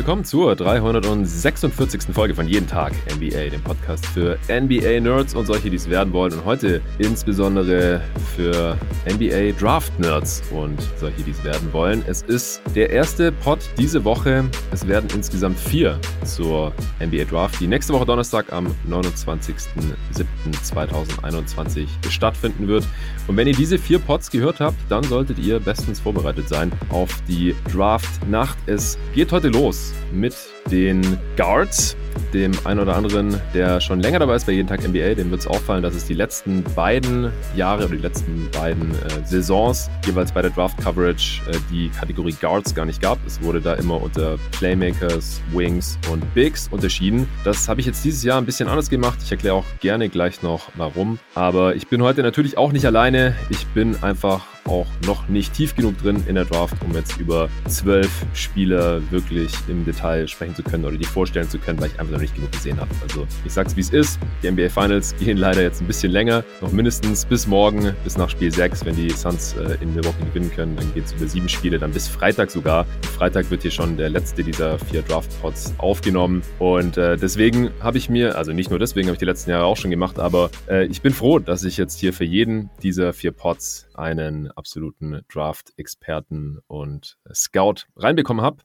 Willkommen zur 346. Folge von Jeden Tag NBA, dem Podcast für NBA-Nerds und solche, die es werden wollen. Und heute insbesondere für NBA-Draft-Nerds und solche, die es werden wollen. Es ist der erste Pod diese Woche. Es werden insgesamt vier zur NBA-Draft, die nächste Woche Donnerstag am 29.07.2021 stattfinden wird. Und wenn ihr diese vier Pods gehört habt, dann solltet ihr bestens vorbereitet sein auf die Draft-Nacht. Es geht heute los mit den Guards, dem einen oder anderen, der schon länger dabei ist bei jeden Tag NBA, dem wird es auffallen, dass es die letzten beiden Jahre oder die letzten beiden äh, Saisons jeweils bei der Draft Coverage äh, die Kategorie Guards gar nicht gab. Es wurde da immer unter Playmakers, Wings und Bigs unterschieden. Das habe ich jetzt dieses Jahr ein bisschen anders gemacht. Ich erkläre auch gerne gleich noch warum. Aber ich bin heute natürlich auch nicht alleine. Ich bin einfach auch noch nicht tief genug drin in der Draft, um jetzt über zwölf Spieler wirklich im Detail sprechen zu können oder die vorstellen zu können, weil ich einfach noch nicht genug gesehen habe. Also ich sag's wie es ist. Die NBA Finals gehen leider jetzt ein bisschen länger, noch mindestens bis morgen, bis nach Spiel 6, wenn die Suns äh, in Milwaukee gewinnen können, dann geht es über sieben Spiele, dann bis Freitag sogar. Freitag wird hier schon der letzte dieser vier Draft-Pods aufgenommen und äh, deswegen habe ich mir, also nicht nur deswegen habe ich die letzten Jahre auch schon gemacht, aber äh, ich bin froh, dass ich jetzt hier für jeden dieser vier Pods einen absoluten Draft-Experten und Scout reinbekommen habe.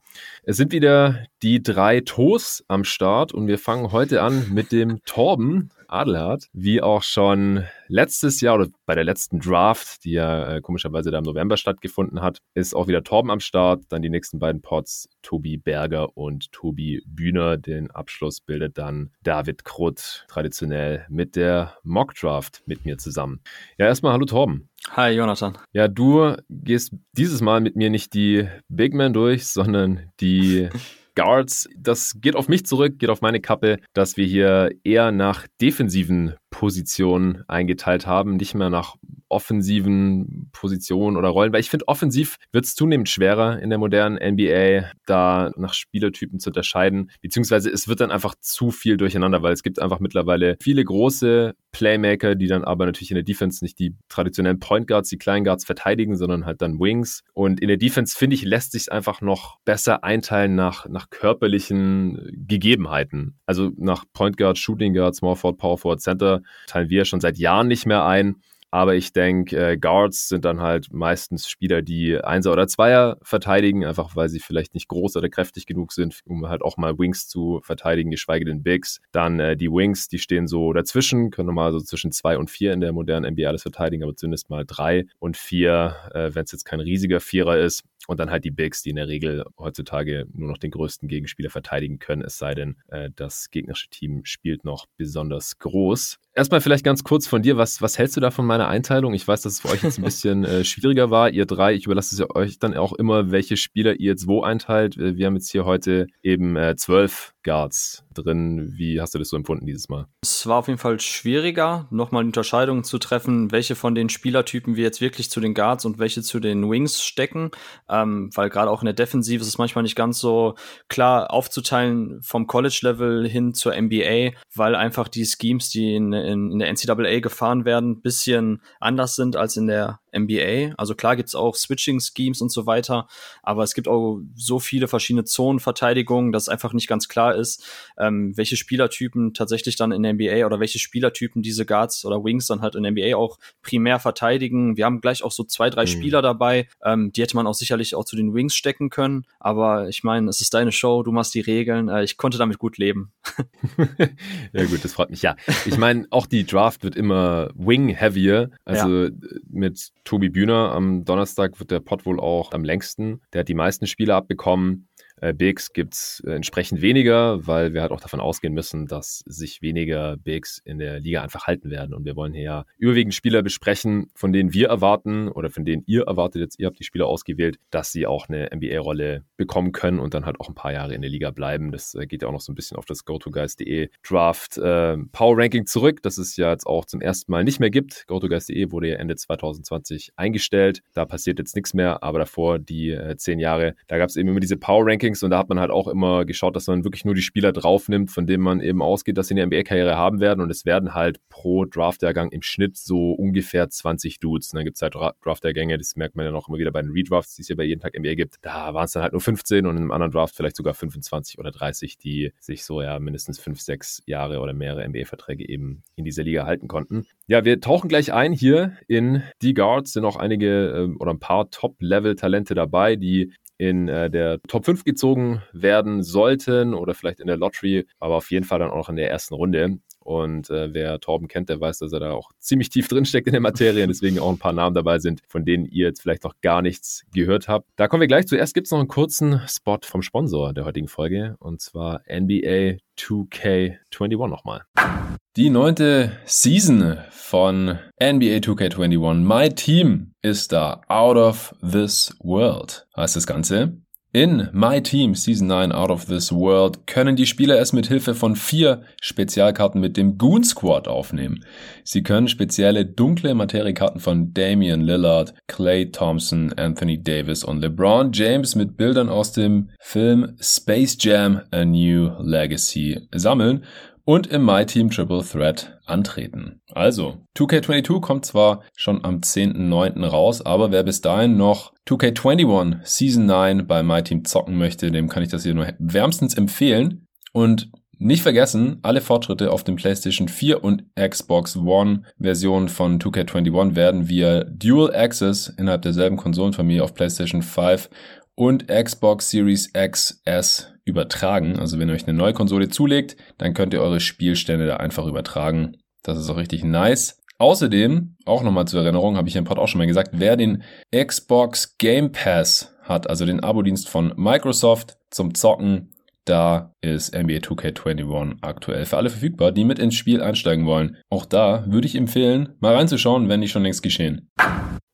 Es sind wieder die drei Tos am Start und wir fangen heute an mit dem Torben. Adelhardt, wie auch schon letztes Jahr oder bei der letzten Draft, die ja äh, komischerweise da im November stattgefunden hat, ist auch wieder Torben am Start. Dann die nächsten beiden Pots, Tobi Berger und Tobi Bühner. Den Abschluss bildet dann David Krutt traditionell mit der Mock Draft mit mir zusammen. Ja, erstmal hallo Torben. Hi, Jonathan. Ja, du gehst dieses Mal mit mir nicht die Big Man durch, sondern die Guards. Das geht auf mich zurück, geht auf meine Kappe, dass wir hier eher nach defensiven Positionen eingeteilt haben, nicht mehr nach offensiven Positionen oder Rollen, weil ich finde, offensiv wird es zunehmend schwerer in der modernen NBA, da nach Spielertypen zu unterscheiden, beziehungsweise es wird dann einfach zu viel durcheinander, weil es gibt einfach mittlerweile viele große Playmaker, die dann aber natürlich in der Defense nicht die traditionellen Point Guards, die Klein Guards verteidigen, sondern halt dann Wings. Und in der Defense, finde ich, lässt sich einfach noch besser einteilen nach, nach körperlichen Gegebenheiten. Also nach Point Guard, Shooting Guard, Small Forward, Power Forward, Center teilen wir schon seit Jahren nicht mehr ein. Aber ich denke, äh, Guards sind dann halt meistens Spieler, die Einser oder Zweier verteidigen, einfach weil sie vielleicht nicht groß oder kräftig genug sind, um halt auch mal Wings zu verteidigen, geschweige denn Bigs. Dann äh, die Wings, die stehen so dazwischen, können normal so zwischen zwei und vier in der modernen NBA alles verteidigen, aber zumindest mal drei und vier, äh, wenn es jetzt kein riesiger Vierer ist. Und dann halt die Bigs, die in der Regel heutzutage nur noch den größten Gegenspieler verteidigen können, es sei denn, äh, das gegnerische Team spielt noch besonders groß. Erstmal vielleicht ganz kurz von dir, was, was hältst du da von meiner Einteilung? Ich weiß, dass es für euch jetzt ein bisschen äh, schwieriger war, ihr drei. Ich überlasse es euch dann auch immer, welche Spieler ihr jetzt wo einteilt. Äh, wir haben jetzt hier heute eben zwölf Guards drin. Wie hast du das so empfunden dieses Mal? Es war auf jeden Fall schwieriger, nochmal eine Unterscheidung zu treffen, welche von den Spielertypen wir jetzt wirklich zu den Guards und welche zu den Wings stecken, ähm, weil gerade auch in der Defensive ist es manchmal nicht ganz so klar aufzuteilen vom College-Level hin zur NBA, weil einfach die Schemes, die in, in, in der NCAA gefahren werden, bisschen anders sind als in der NBA. Also klar gibt's auch Switching-Schemes und so weiter, aber es gibt auch so viele verschiedene Zonenverteidigungen, dass einfach nicht ganz klar ist, ähm, welche Spielertypen tatsächlich dann in der NBA oder welche Spielertypen diese Guards oder Wings dann halt in der NBA auch primär verteidigen. Wir haben gleich auch so zwei, drei mhm. Spieler dabei, ähm, die hätte man auch sicherlich auch zu den Wings stecken können, aber ich meine, es ist deine Show, du machst die Regeln, äh, ich konnte damit gut leben. ja gut, das freut mich. Ja, ich meine, auch die Draft wird immer Wing-heavier, also ja. mit Tobi Bühner am Donnerstag wird der Pod wohl auch am längsten. Der hat die meisten Spiele abbekommen. Äh, Bigs gibt es äh, entsprechend weniger, weil wir halt auch davon ausgehen müssen, dass sich weniger Bigs in der Liga einfach halten werden. Und wir wollen hier ja überwiegend Spieler besprechen, von denen wir erwarten oder von denen ihr erwartet, jetzt ihr habt die Spieler ausgewählt, dass sie auch eine NBA-Rolle bekommen können und dann halt auch ein paar Jahre in der Liga bleiben. Das äh, geht ja auch noch so ein bisschen auf das GoToGuys.de Draft äh, Power Ranking zurück, das es ja jetzt auch zum ersten Mal nicht mehr gibt. GoToGuys.de wurde ja Ende 2020 eingestellt. Da passiert jetzt nichts mehr, aber davor die äh, zehn Jahre, da gab es eben immer diese Power Ranking Rankings und da hat man halt auch immer geschaut, dass man wirklich nur die Spieler draufnimmt, von denen man eben ausgeht, dass sie eine NBA-Karriere haben werden und es werden halt pro Draft-Jahrgang im Schnitt so ungefähr 20 Dudes. Und dann gibt es halt Draft-Jahrgänge, das merkt man ja noch immer wieder bei den Redrafts, die es ja bei jedem Tag NBA gibt. Da waren es dann halt nur 15 und im anderen Draft vielleicht sogar 25 oder 30, die sich so ja mindestens 5, 6 Jahre oder mehrere NBA-Verträge eben in dieser Liga halten konnten. Ja, wir tauchen gleich ein hier in die Guards, sind auch einige ähm, oder ein paar Top-Level-Talente dabei, die in äh, der Top 5 gezogen werden sollten oder vielleicht in der Lottery, aber auf jeden Fall dann auch in der ersten Runde. Und äh, wer Torben kennt, der weiß, dass er da auch ziemlich tief drin steckt in der Materie und deswegen auch ein paar Namen dabei sind, von denen ihr jetzt vielleicht noch gar nichts gehört habt. Da kommen wir gleich. Zuerst gibt es noch einen kurzen Spot vom Sponsor der heutigen Folge und zwar NBA 2K21 nochmal. Die neunte Season von NBA 2K21, My Team, ist da. Out of this world heißt das Ganze. In My Team Season 9 Out of This World können die Spieler es mit Hilfe von vier Spezialkarten mit dem Goon Squad aufnehmen. Sie können spezielle dunkle Materiekarten von Damian Lillard, Clay Thompson, Anthony Davis und LeBron James mit Bildern aus dem Film Space Jam A New Legacy sammeln und im My Team Triple Threat antreten. Also, 2K22 kommt zwar schon am 10.9. raus, aber wer bis dahin noch 2K21 Season 9 bei My Team zocken möchte, dem kann ich das hier nur wärmstens empfehlen. Und nicht vergessen, alle Fortschritte auf dem PlayStation 4 und Xbox One Version von 2K21 werden via Dual Access innerhalb derselben Konsolenfamilie auf PlayStation 5 und Xbox Series X S übertragen. Also wenn ihr euch eine neue Konsole zulegt, dann könnt ihr eure Spielstände da einfach übertragen. Das ist auch richtig nice. Außerdem, auch nochmal zur Erinnerung, habe ich im Pod auch schon mal gesagt, wer den Xbox Game Pass hat, also den Abo-Dienst von Microsoft zum Zocken, da ist NBA 2K21 aktuell für alle verfügbar, die mit ins Spiel einsteigen wollen. Auch da würde ich empfehlen, mal reinzuschauen, wenn nicht schon längst geschehen.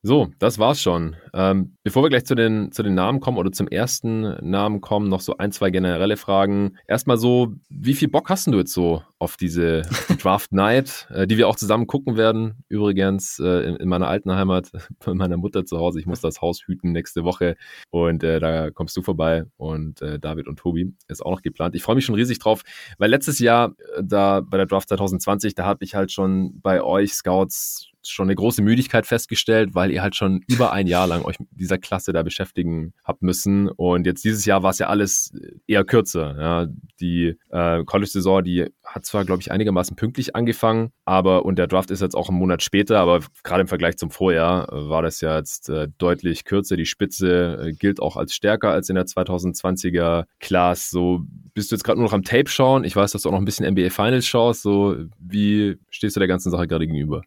So, das war's schon. Ähm, bevor wir gleich zu den, zu den Namen kommen oder zum ersten Namen kommen, noch so ein, zwei generelle Fragen. Erstmal so, wie viel Bock hast du jetzt so auf diese Draft Night, äh, die wir auch zusammen gucken werden? Übrigens äh, in, in, meiner alten Heimat, bei meiner Mutter zu Hause. Ich muss das Haus hüten nächste Woche und äh, da kommst du vorbei und äh, David und Tobi ist auch noch geplant. Ich freue mich schon riesig drauf, weil letztes Jahr äh, da bei der Draft 2020, da habe ich halt schon bei euch Scouts schon eine große Müdigkeit festgestellt, weil ihr halt schon über ein Jahr lang euch mit dieser Klasse da beschäftigen habt müssen. Und jetzt dieses Jahr war es ja alles eher kürzer. Ja. Die äh, College-Saison, die hat zwar, glaube ich, einigermaßen pünktlich angefangen, aber und der Draft ist jetzt auch einen Monat später, aber gerade im Vergleich zum Vorjahr äh, war das ja jetzt äh, deutlich kürzer. Die Spitze äh, gilt auch als stärker als in der 2020er Class. So bist du jetzt gerade nur noch am Tape schauen. Ich weiß, dass du auch noch ein bisschen NBA Finals schaust. So, wie stehst du der ganzen Sache gerade gegenüber?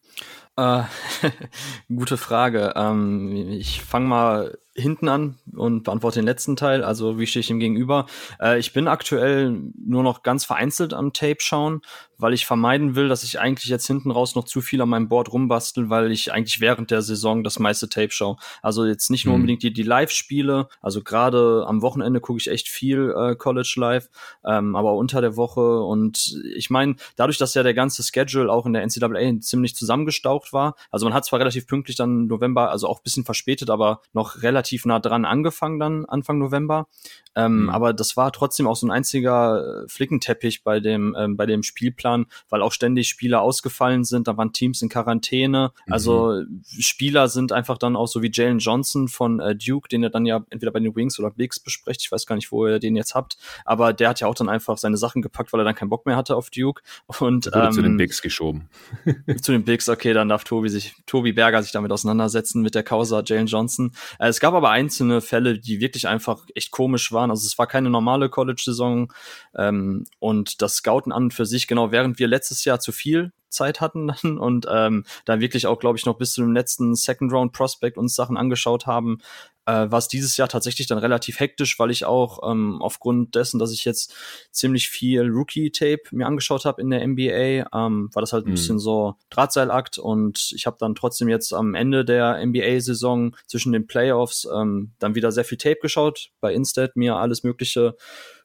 Äh, gute Frage. Ähm, ich fange mal hinten an und beantworte den letzten Teil. Also wie stehe ich ihm gegenüber? Äh, ich bin aktuell nur noch ganz vereinzelt am Tape schauen, weil ich vermeiden will, dass ich eigentlich jetzt hinten raus noch zu viel an meinem Board rumbastel, weil ich eigentlich während der Saison das meiste Tape schaue. Also jetzt nicht nur mhm. unbedingt die, die Live-Spiele, also gerade am Wochenende gucke ich echt viel äh, College Live, ähm, aber unter der Woche und ich meine, dadurch, dass ja der ganze Schedule auch in der NCAA ziemlich zusammengestaucht war, also man hat zwar relativ pünktlich dann November, also auch bisschen verspätet, aber noch relativ nah dran angefangen dann Anfang November, ähm, mhm. aber das war trotzdem auch so ein einziger äh, Flickenteppich bei dem, ähm, bei dem Spielplan weil auch ständig Spieler ausgefallen sind. Da waren Teams in Quarantäne. Mhm. Also Spieler sind einfach dann auch so wie Jalen Johnson von äh, Duke, den ihr dann ja entweder bei den Wings oder Bigs besprecht. Ich weiß gar nicht, wo ihr den jetzt habt. Aber der hat ja auch dann einfach seine Sachen gepackt, weil er dann keinen Bock mehr hatte auf Duke. Und ähm, zu den ähm, Bigs geschoben. zu den Bigs, okay, dann darf Tobi sich, Tobi Berger sich damit auseinandersetzen mit der Causa Jalen Johnson. Äh, es gab aber einzelne Fälle, die wirklich einfach echt komisch waren. Also es war keine normale College-Saison ähm, und das Scouten an und für sich genau während wir letztes Jahr zu viel Zeit hatten dann und ähm, dann wirklich auch, glaube ich, noch bis zu dem letzten Second Round Prospect uns Sachen angeschaut haben, äh, war es dieses Jahr tatsächlich dann relativ hektisch, weil ich auch ähm, aufgrund dessen, dass ich jetzt ziemlich viel Rookie-Tape mir angeschaut habe in der NBA, ähm, war das halt ein mhm. bisschen so Drahtseilakt und ich habe dann trotzdem jetzt am Ende der NBA-Saison zwischen den Playoffs ähm, dann wieder sehr viel Tape geschaut, bei Instat mir alles Mögliche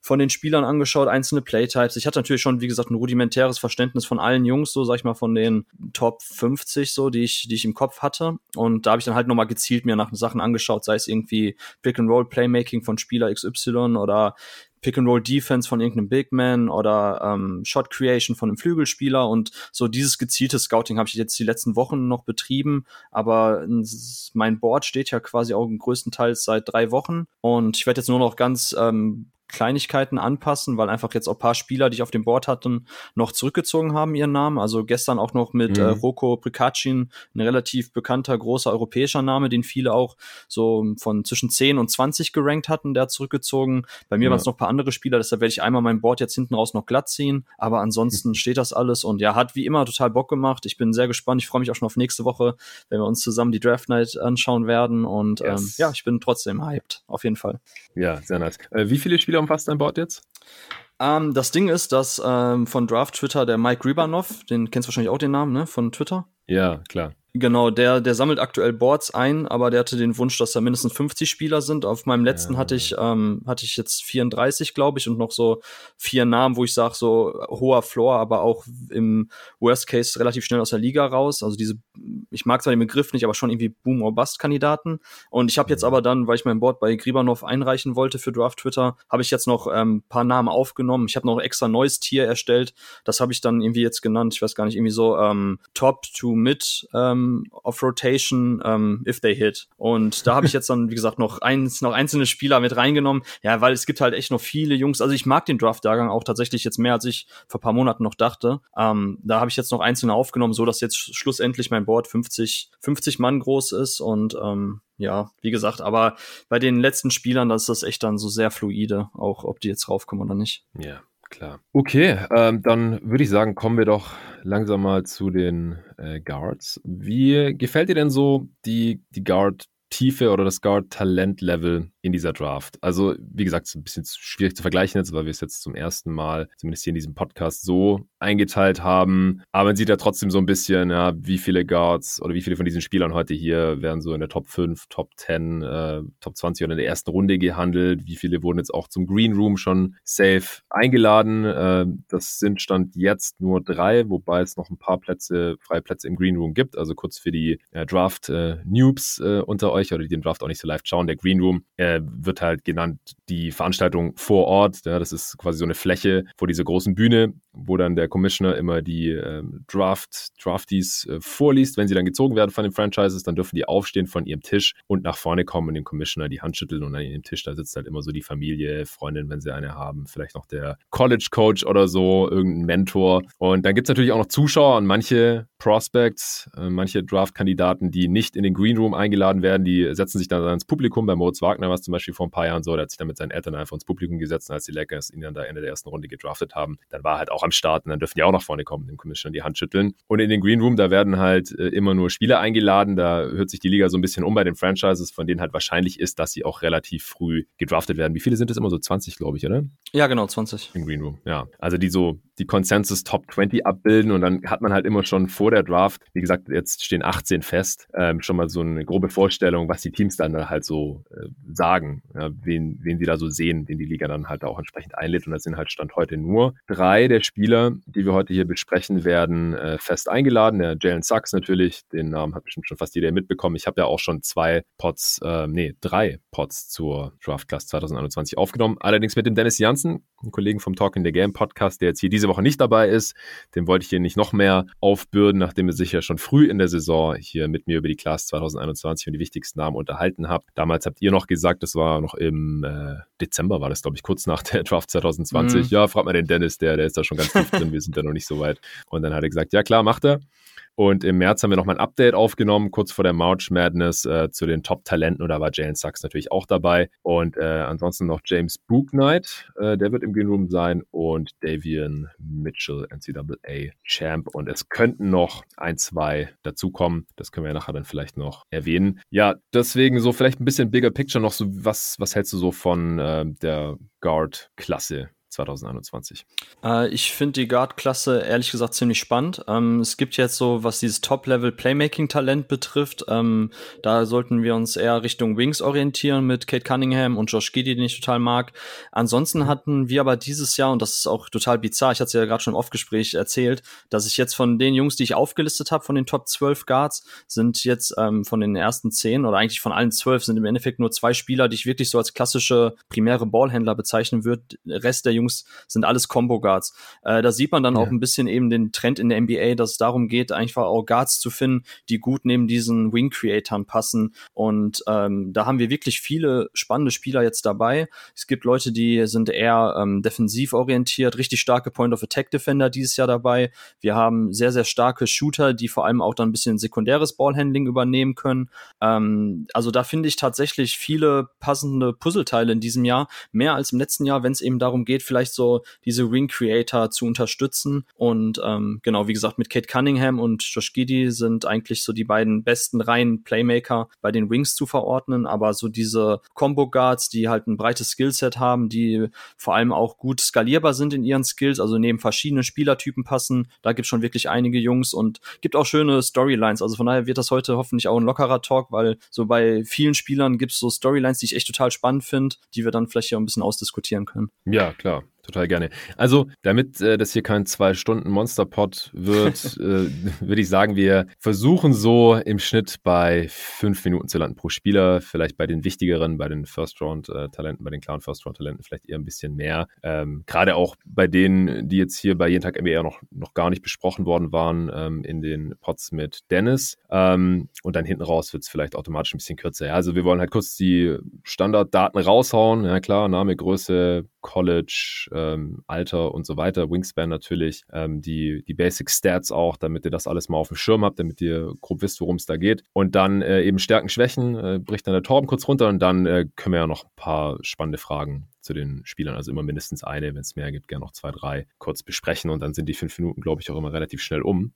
von den Spielern angeschaut, einzelne Playtypes. Ich hatte natürlich schon, wie gesagt, ein rudimentäres Verständnis von allen Jungs, so sag ich mal, von den Top 50, so, die ich, die ich im Kopf hatte. Und da habe ich dann halt nochmal gezielt mir nach Sachen angeschaut, sei es irgendwie Pick-and-Roll-Playmaking von Spieler XY oder Pick-and-Roll-Defense von irgendeinem Big Man oder ähm, Shot-Creation von einem Flügelspieler und so dieses gezielte Scouting habe ich jetzt die letzten Wochen noch betrieben, aber mein Board steht ja quasi auch größtenteils seit drei Wochen und ich werde jetzt nur noch ganz ähm, Kleinigkeiten anpassen, weil einfach jetzt auch paar Spieler, die ich auf dem Board hatten, noch zurückgezogen haben ihren Namen. Also gestern auch noch mit äh, mhm. äh, Roko Prikacin, ein relativ bekannter großer europäischer Name, den viele auch so von zwischen 10 und 20 gerankt hatten, der zurückgezogen. Bei mir ja. waren es noch paar andere Spieler, deshalb werde ich einmal mein Board jetzt hinten raus noch glatt ziehen. Aber ansonsten mhm. steht das alles und ja, hat wie immer total Bock gemacht. Ich bin sehr gespannt. Ich freue mich auch schon auf nächste Woche, wenn wir uns zusammen die Draft Night anschauen werden. Und ähm, yes. ähm, ja, ich bin trotzdem hyped, auf jeden Fall. Ja, sehr nice. Äh, wie viele Spieler umfasst dein Board jetzt? Ähm, das Ding ist, dass ähm, von Draft Twitter der Mike Ribanov, den kennst du wahrscheinlich auch den Namen, ne? Von Twitter. Ja, klar. Genau, der, der sammelt aktuell Boards ein, aber der hatte den Wunsch, dass da mindestens 50 Spieler sind. Auf meinem letzten ja. hatte ich, ähm, hatte ich jetzt 34, glaube ich, und noch so vier Namen, wo ich sage, so hoher Floor, aber auch im Worst Case relativ schnell aus der Liga raus. Also diese, ich mag zwar den Begriff nicht, aber schon irgendwie Boom or Bust Kandidaten. Und ich habe jetzt mhm. aber dann, weil ich mein Board bei Gribanov einreichen wollte für Draft Twitter, habe ich jetzt noch ähm, paar Namen aufgenommen. Ich habe noch extra neues Tier erstellt. Das habe ich dann irgendwie jetzt genannt. Ich weiß gar nicht, irgendwie so ähm, Top to Mid ähm, of Rotation, ähm, if they hit. Und da habe ich jetzt dann, wie gesagt, noch eins, noch einzelne Spieler mit reingenommen. Ja, weil es gibt halt echt noch viele Jungs. Also ich mag den Draft-Jahrgang auch tatsächlich jetzt mehr, als ich vor paar Monaten noch dachte. Ähm, da habe ich jetzt noch einzelne aufgenommen, so dass jetzt schlussendlich mein Board 50, 50 Mann groß ist und ähm, ja, wie gesagt, aber bei den letzten Spielern, da ist das echt dann so sehr fluide, auch ob die jetzt raufkommen oder nicht. Ja, klar. Okay, ähm, dann würde ich sagen, kommen wir doch langsam mal zu den äh, Guards. Wie gefällt dir denn so die, die Guard Tiefe oder das Guard-Talent-Level in dieser Draft. Also, wie gesagt, ist ein bisschen schwierig zu vergleichen jetzt, weil wir es jetzt zum ersten Mal, zumindest hier in diesem Podcast, so eingeteilt haben. Aber man sieht ja trotzdem so ein bisschen, ja, wie viele Guards oder wie viele von diesen Spielern heute hier werden so in der Top 5, Top 10, äh, Top 20 oder in der ersten Runde gehandelt. Wie viele wurden jetzt auch zum Green Room schon safe eingeladen. Äh, das sind Stand jetzt nur drei, wobei es noch ein paar Plätze, freie Plätze im Green Room gibt. Also kurz für die äh, Draft-Noobs äh, unter euch oder die den Draft auch nicht so live schauen. Der Green Room äh, wird halt genannt die Veranstaltung vor Ort. Ja, das ist quasi so eine Fläche vor dieser großen Bühne, wo dann der Commissioner immer die äh, Draft, Draftees äh, vorliest. Wenn sie dann gezogen werden von den Franchises, dann dürfen die aufstehen von ihrem Tisch und nach vorne kommen und dem Commissioner die Hand schütteln und an dem Tisch, da sitzt halt immer so die Familie, Freundin, wenn sie eine haben, vielleicht noch der College Coach oder so, irgendein Mentor. Und dann gibt es natürlich auch noch Zuschauer und manche Prospects, äh, manche Draft-Kandidaten, die nicht in den Green Room eingeladen werden, die setzen sich dann ins Publikum. Bei Moritz Wagner war es zum Beispiel vor ein paar Jahren so, der hat sich dann mit seinen Eltern einfach ins Publikum gesetzt, als die Lakers ihn dann da Ende der ersten Runde gedraftet haben. Dann war er halt auch am Start und dann dürfen die auch nach vorne kommen, dem Commissioner die Hand schütteln. Und in den Green Room, da werden halt äh, immer nur Spieler eingeladen. Da hört sich die Liga so ein bisschen um bei den Franchises, von denen halt wahrscheinlich ist, dass sie auch relativ früh gedraftet werden. Wie viele sind es immer so? 20, glaube ich, oder? Ja, genau, 20. Im Green Room, ja. Also die so die Consensus Top 20 abbilden und dann hat man halt immer schon vor der Draft, wie gesagt, jetzt stehen 18 fest, ähm, schon mal so eine grobe Vorstellung, was die Teams dann halt so äh, sagen, ja, wen, wen sie da so sehen, den die Liga dann halt auch entsprechend einlädt. Und das sind halt Stand heute nur drei der Spieler, die wir heute hier besprechen werden, äh, fest eingeladen. Der Jalen Sachs natürlich, den Namen hat bestimmt schon fast jeder mitbekommen. Ich habe ja auch schon zwei Pots, äh, nee, drei Pots zur Draft Class 2021 aufgenommen. Allerdings mit dem Dennis Janssen, einem Kollegen vom Talk in the Game Podcast, der jetzt hier diese Woche nicht dabei ist. Dem wollte ich hier nicht noch mehr aufbürden, nachdem er sich ja schon früh in der Saison hier mit mir über die Class 2021 und die wichtigsten Namen unterhalten hat. Damals habt ihr noch gesagt, das war noch im äh, Dezember, war das, glaube ich, kurz nach der Draft 2020. Mhm. Ja, fragt mal den Dennis, der, der ist da schon ganz tief drin, wir sind da noch nicht so weit. Und dann hat er gesagt, ja klar, macht er. Und im März haben wir nochmal ein Update aufgenommen, kurz vor der March Madness äh, zu den Top-Talenten. Und da war Jalen Sachs natürlich auch dabei. Und äh, ansonsten noch James Booknight, äh, der wird im Green Room sein. Und Davian Mitchell, NCAA Champ. Und es könnten noch ein, zwei dazukommen. Das können wir ja nachher dann vielleicht noch erwähnen. Ja, deswegen so vielleicht ein bisschen bigger picture noch so. Was, was hältst du so von äh, der Guard-Klasse 2021? Äh, ich finde die Guard-Klasse ehrlich gesagt ziemlich spannend. Ähm, es gibt jetzt so, was dieses Top-Level-Playmaking-Talent betrifft, ähm, da sollten wir uns eher Richtung Wings orientieren mit Kate Cunningham und Josh Giddy, den ich total mag. Ansonsten hatten wir aber dieses Jahr, und das ist auch total bizarr, ich hatte es ja gerade schon im Off-Gespräch erzählt, dass ich jetzt von den Jungs, die ich aufgelistet habe, von den Top 12 Guards, sind jetzt ähm, von den ersten zehn oder eigentlich von allen zwölf sind im Endeffekt nur zwei Spieler, die ich wirklich so als klassische primäre Ballhändler bezeichnen würde. Rest der Jungs sind alles Combo Guards. Äh, da sieht man dann ja. auch ein bisschen eben den Trend in der NBA, dass es darum geht, einfach auch Guards zu finden, die gut neben diesen Wing Creatoren passen. Und ähm, da haben wir wirklich viele spannende Spieler jetzt dabei. Es gibt Leute, die sind eher ähm, defensiv orientiert, richtig starke Point of Attack Defender dieses Jahr dabei. Wir haben sehr, sehr starke Shooter, die vor allem auch dann ein bisschen sekundäres Ballhandling übernehmen können. Ähm, also da finde ich tatsächlich viele passende Puzzleteile in diesem Jahr, mehr als im letzten Jahr, wenn es eben darum geht, vielleicht so diese Ring Creator zu unterstützen. Und ähm, genau, wie gesagt, mit Kate Cunningham und Josh Giddy sind eigentlich so die beiden besten reinen Playmaker bei den Wings zu verordnen, aber so diese Combo Guards, die halt ein breites Skillset haben, die vor allem auch gut skalierbar sind in ihren Skills, also neben verschiedenen Spielertypen passen, da gibt es schon wirklich einige Jungs und gibt auch schöne Storylines. Also von daher wird das heute hoffentlich auch ein lockerer Talk, weil so bei vielen Spielern gibt es so Storylines, die ich echt total spannend finde, die wir dann vielleicht hier ein bisschen ausdiskutieren können. Ja, klar total gerne. Also, damit äh, das hier kein zwei Stunden Monsterpot wird, äh, würde ich sagen, wir versuchen so im Schnitt bei fünf Minuten zu landen pro Spieler. Vielleicht bei den wichtigeren, bei den First-Round-Talenten, bei den klaren First-Round-Talenten vielleicht eher ein bisschen mehr. Ähm, Gerade auch bei denen, die jetzt hier bei jeden Tag NBA noch, noch gar nicht besprochen worden waren, ähm, in den Pots mit Dennis. Ähm, und dann hinten raus wird es vielleicht automatisch ein bisschen kürzer. Ja, also wir wollen halt kurz die Standarddaten raushauen. Ja klar, Name, Größe, College, ähm, Alter und so weiter, Wingspan natürlich, ähm, die, die Basic Stats auch, damit ihr das alles mal auf dem Schirm habt, damit ihr grob wisst, worum es da geht. Und dann äh, eben Stärken, Schwächen, äh, bricht dann der Torben kurz runter und dann äh, können wir ja noch ein paar spannende Fragen zu den Spielern. Also immer mindestens eine, wenn es mehr gibt, gerne noch zwei, drei kurz besprechen und dann sind die fünf Minuten, glaube ich, auch immer relativ schnell um.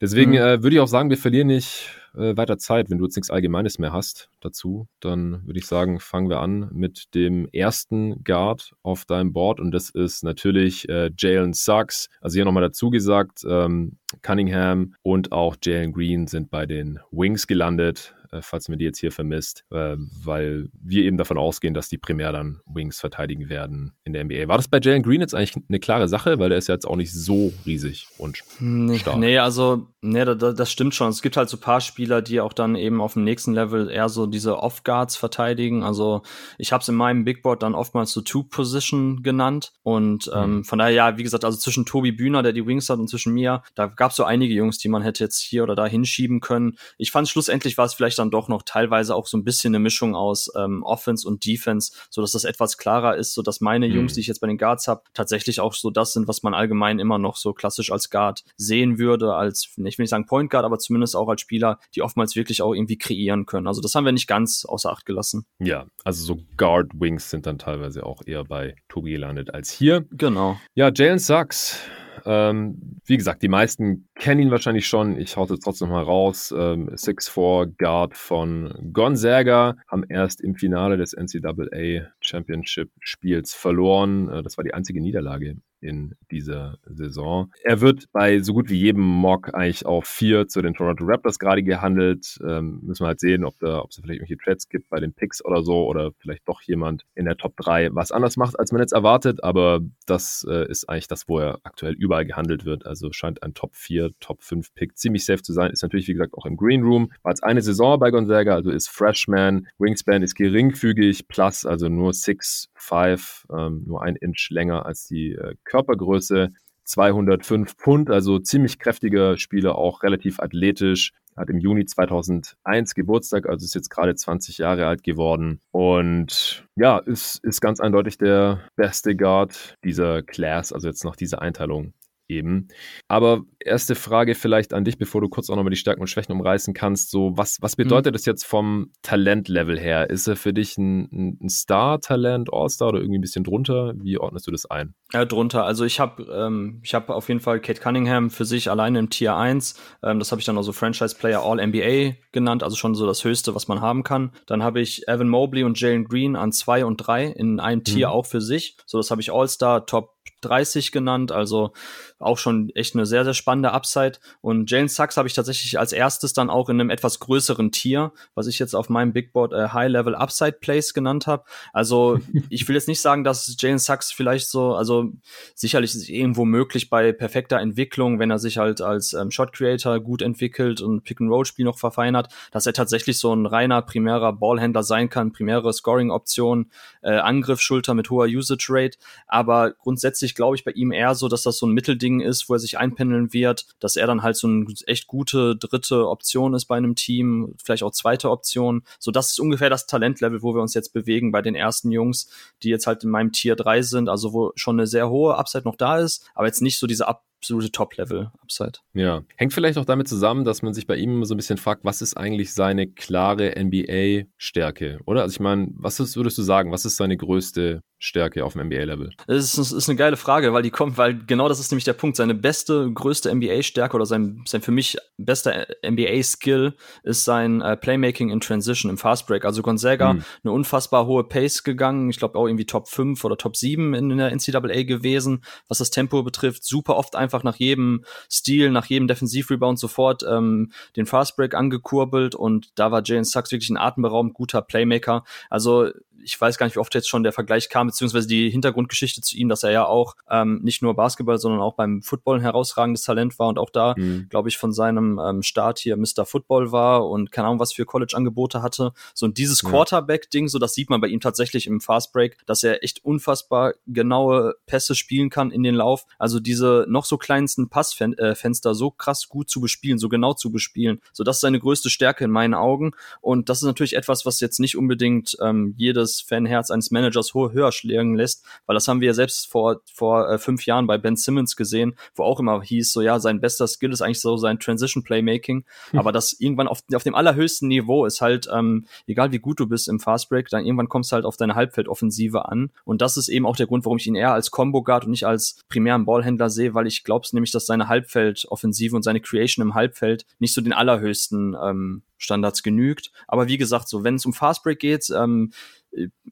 Deswegen mhm. äh, würde ich auch sagen, wir verlieren nicht äh, weiter Zeit. Wenn du jetzt nichts Allgemeines mehr hast dazu, dann würde ich sagen, fangen wir an mit dem ersten Guard auf deinem Board und das ist natürlich äh, Jalen Suggs. Also hier nochmal dazu gesagt, ähm, Cunningham und auch Jalen Green sind bei den Wings gelandet falls man die jetzt hier vermisst, äh, weil wir eben davon ausgehen, dass die primär dann Wings verteidigen werden in der NBA. War das bei Jalen Green jetzt eigentlich eine klare Sache, weil der ist ja jetzt auch nicht so riesig und stark? Nee, also, nee, das, das stimmt schon. Es gibt halt so ein paar Spieler, die auch dann eben auf dem nächsten Level eher so diese Off-Guards verteidigen. Also, ich habe es in meinem Big Board dann oftmals so Two-Position genannt und mhm. ähm, von daher, ja, wie gesagt, also zwischen Tobi Bühner, der die Wings hat, und zwischen mir, da gab es so einige Jungs, die man hätte jetzt hier oder da hinschieben können. Ich fand schlussendlich war es vielleicht dann doch noch teilweise auch so ein bisschen eine Mischung aus ähm, Offense und Defense, so dass das etwas klarer ist, so dass meine mhm. Jungs, die ich jetzt bei den Guards habe, tatsächlich auch so das sind, was man allgemein immer noch so klassisch als Guard sehen würde, als ich will nicht sagen Point Guard, aber zumindest auch als Spieler, die oftmals wirklich auch irgendwie kreieren können. Also das haben wir nicht ganz außer Acht gelassen. Ja, also so Guard Wings sind dann teilweise auch eher bei Tobi gelandet als hier. Genau. Ja, Jalen Sachs ähm, wie gesagt, die meisten kennen ihn wahrscheinlich schon. Ich haue es trotzdem mal raus. Ähm, 6'4 Guard von Gonzaga haben erst im Finale des NCAA Championship Spiels verloren. Äh, das war die einzige Niederlage in dieser Saison. Er wird bei so gut wie jedem Mock eigentlich auf vier zu den Toronto Raptors gerade gehandelt. Ähm, müssen wir halt sehen, ob da, ob es vielleicht irgendwelche Trades gibt bei den Picks oder so oder vielleicht doch jemand in der Top 3 was anders macht, als man jetzt erwartet. Aber das äh, ist eigentlich das, wo er aktuell überall gehandelt wird. Also scheint ein Top 4, Top 5 Pick ziemlich safe zu sein. Ist natürlich, wie gesagt, auch im Green Room. War jetzt eine Saison bei Gonzaga, also ist Freshman. Wingspan ist geringfügig, plus also nur 6 5, ähm, nur ein Inch länger als die äh, Körpergröße. 205 Pfund, also ziemlich kräftiger Spieler, auch relativ athletisch. Hat im Juni 2001 Geburtstag, also ist jetzt gerade 20 Jahre alt geworden. Und ja, ist, ist ganz eindeutig der beste Guard dieser Class, also jetzt nach dieser Einteilung eben. Aber erste Frage vielleicht an dich, bevor du kurz auch nochmal die Stärken und Schwächen umreißen kannst. So, was, was mhm. bedeutet mhm. das jetzt vom Talentlevel her? Ist er für dich ein, ein Star-Talent, All-Star oder irgendwie ein bisschen drunter? Wie ordnest du das ein? Ja, drunter. Also ich habe ähm, ich hab auf jeden Fall Kate Cunningham für sich alleine im Tier 1. Ähm, das habe ich dann auch so Franchise-Player All-NBA genannt, also schon so das Höchste, was man haben kann. Dann habe ich Evan Mobley und Jalen Green an 2 und 3 in einem Tier mhm. auch für sich. So, das habe ich All-Star, Top 30 genannt, also auch schon echt eine sehr, sehr spannende Upside. Und Jalen Sachs habe ich tatsächlich als erstes dann auch in einem etwas größeren Tier, was ich jetzt auf meinem Big Board äh, High Level Upside Place genannt habe. Also ich will jetzt nicht sagen, dass Jalen Sachs vielleicht so, also sicherlich ist es irgendwo möglich bei perfekter Entwicklung, wenn er sich halt als ähm, Shot Creator gut entwickelt und Pick and Roll Spiel noch verfeinert, dass er tatsächlich so ein reiner primärer Ballhändler sein kann, primäre Scoring Option, äh, Angriffsschulter mit hoher Usage Rate. Aber grundsätzlich glaube ich bei ihm eher so, dass das so ein Mittelding ist, wo er sich einpendeln wird, dass er dann halt so eine echt gute dritte Option ist bei einem Team, vielleicht auch zweite Option. So, das ist ungefähr das Talentlevel, wo wir uns jetzt bewegen bei den ersten Jungs, die jetzt halt in meinem Tier 3 sind, also wo schon eine sehr hohe Upside noch da ist, aber jetzt nicht so diese Up absolute Top-Level-Upside. Ja. Hängt vielleicht auch damit zusammen, dass man sich bei ihm so ein bisschen fragt, was ist eigentlich seine klare NBA-Stärke, oder? Also ich meine, was ist, würdest du sagen, was ist seine größte Stärke auf dem NBA-Level? Das ist, ist, eine geile Frage, weil die kommt, weil genau das ist nämlich der Punkt. Seine beste, größte NBA-Stärke oder sein, sein für mich bester NBA-Skill ist sein äh, Playmaking in Transition im Fastbreak. Also Gonzaga mhm. eine unfassbar hohe Pace gegangen. Ich glaube auch irgendwie Top 5 oder Top 7 in, in der NCAA gewesen, was das Tempo betrifft. Super oft einfach nach jedem Stil, nach jedem Defensivrebound sofort ähm, den Fastbreak angekurbelt und da war Jalen Sachs wirklich ein atemberaubend guter Playmaker. Also ich weiß gar nicht, wie oft jetzt schon der Vergleich kam, beziehungsweise die Hintergrundgeschichte zu ihm, dass er ja auch ähm, nicht nur Basketball, sondern auch beim Football ein herausragendes Talent war und auch da, mhm. glaube ich, von seinem ähm, Start hier Mr. Football war und keine Ahnung, was für College-Angebote hatte. So und dieses ja. Quarterback-Ding, so das sieht man bei ihm tatsächlich im Fastbreak, dass er echt unfassbar genaue Pässe spielen kann in den Lauf. Also diese noch so kleinsten Passfenster so krass gut zu bespielen, so genau zu bespielen. So das ist seine größte Stärke in meinen Augen. Und das ist natürlich etwas, was jetzt nicht unbedingt ähm, jedes das Fanherz eines Managers höher schlagen lässt, weil das haben wir ja selbst vor, vor äh, fünf Jahren bei Ben Simmons gesehen, wo auch immer hieß, so ja, sein bester Skill ist eigentlich so sein Transition Playmaking, hm. aber das irgendwann auf, auf dem allerhöchsten Niveau ist halt, ähm, egal wie gut du bist im Fastbreak, dann irgendwann kommst du halt auf deine Halbfeldoffensive an und das ist eben auch der Grund, warum ich ihn eher als Combo Guard und nicht als primären Ballhändler sehe, weil ich glaube nämlich, dass seine Halbfeldoffensive und seine Creation im Halbfeld nicht so den allerhöchsten ähm, Standards genügt. Aber wie gesagt, so wenn es um Fastbreak geht, ähm,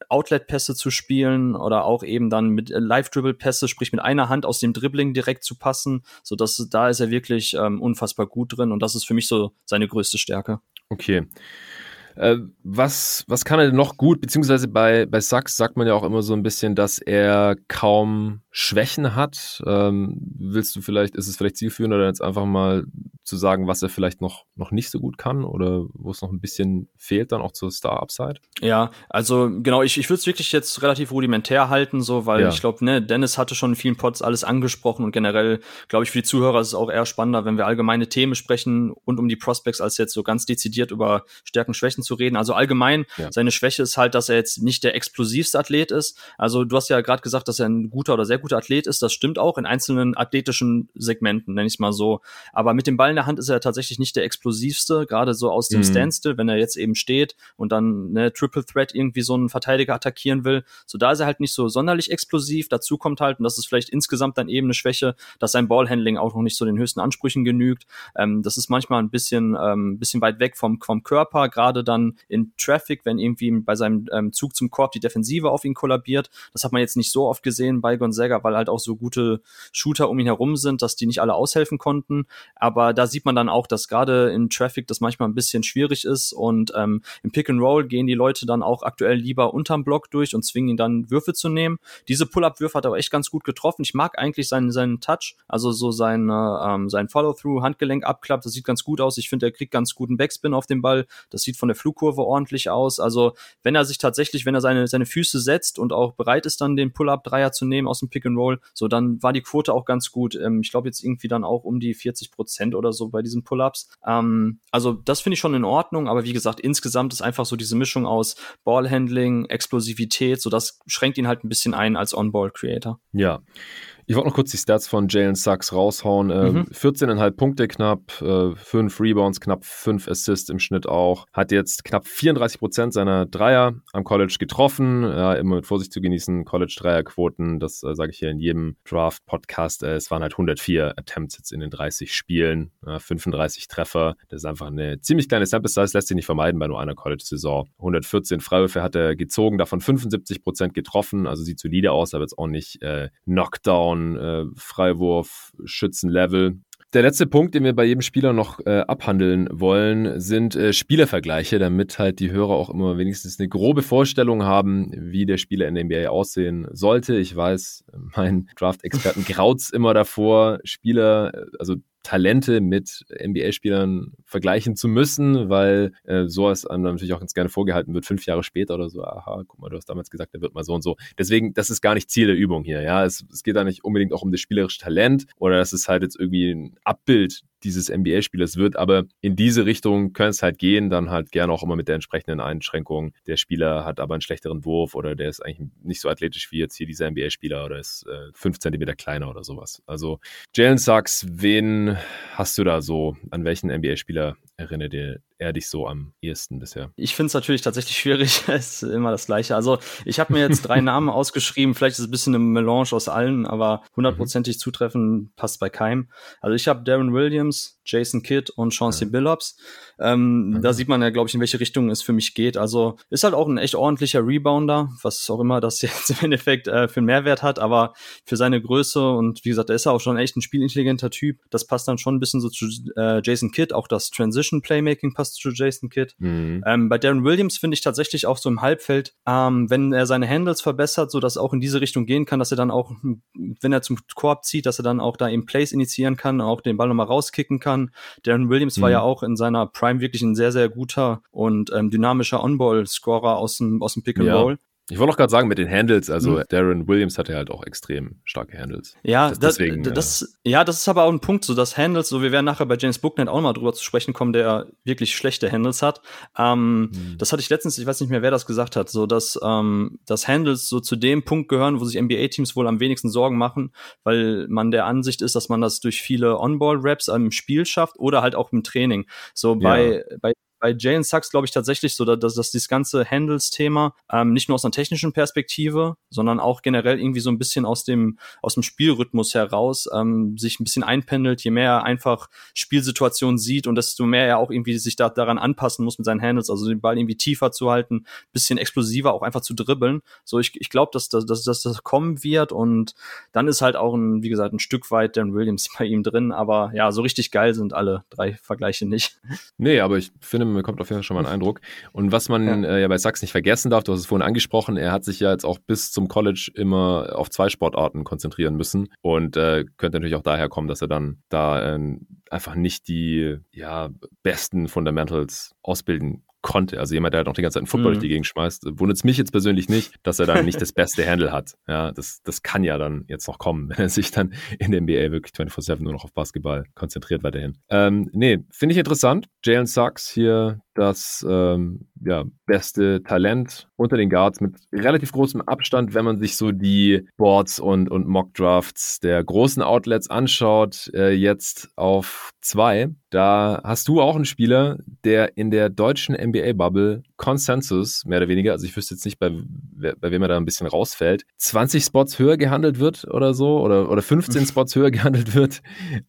Outlet-Pässe zu spielen oder auch eben dann mit äh, Live-Dribble-Pässe, sprich mit einer Hand aus dem Dribbling direkt zu passen, so dass da ist er wirklich ähm, unfassbar gut drin und das ist für mich so seine größte Stärke. Okay. Äh, was, was kann er denn noch gut? Beziehungsweise bei, bei Sachs sagt man ja auch immer so ein bisschen, dass er kaum Schwächen hat. Ähm, willst du vielleicht, ist es vielleicht zielführender, jetzt einfach mal zu sagen, was er vielleicht noch, noch nicht so gut kann oder wo es noch ein bisschen fehlt dann auch zur Star-Upside? Ja, also genau, ich, ich würde es wirklich jetzt relativ rudimentär halten, so, weil ja. ich glaube, ne, Dennis hatte schon in vielen Pods alles angesprochen und generell, glaube ich, für die Zuhörer ist es auch eher spannender, wenn wir allgemeine Themen sprechen rund um die Prospects, als jetzt so ganz dezidiert über Stärken, Schwächen zu reden. Also allgemein, ja. seine Schwäche ist halt, dass er jetzt nicht der explosivste Athlet ist. Also du hast ja gerade gesagt, dass er ein guter oder sehr guter Athlet ist. Das stimmt auch in einzelnen athletischen Segmenten, nenne ich es mal so. Aber mit dem Ball in der Hand ist er tatsächlich nicht der explosivste, gerade so aus dem mhm. Standstill, wenn er jetzt eben steht und dann ne, Triple Threat irgendwie so einen Verteidiger attackieren will. So da ist er halt nicht so sonderlich explosiv. Dazu kommt halt, und das ist vielleicht insgesamt dann eben eine Schwäche, dass sein Ballhandling auch noch nicht so den höchsten Ansprüchen genügt. Ähm, das ist manchmal ein bisschen, ähm, bisschen weit weg vom, vom Körper, gerade dann in Traffic, wenn irgendwie bei seinem ähm, Zug zum Korb die Defensive auf ihn kollabiert. Das hat man jetzt nicht so oft gesehen bei Gonzaga, weil halt auch so gute Shooter um ihn herum sind, dass die nicht alle aushelfen konnten. Aber da sieht man dann auch, dass gerade in Traffic das manchmal ein bisschen schwierig ist und ähm, im Pick and Roll gehen die Leute dann auch aktuell lieber unterm Block durch und zwingen ihn dann Würfe zu nehmen. Diese Pull-up-Würfe hat er aber echt ganz gut getroffen. Ich mag eigentlich seinen, seinen Touch, also so sein, ähm, sein Follow-through, Handgelenk abklappt, das sieht ganz gut aus. Ich finde, er kriegt ganz guten Backspin auf den Ball. Das sieht von der Flugkurve ordentlich aus. Also wenn er sich tatsächlich, wenn er seine, seine Füße setzt und auch bereit ist, dann den Pull-up-Dreier zu nehmen aus dem Pick and Roll, so dann war die Quote auch ganz gut. Ähm, ich glaube jetzt irgendwie dann auch um die 40 Prozent oder so bei diesen Pull-ups. Ähm, also das finde ich schon in Ordnung, aber wie gesagt, insgesamt ist einfach so diese Mischung aus Ballhandling, Explosivität, so das schränkt ihn halt ein bisschen ein als On-Ball-Creator. Ja. Ich wollte noch kurz die Stats von Jalen Sachs raushauen. Äh, mhm. 14,5 Punkte knapp, äh, 5 Rebounds, knapp 5 Assists im Schnitt auch. Hat jetzt knapp 34 Prozent seiner Dreier am College getroffen. Ja, immer mit Vorsicht zu genießen. College-Dreierquoten, das äh, sage ich hier in jedem Draft-Podcast. Äh, es waren halt 104 Attempts jetzt in den 30 Spielen, 35 Treffer. Das ist einfach eine ziemlich kleine Sample-Size, lässt sich nicht vermeiden bei nur einer College-Saison. 114 Freiwürfe hat er gezogen, davon 75 Prozent getroffen. Also sieht solide aus, aber jetzt auch nicht äh, Knockdown von äh, Freiwurf, Schützenlevel. Der letzte Punkt, den wir bei jedem Spieler noch äh, abhandeln wollen, sind äh, Spielervergleiche, damit halt die Hörer auch immer wenigstens eine grobe Vorstellung haben, wie der Spieler in der NBA aussehen sollte. Ich weiß, mein Draft-Experten graut's immer davor, Spieler, äh, also Talente mit NBA-Spielern vergleichen zu müssen, weil äh, sowas einem natürlich auch ganz gerne vorgehalten wird, fünf Jahre später oder so, aha, guck mal, du hast damals gesagt, der wird mal so und so. Deswegen, das ist gar nicht Ziel der Übung hier, ja. Es, es geht da nicht unbedingt auch um das spielerische Talent oder dass es halt jetzt irgendwie ein Abbild dieses NBA-Spielers wird, aber in diese Richtung könnte es halt gehen, dann halt gerne auch immer mit der entsprechenden Einschränkung. Der Spieler hat aber einen schlechteren Wurf oder der ist eigentlich nicht so athletisch wie jetzt hier dieser NBA-Spieler oder ist äh, fünf Zentimeter kleiner oder sowas. Also Jalen Sachs, wen hast du da so? An welchen NBA-Spieler erinnert dir er dich so am ehesten bisher? Ich finde es natürlich tatsächlich schwierig. es ist immer das Gleiche. Also ich habe mir jetzt drei Namen ausgeschrieben. Vielleicht ist es ein bisschen eine Melange aus allen, aber hundertprozentig mhm. zutreffen passt bei keinem. Also ich habe Darren Williams, Jason Kidd und Chauncey ja. Billups. Ähm, mhm. Da sieht man ja, glaube ich, in welche Richtung es für mich geht. Also ist halt auch ein echt ordentlicher Rebounder, was auch immer das jetzt im Endeffekt äh, für einen Mehrwert hat, aber für seine Größe und wie gesagt, er ist ja auch schon echt ein spielintelligenter Typ. Das passt dann schon ein bisschen so zu äh, Jason Kidd. Auch das Transition Playmaking passt zu Jason Kidd. Mhm. Ähm, bei Darren Williams finde ich tatsächlich auch so im Halbfeld, ähm, wenn er seine Handles verbessert, so dass auch in diese Richtung gehen kann, dass er dann auch, wenn er zum Korb zieht, dass er dann auch da eben Plays initiieren kann, auch den Ball nochmal rauskicken kann. Darren Williams mhm. war ja auch in seiner Prime wirklich ein sehr, sehr guter und ähm, dynamischer On-Ball-Scorer aus dem, aus dem Pick and ja. Ich wollte auch gerade sagen, mit den Handles, also mhm. Darren Williams hatte halt auch extrem starke Handles. Ja, das, deswegen, das, das, ja. ja, das ist aber auch ein Punkt, so dass Handles, so wir werden nachher bei James Booknet auch mal drüber zu sprechen kommen, der wirklich schlechte Handles hat. Ähm, mhm. Das hatte ich letztens, ich weiß nicht mehr, wer das gesagt hat, so dass, ähm, dass Handles so zu dem Punkt gehören, wo sich NBA-Teams wohl am wenigsten Sorgen machen, weil man der Ansicht ist, dass man das durch viele On-Ball-Raps im Spiel schafft oder halt auch im Training. So bei, ja. bei bei Jalen Sachs glaube ich tatsächlich so, dass, dass dieses ganze Handles-Thema ähm, nicht nur aus einer technischen Perspektive, sondern auch generell irgendwie so ein bisschen aus dem aus dem Spielrhythmus heraus ähm, sich ein bisschen einpendelt. Je mehr er einfach Spielsituationen sieht und desto mehr er auch irgendwie sich da, daran anpassen muss mit seinen Handles, also den Ball irgendwie tiefer zu halten, bisschen explosiver auch einfach zu dribbeln. So ich, ich glaube, dass, dass, dass, dass das kommen wird und dann ist halt auch ein wie gesagt ein Stück weit Dan Williams bei ihm drin, aber ja so richtig geil sind alle drei Vergleiche nicht. Nee, aber ich finde man bekommt auf jeden Fall schon mal einen Eindruck. Und was man ja. Äh, ja bei Sachs nicht vergessen darf, du hast es vorhin angesprochen, er hat sich ja jetzt auch bis zum College immer auf zwei Sportarten konzentrieren müssen und äh, könnte natürlich auch daher kommen, dass er dann da äh, einfach nicht die ja, besten Fundamentals ausbilden konnte. Also jemand, der halt noch die ganze Zeit einen Football mhm. durch die Gegend schmeißt, wundert es mich jetzt persönlich nicht, dass er dann nicht das beste Handle hat. Ja, das, das kann ja dann jetzt noch kommen, wenn er sich dann in der NBA wirklich 24-7 nur noch auf Basketball konzentriert weiterhin. Ähm, nee, finde ich interessant. Jalen Sachs hier das ähm, ja, beste Talent unter den Guards mit relativ großem Abstand, wenn man sich so die Boards und, und Mock-Drafts der großen Outlets anschaut, äh, jetzt auf zwei. Da hast du auch einen Spieler, der in der deutschen NBA-Bubble Consensus, mehr oder weniger, also ich wüsste jetzt nicht, bei, bei wem er da ein bisschen rausfällt, 20 Spots höher gehandelt wird oder so, oder, oder 15 Spots höher gehandelt wird,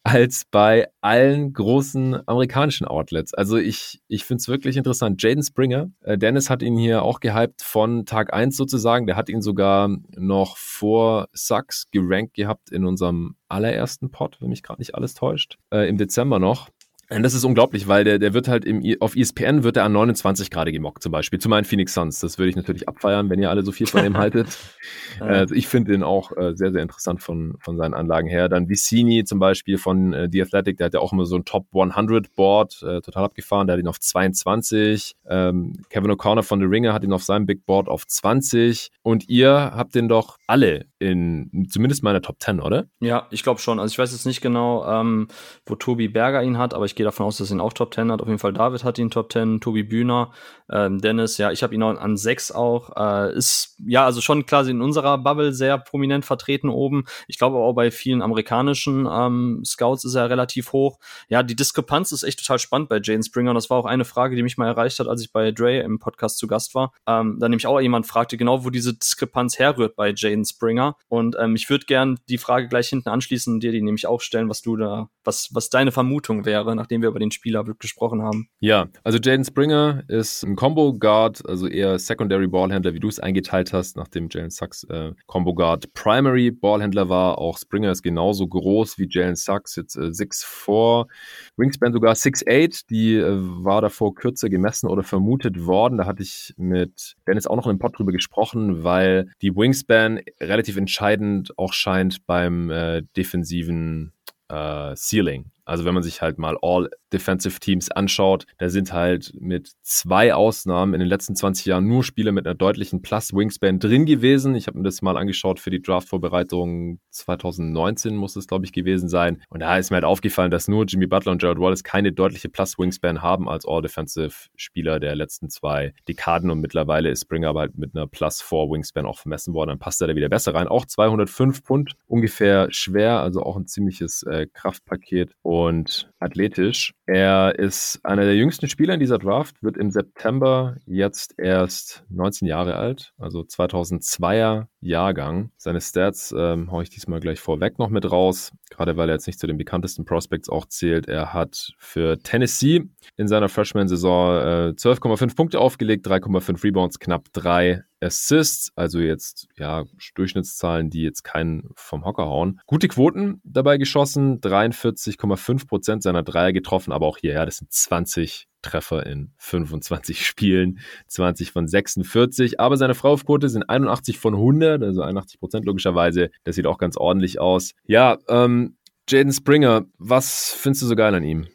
als bei allen großen amerikanischen Outlets. Also ich, ich finde es wirklich interessant. Jaden Springer, äh, Dennis hat ihn hier auch gehypt von Tag 1 sozusagen, der hat ihn sogar noch vor Sucks gerankt gehabt in unserem allerersten Pod, wenn mich gerade nicht alles täuscht, äh, im Dezember noch. Und das ist unglaublich, weil der, der wird halt im, auf ESPN wird er an 29 gerade gemockt, zum Beispiel, zu meinen Phoenix Suns. Das würde ich natürlich abfeiern, wenn ihr alle so viel von ihm haltet. also ich finde den auch äh, sehr, sehr interessant von, von seinen Anlagen her. Dann Vicini zum Beispiel von äh, The Athletic, der hat ja auch immer so ein Top 100 Board, äh, total abgefahren, der hat ihn auf 22. Ähm, Kevin O'Connor von The Ringer hat ihn auf seinem Big Board auf 20. Und ihr habt den doch alle in zumindest meiner Top 10, oder? Ja, ich glaube schon. Also ich weiß jetzt nicht genau, ähm, wo Tobi Berger ihn hat, aber ich gehe davon aus, dass er ihn auch Top 10 hat. Auf jeden Fall David hat ihn Top 10, Tobi Bühner, ähm, Dennis, ja, ich habe ihn auch an 6 auch. Äh, ist ja also schon klar in unserer Bubble sehr prominent vertreten oben. Ich glaube auch bei vielen amerikanischen ähm, Scouts ist er relativ hoch. Ja, die Diskrepanz ist echt total spannend bei Jane Springer und das war auch eine Frage, die mich mal erreicht hat, als ich bei Dre im Podcast zu Gast war. Ähm, da nämlich auch jemand fragte genau, wo diese Diskrepanz herrührt bei Jane Springer. Und ähm, ich würde gern die Frage gleich hinten anschließen und dir die nämlich auch stellen, was du da, was, was deine Vermutung wäre, nachdem wir über den Spieler gesprochen haben. Ja, also Jaden Springer ist ein Combo Guard, also eher Secondary Ballhändler, wie du es eingeteilt hast, nachdem Jalen Sachs äh, Combo Guard Primary Ballhändler war. Auch Springer ist genauso groß wie Jalen Sachs, jetzt äh, 6'4, Wingspan sogar 6'8, die äh, war davor kürzer gemessen oder vermutet worden. Da hatte ich mit Dennis auch noch in einem Pod drüber gesprochen, weil die Wingspan relativ entscheidend auch scheint beim äh, defensiven äh, Ceiling. Also wenn man sich halt mal All Defensive Teams anschaut, da sind halt mit zwei Ausnahmen in den letzten 20 Jahren nur Spieler mit einer deutlichen Plus Wingspan drin gewesen. Ich habe mir das mal angeschaut für die Draft-Vorbereitung 2019 muss es, glaube ich, gewesen sein. Und da ist mir halt aufgefallen, dass nur Jimmy Butler und Jared Wallace keine deutliche Plus Wingspan haben als All Defensive Spieler der letzten zwei Dekaden. Und mittlerweile ist Springer aber halt mit einer Plus 4 Wingspan auch vermessen worden. Dann passt er da wieder besser rein. Auch 205 Pfund ungefähr schwer, also auch ein ziemliches äh, Kraftpaket. Und athletisch. Er ist einer der jüngsten Spieler in dieser Draft, wird im September jetzt erst 19 Jahre alt, also 2002er Jahrgang. Seine Stats ähm, haue ich diesmal gleich vorweg noch mit raus, gerade weil er jetzt nicht zu den bekanntesten Prospects auch zählt. Er hat für Tennessee in seiner Freshman-Saison äh, 12,5 Punkte aufgelegt, 3,5 Rebounds, knapp drei Assists, also jetzt ja Durchschnittszahlen, die jetzt keinen vom Hocker hauen. Gute Quoten dabei geschossen, 43,5 Prozent seiner Dreier getroffen, aber auch hier, ja, das sind 20 Treffer in 25 Spielen, 20 von 46. Aber seine Freiwurfquote sind 81 von 100, also 81 Prozent logischerweise. Das sieht auch ganz ordentlich aus. Ja, ähm, Jaden Springer, was findest du so geil an ihm?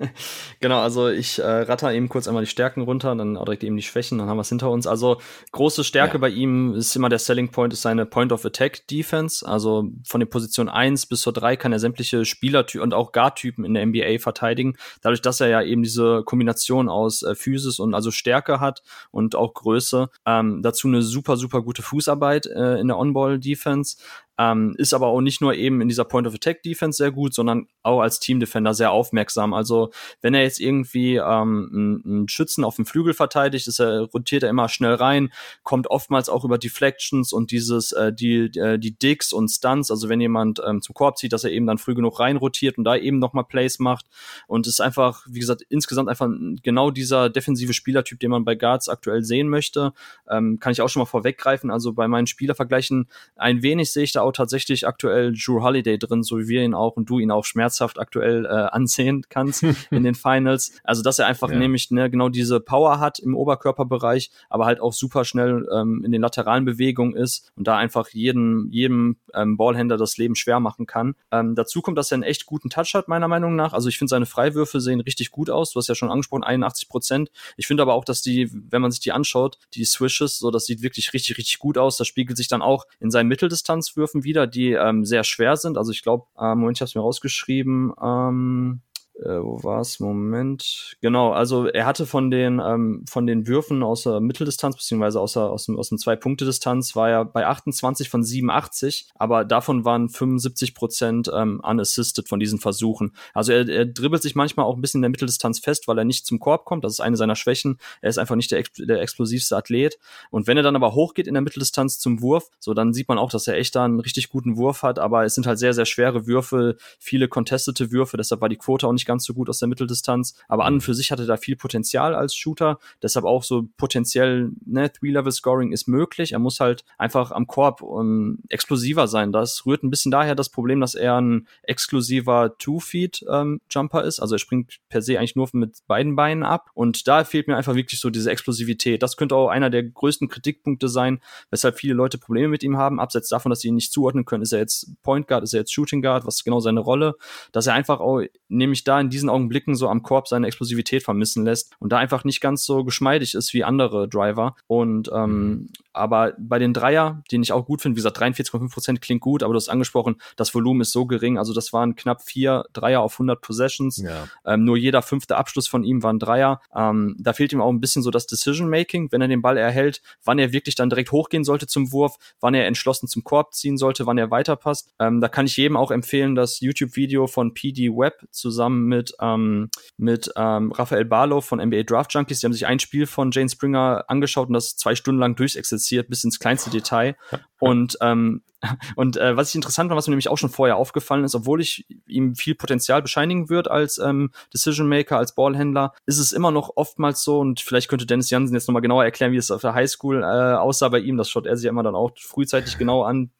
genau, also ich äh, ratter eben kurz einmal die Stärken runter, dann auch direkt eben die Schwächen, dann haben wir es hinter uns. Also große Stärke ja. bei ihm ist immer der Selling Point, ist seine Point of Attack Defense. Also von der Position 1 bis zur 3 kann er sämtliche Spielertypen und auch Guard-Typen in der NBA verteidigen. Dadurch, dass er ja eben diese Kombination aus äh, Physis und also Stärke hat und auch Größe. Ähm, dazu eine super, super gute Fußarbeit äh, in der On-Ball-Defense. Ähm, ist aber auch nicht nur eben in dieser Point of Attack Defense sehr gut, sondern auch als Team Defender sehr aufmerksam. Also wenn er jetzt irgendwie ähm, einen Schützen auf dem Flügel verteidigt, ist er, rotiert er immer schnell rein, kommt oftmals auch über Deflections und dieses, äh, die, äh, die Dicks und Stunts, also wenn jemand ähm, zum Korb zieht, dass er eben dann früh genug rein rotiert und da eben nochmal Plays macht. Und ist einfach, wie gesagt, insgesamt einfach genau dieser defensive Spielertyp, den man bei Guards aktuell sehen möchte. Ähm, kann ich auch schon mal vorweggreifen. Also bei meinen Spielervergleichen ein wenig sehe ich da auch tatsächlich aktuell Drew Holiday drin, so wie wir ihn auch und du ihn auch schmerzhaft aktuell äh, ansehen kannst in den Finals. Also dass er einfach ja. nämlich ne, genau diese Power hat im Oberkörperbereich, aber halt auch super schnell ähm, in den lateralen Bewegungen ist und da einfach jeden, jedem ähm, Ballhändler das Leben schwer machen kann. Ähm, dazu kommt, dass er einen echt guten Touch hat, meiner Meinung nach. Also ich finde seine Freiwürfe sehen richtig gut aus. Du hast ja schon angesprochen, 81 Prozent. Ich finde aber auch, dass die, wenn man sich die anschaut, die Swishes, so das sieht wirklich richtig, richtig gut aus. Das spiegelt sich dann auch in seinen Mitteldistanzwürfen wieder, die ähm, sehr schwer sind. Also ich glaube, äh, Moment, ich habe es mir rausgeschrieben. Ähm, äh, wo war's? Moment. Genau, also er hatte von den, ähm, von den Würfen aus der Mitteldistanz, beziehungsweise aus, der, aus dem, aus dem Zwei-Punkte-Distanz, war er bei 28 von 87, aber davon waren 75 Prozent ähm, unassisted von diesen Versuchen. Also er, er dribbelt sich manchmal auch ein bisschen in der Mitteldistanz fest, weil er nicht zum Korb kommt. Das ist eine seiner Schwächen. Er ist einfach nicht der, der explosivste Athlet. Und wenn er dann aber hochgeht in der Mitteldistanz zum Wurf, so dann sieht man auch, dass er echt da einen richtig guten Wurf hat, aber es sind halt sehr, sehr schwere Würfe, viele contestete Würfe, deshalb war die Quote auch nicht ganz ganz so gut aus der Mitteldistanz. Aber an und mhm. für sich hatte da viel Potenzial als Shooter. Deshalb auch so potenziell, ne, Three-Level-Scoring ist möglich. Er muss halt einfach am Korb um, ähm, explosiver sein. Das rührt ein bisschen daher das Problem, dass er ein exklusiver Two-Feet-Jumper ähm, ist. Also er springt per se eigentlich nur mit beiden Beinen ab. Und da fehlt mir einfach wirklich so diese Explosivität. Das könnte auch einer der größten Kritikpunkte sein, weshalb viele Leute Probleme mit ihm haben. Abseits davon, dass sie ihn nicht zuordnen können, ist er jetzt Point Guard, ist er jetzt Shooting Guard, was ist genau seine Rolle? Dass er einfach auch nämlich da da in diesen Augenblicken so am Korb seine Explosivität vermissen lässt und da einfach nicht ganz so geschmeidig ist wie andere Driver. Und ähm, mhm. aber bei den Dreier, den ich auch gut finde, wie gesagt, 43,5 Prozent klingt gut, aber du hast angesprochen, das Volumen ist so gering. Also das waren knapp vier Dreier auf 100 Possessions. Ja. Ähm, nur jeder fünfte Abschluss von ihm war ein Dreier. Ähm, da fehlt ihm auch ein bisschen so das Decision Making, wenn er den Ball erhält, wann er wirklich dann direkt hochgehen sollte zum Wurf, wann er entschlossen zum Korb ziehen sollte, wann er weiterpasst. Ähm, da kann ich jedem auch empfehlen, das YouTube-Video von PD Webb zusammen mit ähm, mit ähm, Raphael Barlow von NBA Draft Junkies. Die haben sich ein Spiel von Jane Springer angeschaut und das zwei Stunden lang durchexerziert bis ins kleinste Detail. Und ähm, und äh, was ich interessant fand, was mir nämlich auch schon vorher aufgefallen ist, obwohl ich ihm viel Potenzial bescheinigen würde als ähm, Decision Maker, als Ballhändler, ist es immer noch oftmals so, und vielleicht könnte Dennis Jansen jetzt nochmal genauer erklären, wie es auf der Highschool äh, aussah bei ihm. Das schaut er sich ja immer dann auch frühzeitig genau an.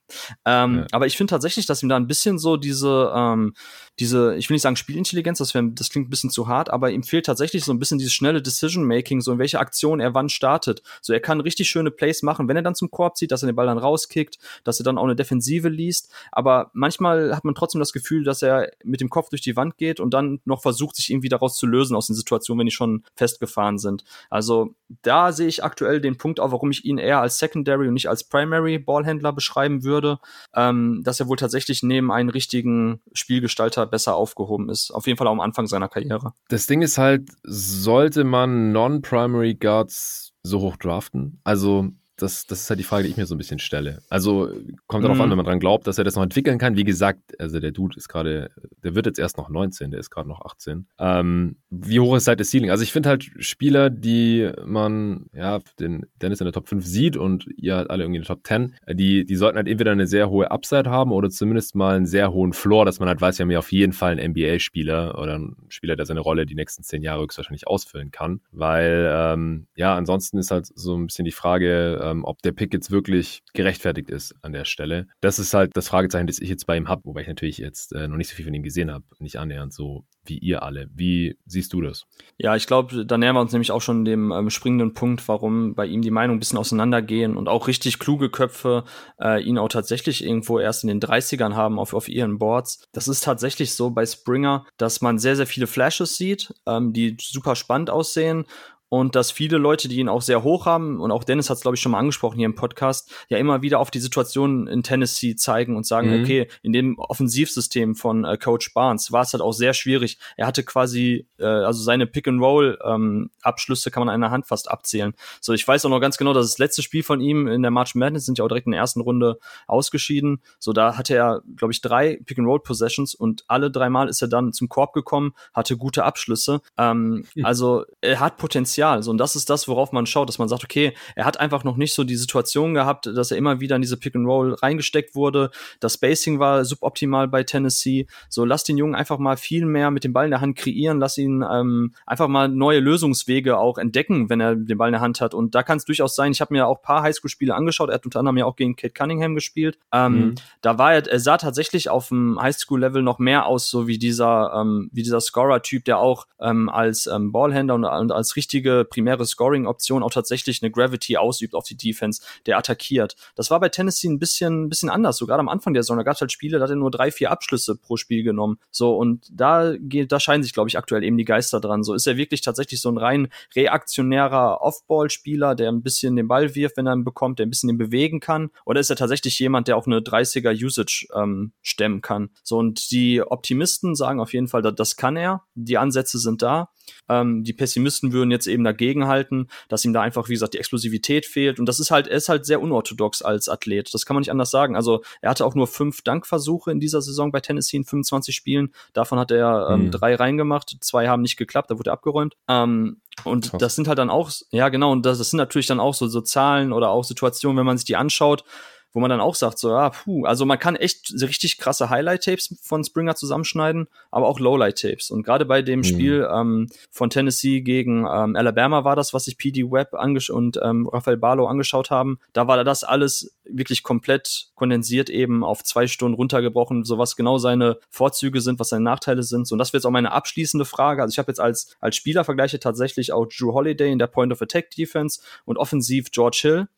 Ähm, ja. Aber ich finde tatsächlich, dass ihm da ein bisschen so diese, ähm, diese, ich will nicht sagen Spielintelligenz, das, wär, das klingt ein bisschen zu hart, aber ihm fehlt tatsächlich so ein bisschen dieses schnelle Decision-Making, so in welche Aktion er wann startet. So, er kann richtig schöne Plays machen, wenn er dann zum Korb zieht, dass er den Ball dann rauskickt, dass er dann auch eine Defensive liest. Aber manchmal hat man trotzdem das Gefühl, dass er mit dem Kopf durch die Wand geht und dann noch versucht, sich irgendwie daraus zu lösen aus den Situationen, wenn die schon festgefahren sind. Also da sehe ich aktuell den Punkt auch, warum ich ihn eher als Secondary und nicht als Primary Ballhändler beschreiben würde, ähm, dass er wohl tatsächlich neben einen richtigen Spielgestalter besser aufgehoben ist. Auf jeden Fall auch am Anfang seiner Karriere. Das Ding ist halt, sollte man Non-Primary Guards so hoch draften? Also das, das ist halt die Frage, die ich mir so ein bisschen stelle. Also kommt darauf mhm. an, wenn man dran glaubt, dass er das noch entwickeln kann. Wie gesagt, also der Dude ist gerade, der wird jetzt erst noch 19, der ist gerade noch 18. Ähm, wie hoch ist halt das Ceiling? Also ich finde halt Spieler, die man, ja, den Dennis in der Top 5 sieht und ihr halt alle irgendwie in der Top 10, die, die sollten halt entweder eine sehr hohe Upside haben oder zumindest mal einen sehr hohen Floor, dass man halt weiß, wir haben ja auf jeden Fall einen NBA-Spieler oder einen Spieler, der seine Rolle die nächsten zehn Jahre höchstwahrscheinlich ausfüllen kann. Weil, ähm, ja, ansonsten ist halt so ein bisschen die Frage, ähm, ob der Pick jetzt wirklich gerechtfertigt ist an der Stelle. Das ist halt das Fragezeichen, das ich jetzt bei ihm habe, wobei ich natürlich jetzt äh, noch nicht so viel von ihm gesehen habe, nicht annähernd so wie ihr alle. Wie siehst du das? Ja, ich glaube, da nähern wir uns nämlich auch schon dem ähm, springenden Punkt, warum bei ihm die Meinungen ein bisschen auseinandergehen und auch richtig kluge Köpfe äh, ihn auch tatsächlich irgendwo erst in den 30ern haben auf, auf ihren Boards. Das ist tatsächlich so bei Springer, dass man sehr, sehr viele Flashes sieht, ähm, die super spannend aussehen und dass viele Leute, die ihn auch sehr hoch haben, und auch Dennis hat es, glaube ich, schon mal angesprochen hier im Podcast, ja immer wieder auf die Situation in Tennessee zeigen und sagen, mhm. okay, in dem Offensivsystem von äh, Coach Barnes war es halt auch sehr schwierig. Er hatte quasi, äh, also seine Pick-and-Roll-Abschlüsse ähm, kann man an einer Hand fast abzählen. So, ich weiß auch noch ganz genau, dass das letzte Spiel von ihm in der March Madness sind ja auch direkt in der ersten Runde ausgeschieden. So, da hatte er, glaube ich, drei Pick-and-Roll-Possessions und alle dreimal ist er dann zum Korb gekommen, hatte gute Abschlüsse. Ähm, mhm. Also, er hat Potenzial Potenzial. So, und das ist das, worauf man schaut, dass man sagt, okay, er hat einfach noch nicht so die Situation gehabt, dass er immer wieder in diese Pick and Roll reingesteckt wurde. Das Spacing war suboptimal bei Tennessee. So, lass den Jungen einfach mal viel mehr mit dem Ball in der Hand kreieren, lass ihn ähm, einfach mal neue Lösungswege auch entdecken, wenn er den Ball in der Hand hat. Und da kann es durchaus sein, ich habe mir auch ein paar Highschool-Spiele angeschaut, er hat unter anderem ja auch gegen Kate Cunningham gespielt. Ähm, mhm. Da war er, er sah tatsächlich auf dem Highschool-Level noch mehr aus, so wie dieser, ähm, wie dieser Scorer-Typ, der auch ähm, als ähm, Ballhändler und, und als richtige einzige primäre Scoring-Option auch tatsächlich eine Gravity ausübt auf die Defense, der attackiert. Das war bei Tennessee ein bisschen, ein bisschen anders. So gerade am Anfang der Saison, da gab es halt Spiele, da hat er nur drei, vier Abschlüsse pro Spiel genommen. So, und da geht, da scheinen sich, glaube ich, aktuell eben die Geister dran. So ist er wirklich tatsächlich so ein rein reaktionärer Off-Ball-Spieler, der ein bisschen den Ball wirft, wenn er ihn bekommt, der ein bisschen den bewegen kann? Oder ist er tatsächlich jemand, der auch eine 30er Usage ähm, stemmen kann? So, und die Optimisten sagen auf jeden Fall, das kann er. Die Ansätze sind da. Ähm, die Pessimisten würden jetzt eben dagegenhalten, dass ihm da einfach, wie gesagt, die Explosivität fehlt. Und das ist halt, er ist halt sehr unorthodox als Athlet. Das kann man nicht anders sagen. Also er hatte auch nur fünf Dankversuche in dieser Saison bei Tennessee in 25 Spielen. Davon hat er ähm, mhm. drei reingemacht. Zwei haben nicht geklappt, da wurde er abgeräumt. Ähm, und Krass. das sind halt dann auch, ja genau, und das, das sind natürlich dann auch so, so Zahlen oder auch Situationen, wenn man sich die anschaut, wo man dann auch sagt, so, ja, puh, also man kann echt richtig krasse Highlight-Tapes von Springer zusammenschneiden, aber auch Lowlight-Tapes. Und gerade bei dem mhm. Spiel ähm, von Tennessee gegen ähm, Alabama war das, was sich PD Webb und ähm, Rafael Barlow angeschaut haben. Da war das alles wirklich komplett kondensiert eben auf zwei Stunden runtergebrochen, so was genau seine Vorzüge sind, was seine Nachteile sind. So, und das wird jetzt auch meine abschließende Frage. Also ich habe jetzt als, als Spieler vergleiche tatsächlich auch Drew Holiday in der Point of Attack Defense und offensiv George Hill.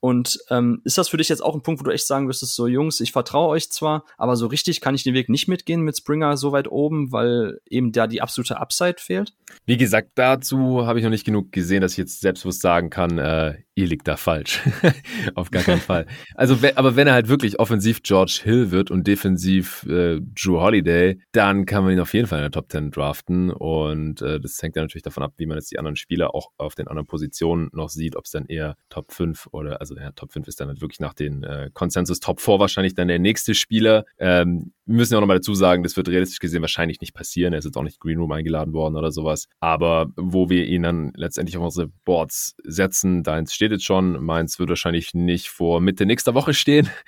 Und ähm, ist das für dich jetzt auch ein Punkt, wo du echt sagen wirst, so Jungs, ich vertraue euch zwar, aber so richtig kann ich den Weg nicht mitgehen mit Springer so weit oben, weil eben da die absolute Upside fehlt? Wie gesagt, dazu habe ich noch nicht genug gesehen, dass ich jetzt selbstbewusst sagen kann, äh, ihr liegt da falsch. Auf gar keinen Fall. Also, aber wenn er halt wirklich offensiv George Hill wird und defensiv äh, Drew Holiday, dann kann man ihn auf jeden Fall in der Top 10 draften. Und äh, das hängt dann natürlich davon ab, wie man jetzt die anderen Spieler auch auf den anderen Positionen noch sieht, ob es dann eher Top 5 oder, also ja, Top 5 ist dann halt wirklich nach den äh, Consensus Top 4 wahrscheinlich dann der nächste Spieler. Ähm, wir müssen ja auch nochmal dazu sagen, das wird realistisch gesehen wahrscheinlich nicht passieren. Er ist jetzt auch nicht Green Room eingeladen worden oder sowas. Aber wo wir ihn dann letztendlich auf unsere Boards setzen, da steht jetzt schon. Meins wird wahrscheinlich nicht vor Mitte nächster Woche stehen.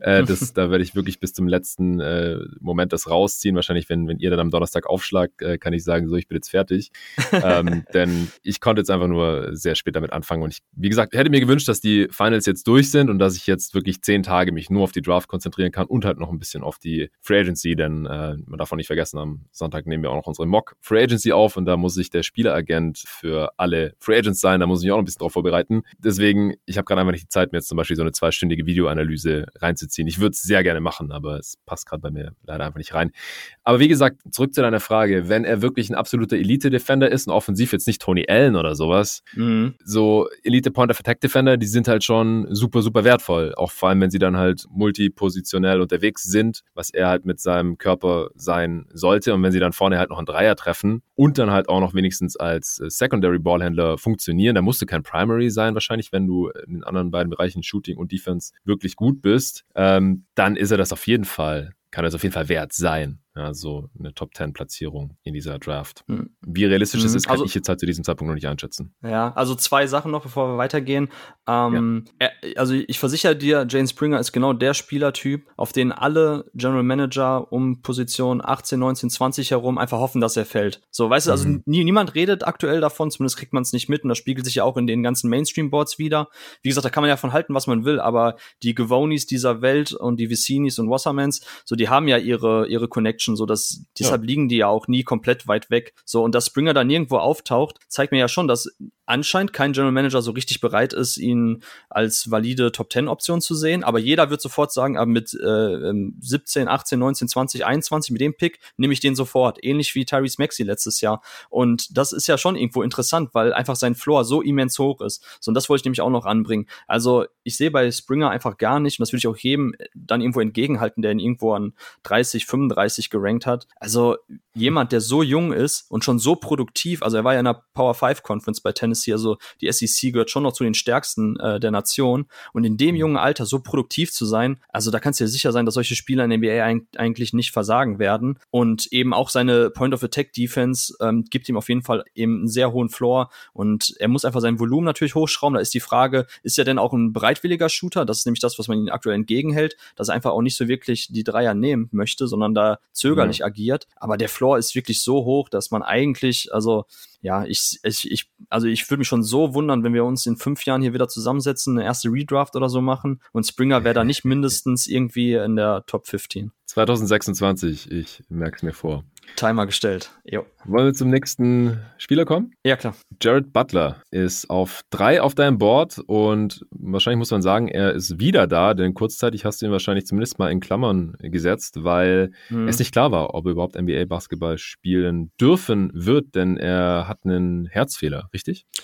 Äh, das, da werde ich wirklich bis zum letzten äh, Moment das rausziehen. Wahrscheinlich, wenn, wenn ihr dann am Donnerstag aufschlagt, äh, kann ich sagen, so, ich bin jetzt fertig. ähm, denn ich konnte jetzt einfach nur sehr spät damit anfangen. Und ich, wie gesagt, hätte mir gewünscht, dass die Finals jetzt durch sind und dass ich jetzt wirklich zehn Tage mich nur auf die Draft konzentrieren kann und halt noch ein bisschen auf die Free Agency, denn äh, man darf auch nicht vergessen, am Sonntag nehmen wir auch noch unsere Mock Free Agency auf und da muss sich der Spieleragent für alle Free Agents sein, da muss ich mich auch noch ein bisschen drauf vorbereiten. Deswegen, ich habe gerade einfach nicht die Zeit, mir jetzt zum Beispiel so eine zweistündige Videoanalyse reinzuziehen. Ich würde es sehr gerne machen, aber es passt gerade bei mir leider einfach nicht rein. Aber wie gesagt, zurück zu deiner Frage, wenn er wirklich ein absoluter Elite-Defender ist und offensiv jetzt nicht Tony Allen oder sowas, mhm. so Elite-Point-of-Attack-Defender, die sind halt schon super, super wertvoll. Auch vor allem, wenn sie dann halt multipositionell unterwegs sind, was er halt mit seinem Körper sein sollte. Und wenn sie dann vorne halt noch einen Dreier treffen und dann halt auch noch wenigstens als äh, Secondary Ballhändler funktionieren, dann musst du kein Primary sein wahrscheinlich, wenn du in den anderen beiden Bereichen Shooting und Defense wirklich gut bist, ähm, dann ist er das auf jeden Fall kann es auf jeden Fall wert sein. Ja, so eine Top 10 Platzierung in dieser Draft. Hm. Wie realistisch hm. das ist, kann also, ich jetzt halt zu diesem Zeitpunkt noch nicht einschätzen. Ja, also zwei Sachen noch, bevor wir weitergehen. Ähm, ja. er, also ich versichere dir, Jane Springer ist genau der Spielertyp, auf den alle General Manager um Position 18, 19, 20 herum einfach hoffen, dass er fällt. So, weißt du, also mhm. nie, niemand redet aktuell davon, zumindest kriegt man es nicht mit und das spiegelt sich ja auch in den ganzen Mainstream-Boards wieder. Wie gesagt, da kann man ja von halten, was man will, aber die Gewonis dieser Welt und die Vicinis und Wassermans, so die haben ja ihre, ihre Connection, so dass deshalb ja. liegen die ja auch nie komplett weit weg. So, und dass Springer da nirgendwo auftaucht, zeigt mir ja schon, dass anscheinend kein General Manager so richtig bereit ist, ihn als valide Top 10 Option zu sehen. Aber jeder wird sofort sagen, aber mit äh, 17, 18, 19, 20, 21, mit dem Pick nehme ich den sofort. Ähnlich wie Tyrese Maxey letztes Jahr. Und das ist ja schon irgendwo interessant, weil einfach sein Floor so immens hoch ist. So, und das wollte ich nämlich auch noch anbringen. Also, ich sehe bei Springer einfach gar nicht, und das würde ich auch jedem dann irgendwo entgegenhalten, der ihn irgendwo an 30, 35 gerankt hat. Also, jemand, der so jung ist und schon so produktiv, also er war ja in einer Power 5 Conference bei Tennessee, also die SEC gehört schon noch zu den stärksten äh, der Nation. Und in dem jungen Alter so produktiv zu sein, also da kannst du dir sicher sein, dass solche Spieler in der NBA eigentlich nicht versagen werden. Und eben auch seine Point of Attack Defense ähm, gibt ihm auf jeden Fall eben einen sehr hohen Floor. Und er muss einfach sein Volumen natürlich hochschrauben, da ist die Frage, ist er denn auch ein bereitwilliger Shooter? Das ist nämlich das, was man ihm aktuell entgegenhält, dass er einfach auch nicht so wirklich die Dreier nehmen möchte, sondern da zögerlich ja. agiert, aber der Floor ist wirklich so hoch, dass man eigentlich, also ja, ich, ich, ich also ich würde mich schon so wundern, wenn wir uns in fünf Jahren hier wieder zusammensetzen, eine erste Redraft oder so machen und Springer wäre da nicht mindestens irgendwie in der Top 15. 2026, ich merke es mir vor. Timer gestellt. Jo. Wollen wir zum nächsten Spieler kommen? Ja, klar. Jared Butler ist auf drei auf deinem Board und wahrscheinlich muss man sagen, er ist wieder da, denn kurzzeitig hast du ihn wahrscheinlich zumindest mal in Klammern gesetzt, weil hm. es nicht klar war, ob er überhaupt NBA-Basketball spielen dürfen wird, denn er hat einen Herzfehler, richtig? Ja,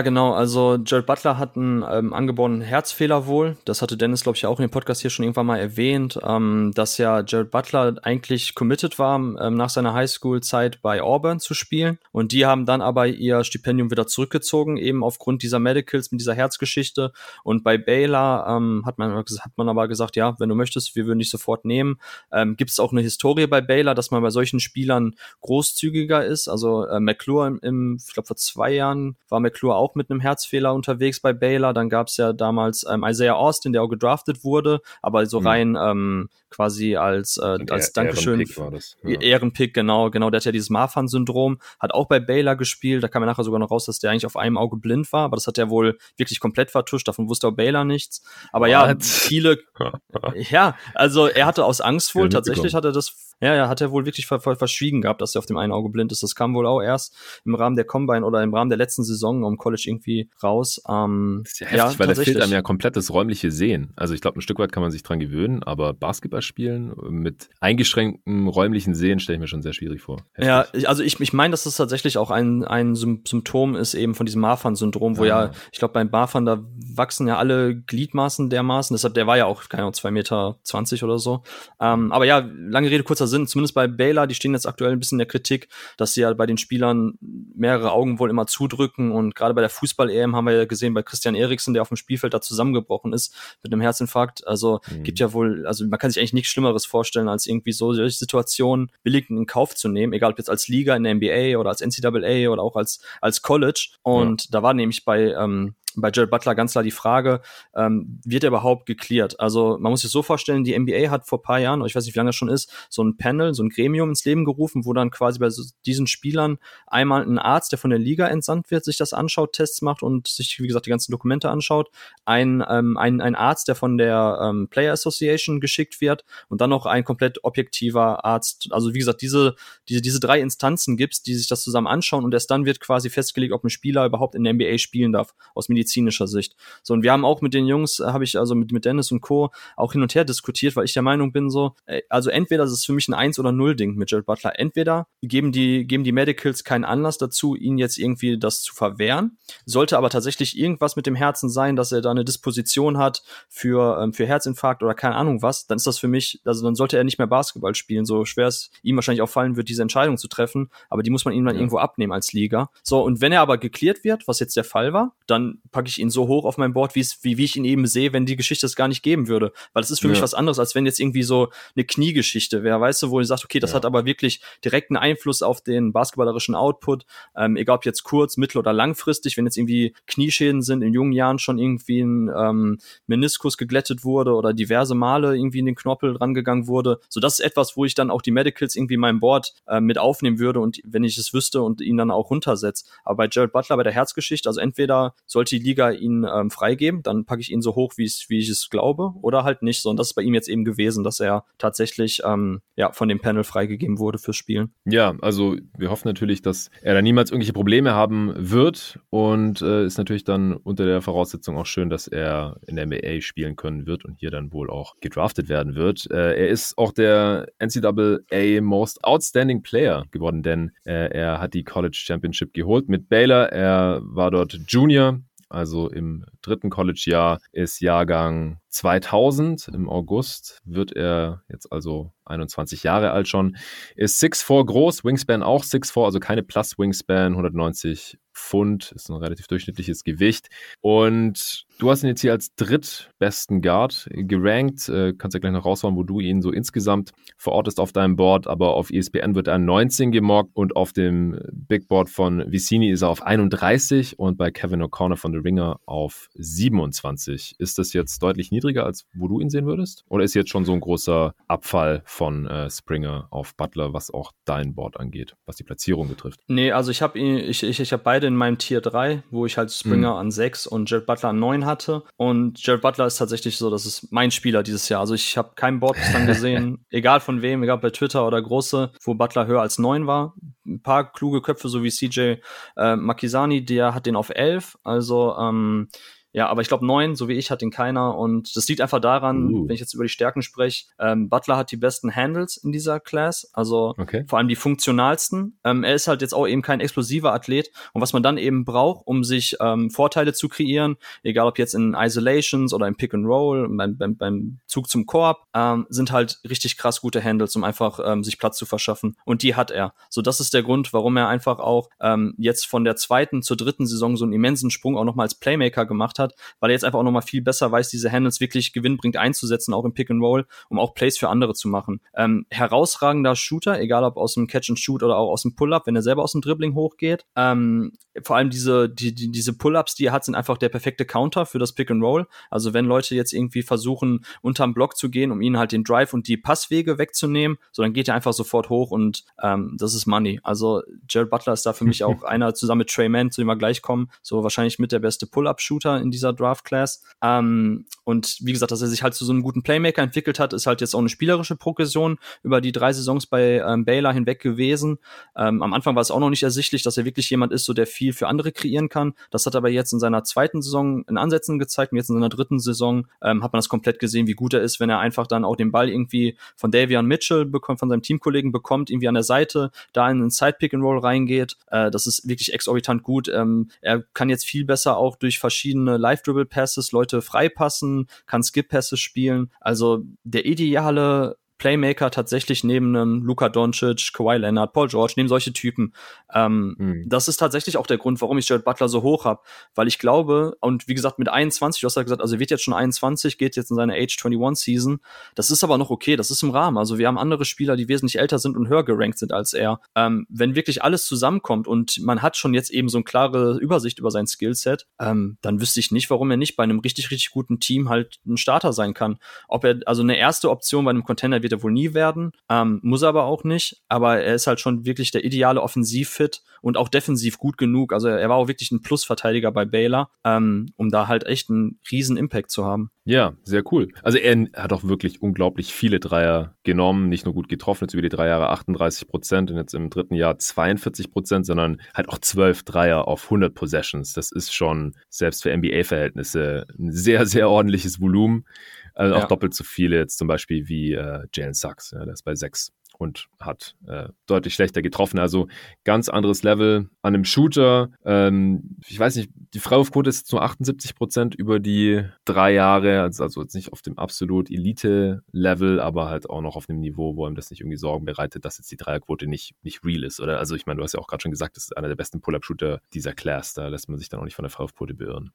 genau. Also Jared Butler hat einen ähm, angeborenen Herzfehler wohl. Das hatte Dennis, glaube ich, auch in dem Podcast hier schon irgendwann mal erwähnt, ähm, dass ja Jared Butler eigentlich committed war, ähm, nach seiner Highschool-Zeit bei Auburn zu spielen. Und die haben dann aber ihr Stipendium wieder zurückgezogen, eben aufgrund dieser Medicals mit dieser Herzgeschichte. Und bei Baylor ähm, hat, man, hat man aber gesagt, ja, wenn du möchtest, wir würden dich sofort nehmen. Ähm, Gibt es auch eine Historie bei Baylor, dass man bei solchen Spielern großzügiger ist. Also äh, McClure im, im ich glaube vor zwei Jahren war McClure auch mit einem Herzfehler unterwegs bei Baylor. Dann gab es ja damals ähm, Isaiah Austin, der auch gedraftet wurde, aber so mhm. rein ähm, quasi als, äh, als Dankeschön. Ehrenpick war das. Ja. Ehrenpick, genau, genau. Der hat ja dieses Marfan-Syndrom, hat auch bei Baylor gespielt. Da kam ja nachher sogar noch raus, dass der eigentlich auf einem Auge blind war, aber das hat er wohl wirklich komplett vertuscht. Davon wusste auch Baylor nichts. Aber What? ja, viele, ja, also er hatte aus Angst wohl, ja, tatsächlich hat er das Ja, ja, hat er wohl wirklich ver ver verschwiegen gehabt, dass er auf dem einen Auge blind ist. Das kam wohl auch erst im Rahmen der Combine oder im Rahmen der letzten Saison um College irgendwie raus. Ähm, das ist ja heftig, ja, weil da fehlt einem ja komplett das räumliche Sehen. Also ich glaube, ein Stück weit kann man sich dran gewöhnen, aber Basketball spielen mit eingeschränktem räumlichen Sehen stelle ich mir schon sehr schwierig vor. Heftig. Ja, also ich, ich meine, dass das tatsächlich auch ein, ein Symptom ist eben von diesem Marfan-Syndrom, wo ja, ja ich glaube, beim Marfan, da wachsen ja alle Gliedmaßen dermaßen. Deshalb, der war ja auch, keine Ahnung, zwei Meter zwanzig oder so. Ähm, aber ja, lange Rede, kurzer Sinn. Zumindest bei Baylor, die stehen jetzt aktuell ein bisschen in der Kritik, dass sie ja bei den Spielern mehrere Augen wohl immer zudrücken. Und gerade bei der Fußball-EM haben wir ja gesehen, bei Christian Eriksen, der auf dem Spielfeld da zusammengebrochen ist mit einem Herzinfarkt. Also mhm. gibt ja wohl, also man kann sich eigentlich nichts Schlimmeres vorstellen, als irgendwie so solche Situationen billig in Kauf zu nehmen, egal ob jetzt als Liga in der NBA oder als NCAA oder auch als, als College. Und ja. da war nämlich bei ähm, bei Jared Butler ganz klar die Frage, ähm, wird er überhaupt geklärt? Also man muss sich so vorstellen, die NBA hat vor paar Jahren, ich weiß nicht, wie lange das schon ist, so ein Panel, so ein Gremium ins Leben gerufen, wo dann quasi bei so diesen Spielern einmal ein Arzt, der von der Liga entsandt wird, sich das anschaut, Tests macht und sich, wie gesagt, die ganzen Dokumente anschaut, ein, ähm, ein, ein Arzt, der von der ähm, Player Association geschickt wird und dann noch ein komplett objektiver Arzt. Also wie gesagt, diese, diese, diese drei Instanzen gibt's, die sich das zusammen anschauen und erst dann wird quasi festgelegt, ob ein Spieler überhaupt in der NBA spielen darf, aus Medizin medizinischer Sicht. So, und wir haben auch mit den Jungs, äh, habe ich also mit, mit Dennis und Co. auch hin und her diskutiert, weil ich der Meinung bin, so, also entweder ist es für mich ein Eins- oder Null-Ding mit Jared Butler. Entweder geben die, geben die Medicals keinen Anlass dazu, ihn jetzt irgendwie das zu verwehren. Sollte aber tatsächlich irgendwas mit dem Herzen sein, dass er da eine Disposition hat für, ähm, für Herzinfarkt oder keine Ahnung was, dann ist das für mich, also dann sollte er nicht mehr Basketball spielen. So schwer es ihm wahrscheinlich auch fallen wird, diese Entscheidung zu treffen, aber die muss man ihm dann ja. irgendwo abnehmen als Liga. So, und wenn er aber geklärt wird, was jetzt der Fall war, dann packe ich ihn so hoch auf mein Board, wie, wie, ich ihn eben sehe, wenn die Geschichte es gar nicht geben würde. Weil es ist für ja. mich was anderes, als wenn jetzt irgendwie so eine Kniegeschichte wäre, weißt du, wo ich sagt, okay, das ja. hat aber wirklich direkten Einfluss auf den basketballerischen Output, ähm, egal ob jetzt kurz, mittel- oder langfristig, wenn jetzt irgendwie Knieschäden sind, in jungen Jahren schon irgendwie ein ähm, Meniskus geglättet wurde oder diverse Male irgendwie in den Knorpel rangegangen wurde. So, das ist etwas, wo ich dann auch die Medicals irgendwie in meinem Board äh, mit aufnehmen würde und wenn ich es wüsste und ihn dann auch runtersetze. Aber bei Jared Butler, bei der Herzgeschichte, also entweder sollte die Liga ihn ähm, freigeben, dann packe ich ihn so hoch, wie wie ich es glaube, oder halt nicht so. Und das ist bei ihm jetzt eben gewesen, dass er tatsächlich ähm, ja von dem Panel freigegeben wurde fürs Spielen. Ja, also wir hoffen natürlich, dass er da niemals irgendwelche Probleme haben wird und äh, ist natürlich dann unter der Voraussetzung auch schön, dass er in der NBA spielen können wird und hier dann wohl auch gedraftet werden wird. Äh, er ist auch der NCAA Most Outstanding Player geworden, denn äh, er hat die College Championship geholt mit Baylor. Er war dort Junior also im dritten College-Jahr ist Jahrgang 2000. Im August wird er jetzt also 21 Jahre alt schon. Ist 6'4 groß, Wingspan auch 6'4, also keine Plus-Wingspan, 190 Pfund, ist ein relativ durchschnittliches Gewicht. Und du hast ihn jetzt hier als drittbesten Guard gerankt. Äh, kannst ja gleich noch raushauen, wo du ihn so insgesamt verortest auf deinem Board. Aber auf ESPN wird er 19 gemockt und auf dem Big Board von Vicini ist er auf 31 und bei Kevin O'Connor von The Ringer auf 27. Ist das jetzt deutlich niedriger, als wo du ihn sehen würdest? Oder ist jetzt schon so ein großer Abfall von äh, Springer auf Butler, was auch dein Board angeht, was die Platzierung betrifft? Nee, also ich habe ich, ich, ich hab beide in meinem Tier 3, wo ich halt Springer mhm. an 6 und Jared Butler an 9 hatte. Und Jared Butler ist tatsächlich so, das ist mein Spieler dieses Jahr. Also ich habe kein Board bislang gesehen, egal von wem, egal bei Twitter oder große, wo Butler höher als 9 war. Ein paar kluge Köpfe, so wie CJ äh, Makisani, der hat den auf 11. Also ähm, ja, aber ich glaube, neun, so wie ich, hat ihn keiner. Und das liegt einfach daran, uh. wenn ich jetzt über die Stärken spreche, ähm, Butler hat die besten Handles in dieser Class, also okay. vor allem die funktionalsten. Ähm, er ist halt jetzt auch eben kein explosiver Athlet. Und was man dann eben braucht, um sich ähm, Vorteile zu kreieren, egal ob jetzt in Isolations oder im Pick and Roll, beim, beim, beim Zug zum Korb, ähm, sind halt richtig krass gute Handles, um einfach ähm, sich Platz zu verschaffen. Und die hat er. So, das ist der Grund, warum er einfach auch ähm, jetzt von der zweiten zur dritten Saison so einen immensen Sprung auch nochmal als Playmaker gemacht hat hat, weil er jetzt einfach auch nochmal viel besser weiß, diese Handles wirklich gewinnbringend einzusetzen, auch im Pick and Roll, um auch Plays für andere zu machen. Ähm, herausragender Shooter, egal ob aus dem Catch and Shoot oder auch aus dem Pull-Up, wenn er selber aus dem Dribbling hochgeht. Ähm, vor allem diese, die, die, diese Pull-Ups, die er hat, sind einfach der perfekte Counter für das Pick and Roll. Also wenn Leute jetzt irgendwie versuchen, unterm Block zu gehen, um ihnen halt den Drive und die Passwege wegzunehmen, so dann geht er einfach sofort hoch und ähm, das ist Money. Also Jared Butler ist da für mich auch einer zusammen mit Trey Mann, zu dem wir gleich kommen, so wahrscheinlich mit der beste Pull-Up-Shooter in dieser Draft Class. Ähm, und wie gesagt, dass er sich halt zu so einem guten Playmaker entwickelt hat, ist halt jetzt auch eine spielerische Progression über die drei Saisons bei ähm, Baylor hinweg gewesen. Ähm, am Anfang war es auch noch nicht ersichtlich, dass er wirklich jemand ist, so der viel für andere kreieren kann. Das hat er aber jetzt in seiner zweiten Saison in Ansätzen gezeigt und jetzt in seiner dritten Saison ähm, hat man das komplett gesehen, wie gut er ist, wenn er einfach dann auch den Ball irgendwie von Davian Mitchell bekommt, von seinem Teamkollegen bekommt, irgendwie an der Seite, da in einen Side-Pick and Roll reingeht. Äh, das ist wirklich exorbitant gut. Ähm, er kann jetzt viel besser auch durch verschiedene Live-Dribble-Passes Leute freipassen, kann Skip-Pässe spielen. Also der ideale Playmaker tatsächlich neben einem Luka Doncic, Kawhi Leonard, Paul George, neben solche Typen. Ähm, mhm. Das ist tatsächlich auch der Grund, warum ich Jared Butler so hoch habe, weil ich glaube, und wie gesagt, mit 21, du hast ja gesagt, also er wird jetzt schon 21, geht jetzt in seine Age 21 Season. Das ist aber noch okay, das ist im Rahmen. Also wir haben andere Spieler, die wesentlich älter sind und höher gerankt sind als er. Ähm, wenn wirklich alles zusammenkommt und man hat schon jetzt eben so eine klare Übersicht über sein Skillset, ähm, dann wüsste ich nicht, warum er nicht bei einem richtig, richtig guten Team halt ein Starter sein kann. Ob er, also eine erste Option bei einem Contender wird er wohl nie werden, ähm, muss er aber auch nicht. Aber er ist halt schon wirklich der ideale Offensivfit und auch defensiv gut genug. Also er war auch wirklich ein Plusverteidiger bei Baylor, ähm, um da halt echt einen riesen Impact zu haben. Ja, sehr cool. Also er hat auch wirklich unglaublich viele Dreier genommen, nicht nur gut getroffen, jetzt über die drei Jahre 38 Prozent und jetzt im dritten Jahr 42 Prozent, sondern halt auch zwölf Dreier auf 100 Possessions. Das ist schon selbst für NBA-Verhältnisse ein sehr, sehr ordentliches Volumen. Also auch ja. doppelt so viele jetzt zum Beispiel wie äh, Jalen Sachs. Ja, der ist bei sechs und hat äh, deutlich schlechter getroffen. Also ganz anderes Level an einem Shooter. Ähm, ich weiß nicht, die Freiwurfquote ist nur 78 Prozent über die drei Jahre. Also, also jetzt nicht auf dem absolut Elite-Level, aber halt auch noch auf einem Niveau, wo ihm das nicht irgendwie Sorgen bereitet, dass jetzt die Dreierquote nicht, nicht real ist. Oder also ich meine, du hast ja auch gerade schon gesagt, das ist einer der besten Pull-Up-Shooter dieser Class. Da lässt man sich dann auch nicht von der Freiwurfquote beirren.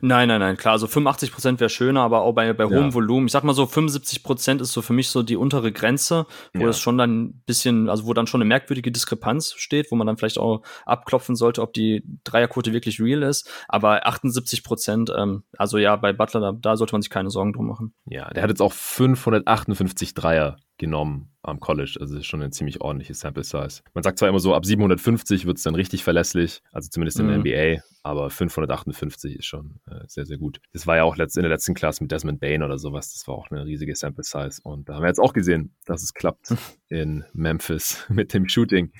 Nein, nein, nein, klar. Also 85 Prozent wäre schöner, aber auch bei, bei hohem ja. Volumen. Ich sag mal so, 75 Prozent ist so für mich so die untere Grenze, wo ja. es schon dann ein bisschen, also wo dann schon eine merkwürdige Diskrepanz steht, wo man dann vielleicht auch abklopfen sollte, ob die Dreierquote wirklich real ist. Aber 78 Prozent, ähm, also ja, bei Butler, da, da sollte man sich keine Sorgen drum machen. Ja, der hat jetzt auch 558 Dreier genommen am College. Also ist schon ein ziemlich ordentliches Sample Size. Man sagt zwar immer so, ab 750 wird es dann richtig verlässlich, also zumindest in der mhm. NBA, aber 558 ist schon äh, sehr, sehr gut. Das war ja auch letzt, in der letzten Klasse mit Desmond Bain oder sowas. Das war auch eine riesige Sample Size. Und da haben wir jetzt auch gesehen, dass es klappt in Memphis mit dem Shooting.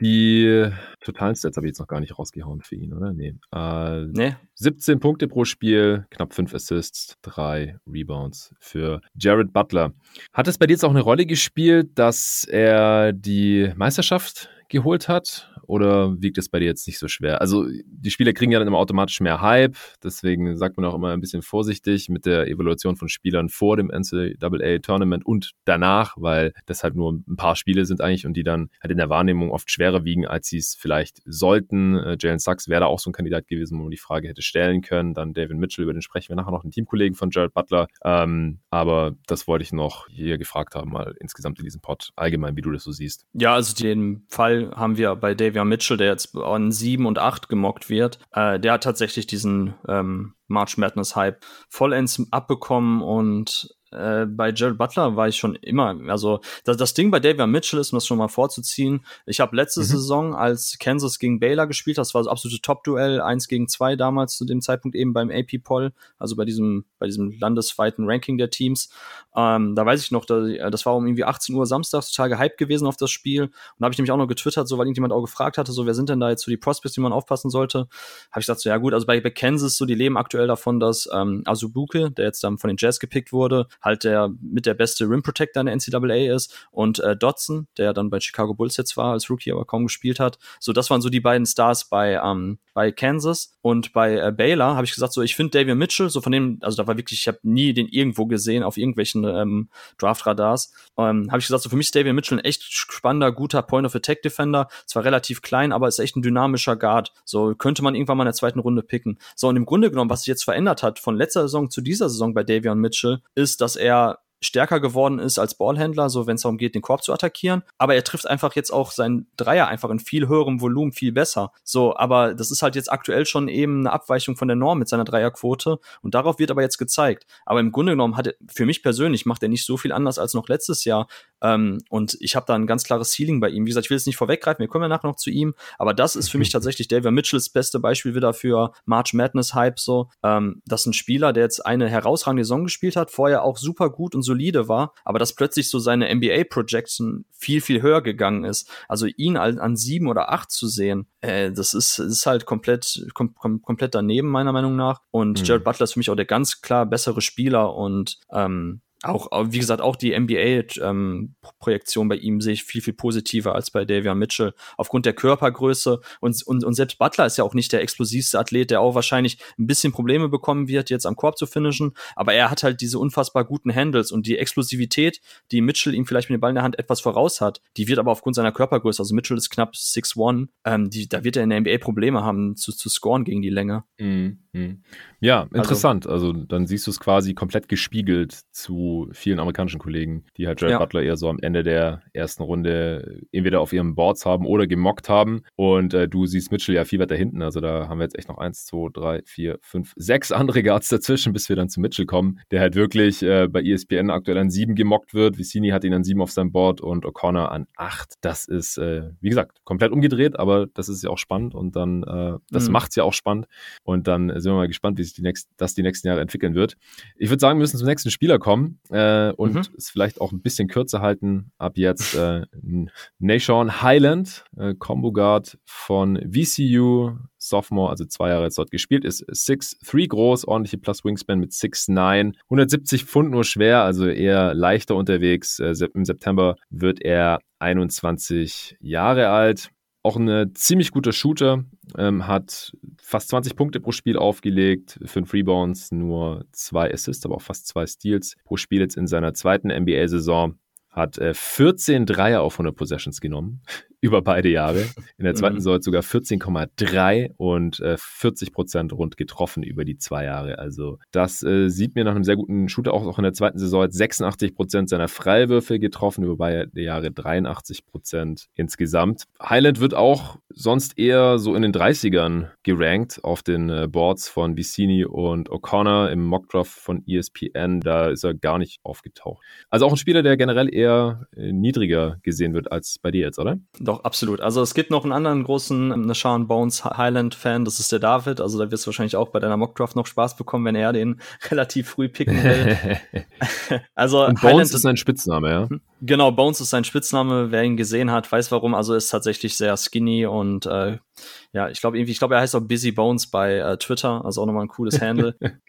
Die totalen Stats habe ich jetzt noch gar nicht rausgehauen für ihn, oder? Nee. Äh, nee. 17 Punkte pro Spiel, knapp 5 Assists, 3 Rebounds für Jared Butler. Hat es bei dir jetzt auch eine Rolle gespielt, dass er die Meisterschaft geholt hat? Oder wiegt es bei dir jetzt nicht so schwer? Also die Spieler kriegen ja dann immer automatisch mehr Hype, deswegen sagt man auch immer ein bisschen vorsichtig mit der Evaluation von Spielern vor dem NCAA-Tournament und danach, weil das halt nur ein paar Spiele sind eigentlich und die dann halt in der Wahrnehmung oft schwerer wiegen, als sie es vielleicht sollten. Äh, Jalen Sachs wäre da auch so ein Kandidat gewesen, wo man die Frage hätte stellen können. Dann David Mitchell, über den sprechen wir nachher noch, einen Teamkollegen von Jared Butler. Ähm, aber das wollte ich noch hier gefragt haben, mal insgesamt in diesem Pod allgemein, wie du das so siehst. Ja, also den Fall haben wir bei Xavier Mitchell, der jetzt an 7 und 8 gemockt wird, äh, der hat tatsächlich diesen ähm, March Madness Hype vollends abbekommen und äh, bei Jared Butler war ich schon immer, also das, das Ding bei David Mitchell ist, um das schon mal vorzuziehen, ich habe letzte mhm. Saison, als Kansas gegen Baylor gespielt, das war das absolute Top-Duell, 1 gegen 2 damals zu dem Zeitpunkt eben beim AP-Poll, also bei diesem, bei diesem landesweiten Ranking der Teams. Ähm, da weiß ich noch, da, das war um irgendwie 18 Uhr samstags, total gehypt gewesen auf das Spiel. Und da habe ich nämlich auch noch getwittert, so weil irgendjemand auch gefragt hatte, so wer sind denn da jetzt so die Prospects, die man aufpassen sollte. Habe ich gesagt, so ja gut, also bei, bei Kansas, so die leben aktuell davon, dass ähm, Azubuke, der jetzt dann von den Jazz gepickt wurde, halt der mit der beste Rim Protector in der NCAA ist und äh, Dotson, der dann bei Chicago Bulls jetzt war, als Rookie aber kaum gespielt hat. So, das waren so die beiden Stars bei, ähm, bei Kansas und bei äh, Baylor habe ich gesagt, so ich finde David Mitchell, so von dem, also da war wirklich, ich habe nie den irgendwo gesehen auf irgendwelchen ähm, Draft-Radars. Ähm, habe ich gesagt, so für mich ist David Mitchell ein echt spannender, guter Point-of-Attack-Defender. Zwar relativ klein, aber ist echt ein dynamischer Guard. So könnte man irgendwann mal in der zweiten Runde picken. So, und im Grunde genommen, was sich jetzt verändert hat von letzter Saison zu dieser Saison bei Davion Mitchell, ist, dass er stärker geworden ist als Ballhändler, so wenn es darum geht, den Korb zu attackieren. Aber er trifft einfach jetzt auch seinen Dreier einfach in viel höherem Volumen viel besser. So, aber das ist halt jetzt aktuell schon eben eine Abweichung von der Norm mit seiner Dreierquote und darauf wird aber jetzt gezeigt. Aber im Grunde genommen hat er, für mich persönlich macht er nicht so viel anders als noch letztes Jahr. Ähm, und ich habe da ein ganz klares Ceiling bei ihm. Wie gesagt, ich will es nicht vorweggreifen, wir kommen ja nachher noch zu ihm, aber das ist für mich tatsächlich David Mitchells beste Beispiel wieder für March Madness Hype so. Ähm, das ist ein Spieler, der jetzt eine herausragende Saison gespielt hat, vorher auch super gut und solide war, aber dass plötzlich so seine NBA-Projection viel, viel höher gegangen ist. Also ihn an, an sieben oder acht zu sehen, äh, das ist, ist halt komplett, kom kom komplett daneben, meiner Meinung nach. Und mhm. Jared Butler ist für mich auch der ganz klar bessere Spieler und ähm, auch, wie gesagt, auch die NBA-Projektion ähm, bei ihm sehe ich viel, viel positiver als bei Davion Mitchell. Aufgrund der Körpergröße und, und, und selbst Butler ist ja auch nicht der explosivste Athlet, der auch wahrscheinlich ein bisschen Probleme bekommen wird, jetzt am Korb zu finishen. Aber er hat halt diese unfassbar guten Handles und die Explosivität, die Mitchell ihm vielleicht mit dem Ball in der Hand etwas voraus hat, die wird aber aufgrund seiner Körpergröße, also Mitchell ist knapp 6'1, ähm, die, da wird er in der NBA Probleme haben zu, zu scoren gegen die Länge. Mhm. Mhm. Ja, also interessant. Also, also dann siehst du es quasi komplett gespiegelt zu vielen amerikanischen Kollegen, die halt Jared ja. Butler eher so am Ende der ersten Runde entweder auf ihren Boards haben oder gemockt haben. Und äh, du siehst Mitchell ja viel weiter hinten. Also da haben wir jetzt echt noch eins, zwei, drei, vier, fünf, sechs andere Guards dazwischen, bis wir dann zu Mitchell kommen, der halt wirklich äh, bei ESPN aktuell an sieben gemockt wird. Vicini hat ihn an sieben auf seinem Board und O'Connor an acht. Das ist, äh, wie gesagt, komplett umgedreht, aber das ist ja auch spannend und dann, äh, das mhm. es ja auch spannend. Und dann sind wir mal gespannt, wie sich die nächsten, das die nächsten Jahre entwickeln wird. Ich würde sagen, wir müssen zum nächsten Spieler kommen äh, und mhm. es vielleicht auch ein bisschen kürzer halten. Ab jetzt äh, Nashon Highland, äh, Combo Guard von VCU, Sophomore, also zwei Jahre jetzt dort gespielt, ist 6'3 groß, ordentliche Plus Wingspan mit 6'9, 170 Pfund nur schwer, also eher leichter unterwegs. Äh, Im September wird er 21 Jahre alt. Auch ein ziemlich guter Shooter, ähm, hat fast 20 Punkte pro Spiel aufgelegt, 5 Rebounds, nur 2 Assists, aber auch fast 2 Steals pro Spiel jetzt in seiner zweiten NBA-Saison hat äh, 14 Dreier auf 100 Possessions genommen über beide Jahre. In der zweiten mhm. Saison sogar 14,3 und äh, 40 Prozent rund getroffen über die zwei Jahre. Also das äh, sieht mir nach einem sehr guten Shooter auch, auch in der zweiten Saison hat 86 Prozent seiner Freiwürfe getroffen, über beide Jahre 83 Prozent insgesamt. Highland wird auch sonst eher so in den 30ern gerankt auf den äh, Boards von Vicini und O'Connor im Mockdraft von ESPN. Da ist er gar nicht aufgetaucht. Also auch ein Spieler, der generell eher äh, niedriger gesehen wird als bei dir jetzt, oder? Doch doch, absolut. Also es gibt noch einen anderen großen ähm, Sean Bones Highland-Fan, das ist der David. Also da wirst du wahrscheinlich auch bei deiner Mockdraft noch Spaß bekommen, wenn er den relativ früh picken will. also Und Bones Highland, ist sein Spitzname, ja? Hm? Genau, Bones ist sein Spitzname. Wer ihn gesehen hat, weiß warum. Also ist tatsächlich sehr skinny und äh, ja, ich glaube irgendwie, ich glaube, er heißt auch Busy Bones bei äh, Twitter, also auch nochmal ein cooles Handle.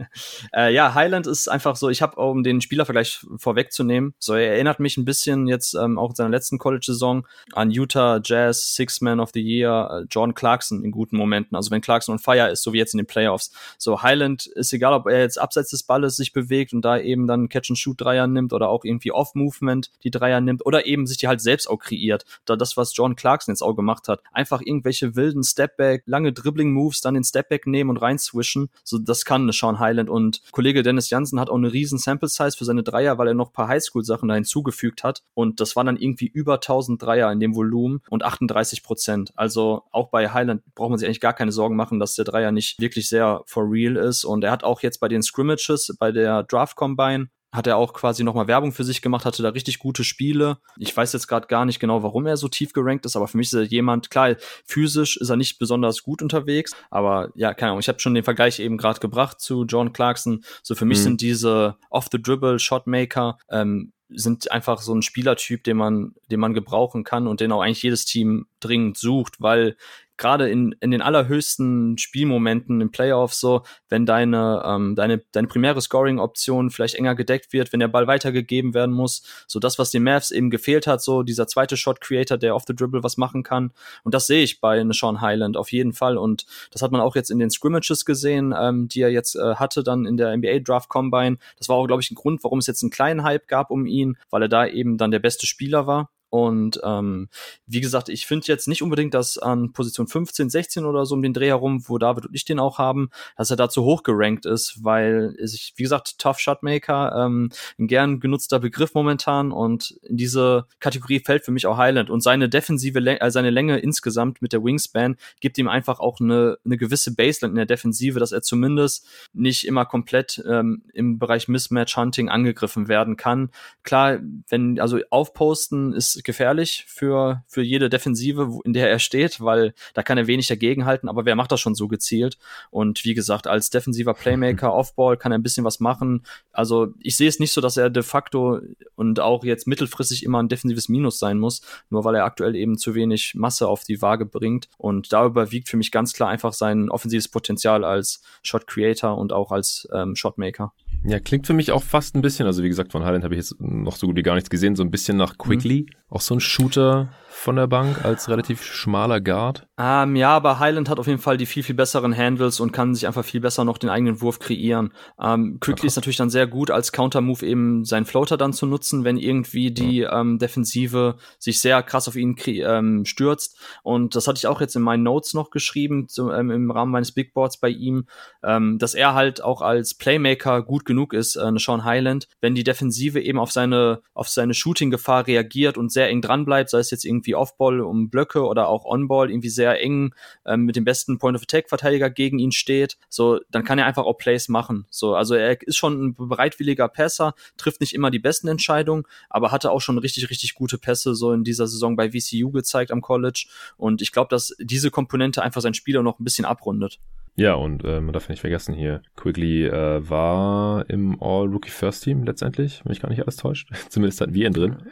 äh, ja, Highland ist einfach so, ich habe, um den Spielervergleich vorwegzunehmen, so er erinnert mich ein bisschen jetzt ähm, auch in seiner letzten College-Saison an Utah Jazz, Six Man of the Year, äh, John Clarkson in guten Momenten. Also wenn Clarkson on Fire ist, so wie jetzt in den Playoffs. So Highland ist egal, ob er jetzt abseits des Balles sich bewegt und da eben dann Catch-and-Shoot-Dreier nimmt oder auch irgendwie Off-Movement die Dreier nimmt oder eben sich die halt selbst auch kreiert. Da das, was John Clarkson jetzt auch gemacht hat. Einfach irgendwelche wilden Stepback, lange Dribbling-Moves, dann den Stepback nehmen und rein swischen. So, das kann Sean Highland. Und Kollege Dennis Jansen hat auch eine riesen Sample-Size für seine Dreier, weil er noch ein paar Highschool-Sachen da hinzugefügt hat. Und das waren dann irgendwie über 1000 Dreier in dem Volumen und 38 Prozent. Also auch bei Highland braucht man sich eigentlich gar keine Sorgen machen, dass der Dreier nicht wirklich sehr for real ist. Und er hat auch jetzt bei den Scrimmages, bei der Draft Combine, hat er auch quasi nochmal Werbung für sich gemacht, hatte da richtig gute Spiele. Ich weiß jetzt gerade gar nicht genau, warum er so tief gerankt ist, aber für mich ist er jemand, klar, physisch ist er nicht besonders gut unterwegs, aber ja, keine Ahnung, ich habe schon den Vergleich eben gerade gebracht zu John Clarkson. So für mich mhm. sind diese Off-the-Dribble Shotmaker ähm, sind einfach so ein Spielertyp, den man, den man gebrauchen kann und den auch eigentlich jedes Team dringend sucht, weil gerade in, in den allerhöchsten Spielmomenten im Playoffs so, wenn deine, ähm, deine, deine primäre Scoring-Option vielleicht enger gedeckt wird, wenn der Ball weitergegeben werden muss, so das, was den Mavs eben gefehlt hat, so dieser zweite Shot-Creator, der off the dribble was machen kann. Und das sehe ich bei Sean Highland auf jeden Fall. Und das hat man auch jetzt in den Scrimmages gesehen, ähm, die er jetzt äh, hatte, dann in der NBA Draft Combine. Das war auch, glaube ich, ein Grund, warum es jetzt einen kleinen Hype gab um ihn, weil er da eben dann der beste Spieler war Und ähm, wie gesagt, ich finde jetzt nicht unbedingt, dass an Position 15, 16 oder so um den Dreh herum, wo David und ich den auch haben, dass er da zu hoch gerankt ist, weil ich, wie gesagt, Tough Shotmaker, ähm, ein gern genutzter Begriff momentan und in diese Kategorie fällt für mich auch Highland und seine defensive, äh, seine Länge insgesamt mit der Wingspan gibt ihm einfach auch eine, eine gewisse Baseline in der Defensive, dass er zumindest nicht immer komplett ähm, im Bereich Mismatch Hunting angegriffen werden kann. Klar, wenn, also aufposten ist gefährlich für, für jede Defensive, in der er steht, weil da kann er wenig dagegenhalten, aber wer macht das schon so gezielt? Und wie gesagt, als defensiver Playmaker, Offball kann er ein bisschen was machen. Also ich sehe es nicht so, dass er de facto und auch jetzt mittelfristig immer ein defensives Minus sein muss, nur weil er aktuell eben zu wenig Masse auf die Waage bringt. Und da überwiegt für mich ganz klar einfach sein offensives Potenzial als Shot Creator und auch als ähm, Shotmaker. Ja, klingt für mich auch fast ein bisschen, also wie gesagt, von Highland habe ich jetzt noch so gut wie gar nichts gesehen, so ein bisschen nach Quickly. Mhm. Auch so ein Shooter, von der Bank als relativ schmaler Guard. Ähm, ja, aber Highland hat auf jeden Fall die viel, viel besseren Handles und kann sich einfach viel besser noch den eigenen Wurf kreieren. Ähm, Quickly ist natürlich dann sehr gut, als Counter-Move eben seinen Floater dann zu nutzen, wenn irgendwie die ja. ähm, Defensive sich sehr krass auf ihn ähm, stürzt. Und das hatte ich auch jetzt in meinen Notes noch geschrieben, zu, ähm, im Rahmen meines Big Boards bei ihm, ähm, dass er halt auch als Playmaker gut genug ist, äh, Sean Highland, wenn die Defensive eben auf seine, auf seine Shooting-Gefahr reagiert und sehr eng dran bleibt, sei es jetzt irgendwie irgendwie Offball um Blöcke oder auch Onball irgendwie sehr eng ähm, mit dem besten Point of Attack Verteidiger gegen ihn steht, so dann kann er einfach auch Plays machen. So, also er ist schon ein bereitwilliger Passer, trifft nicht immer die besten Entscheidungen, aber hatte auch schon richtig richtig gute Pässe so in dieser Saison bei VCU gezeigt am College und ich glaube, dass diese Komponente einfach sein Spieler noch ein bisschen abrundet. Ja, und äh, man darf nicht vergessen hier, Quigley äh, war im All-Rookie First Team letztendlich, wenn ich gar nicht alles täuscht. Zumindest hatten wir ihn drin.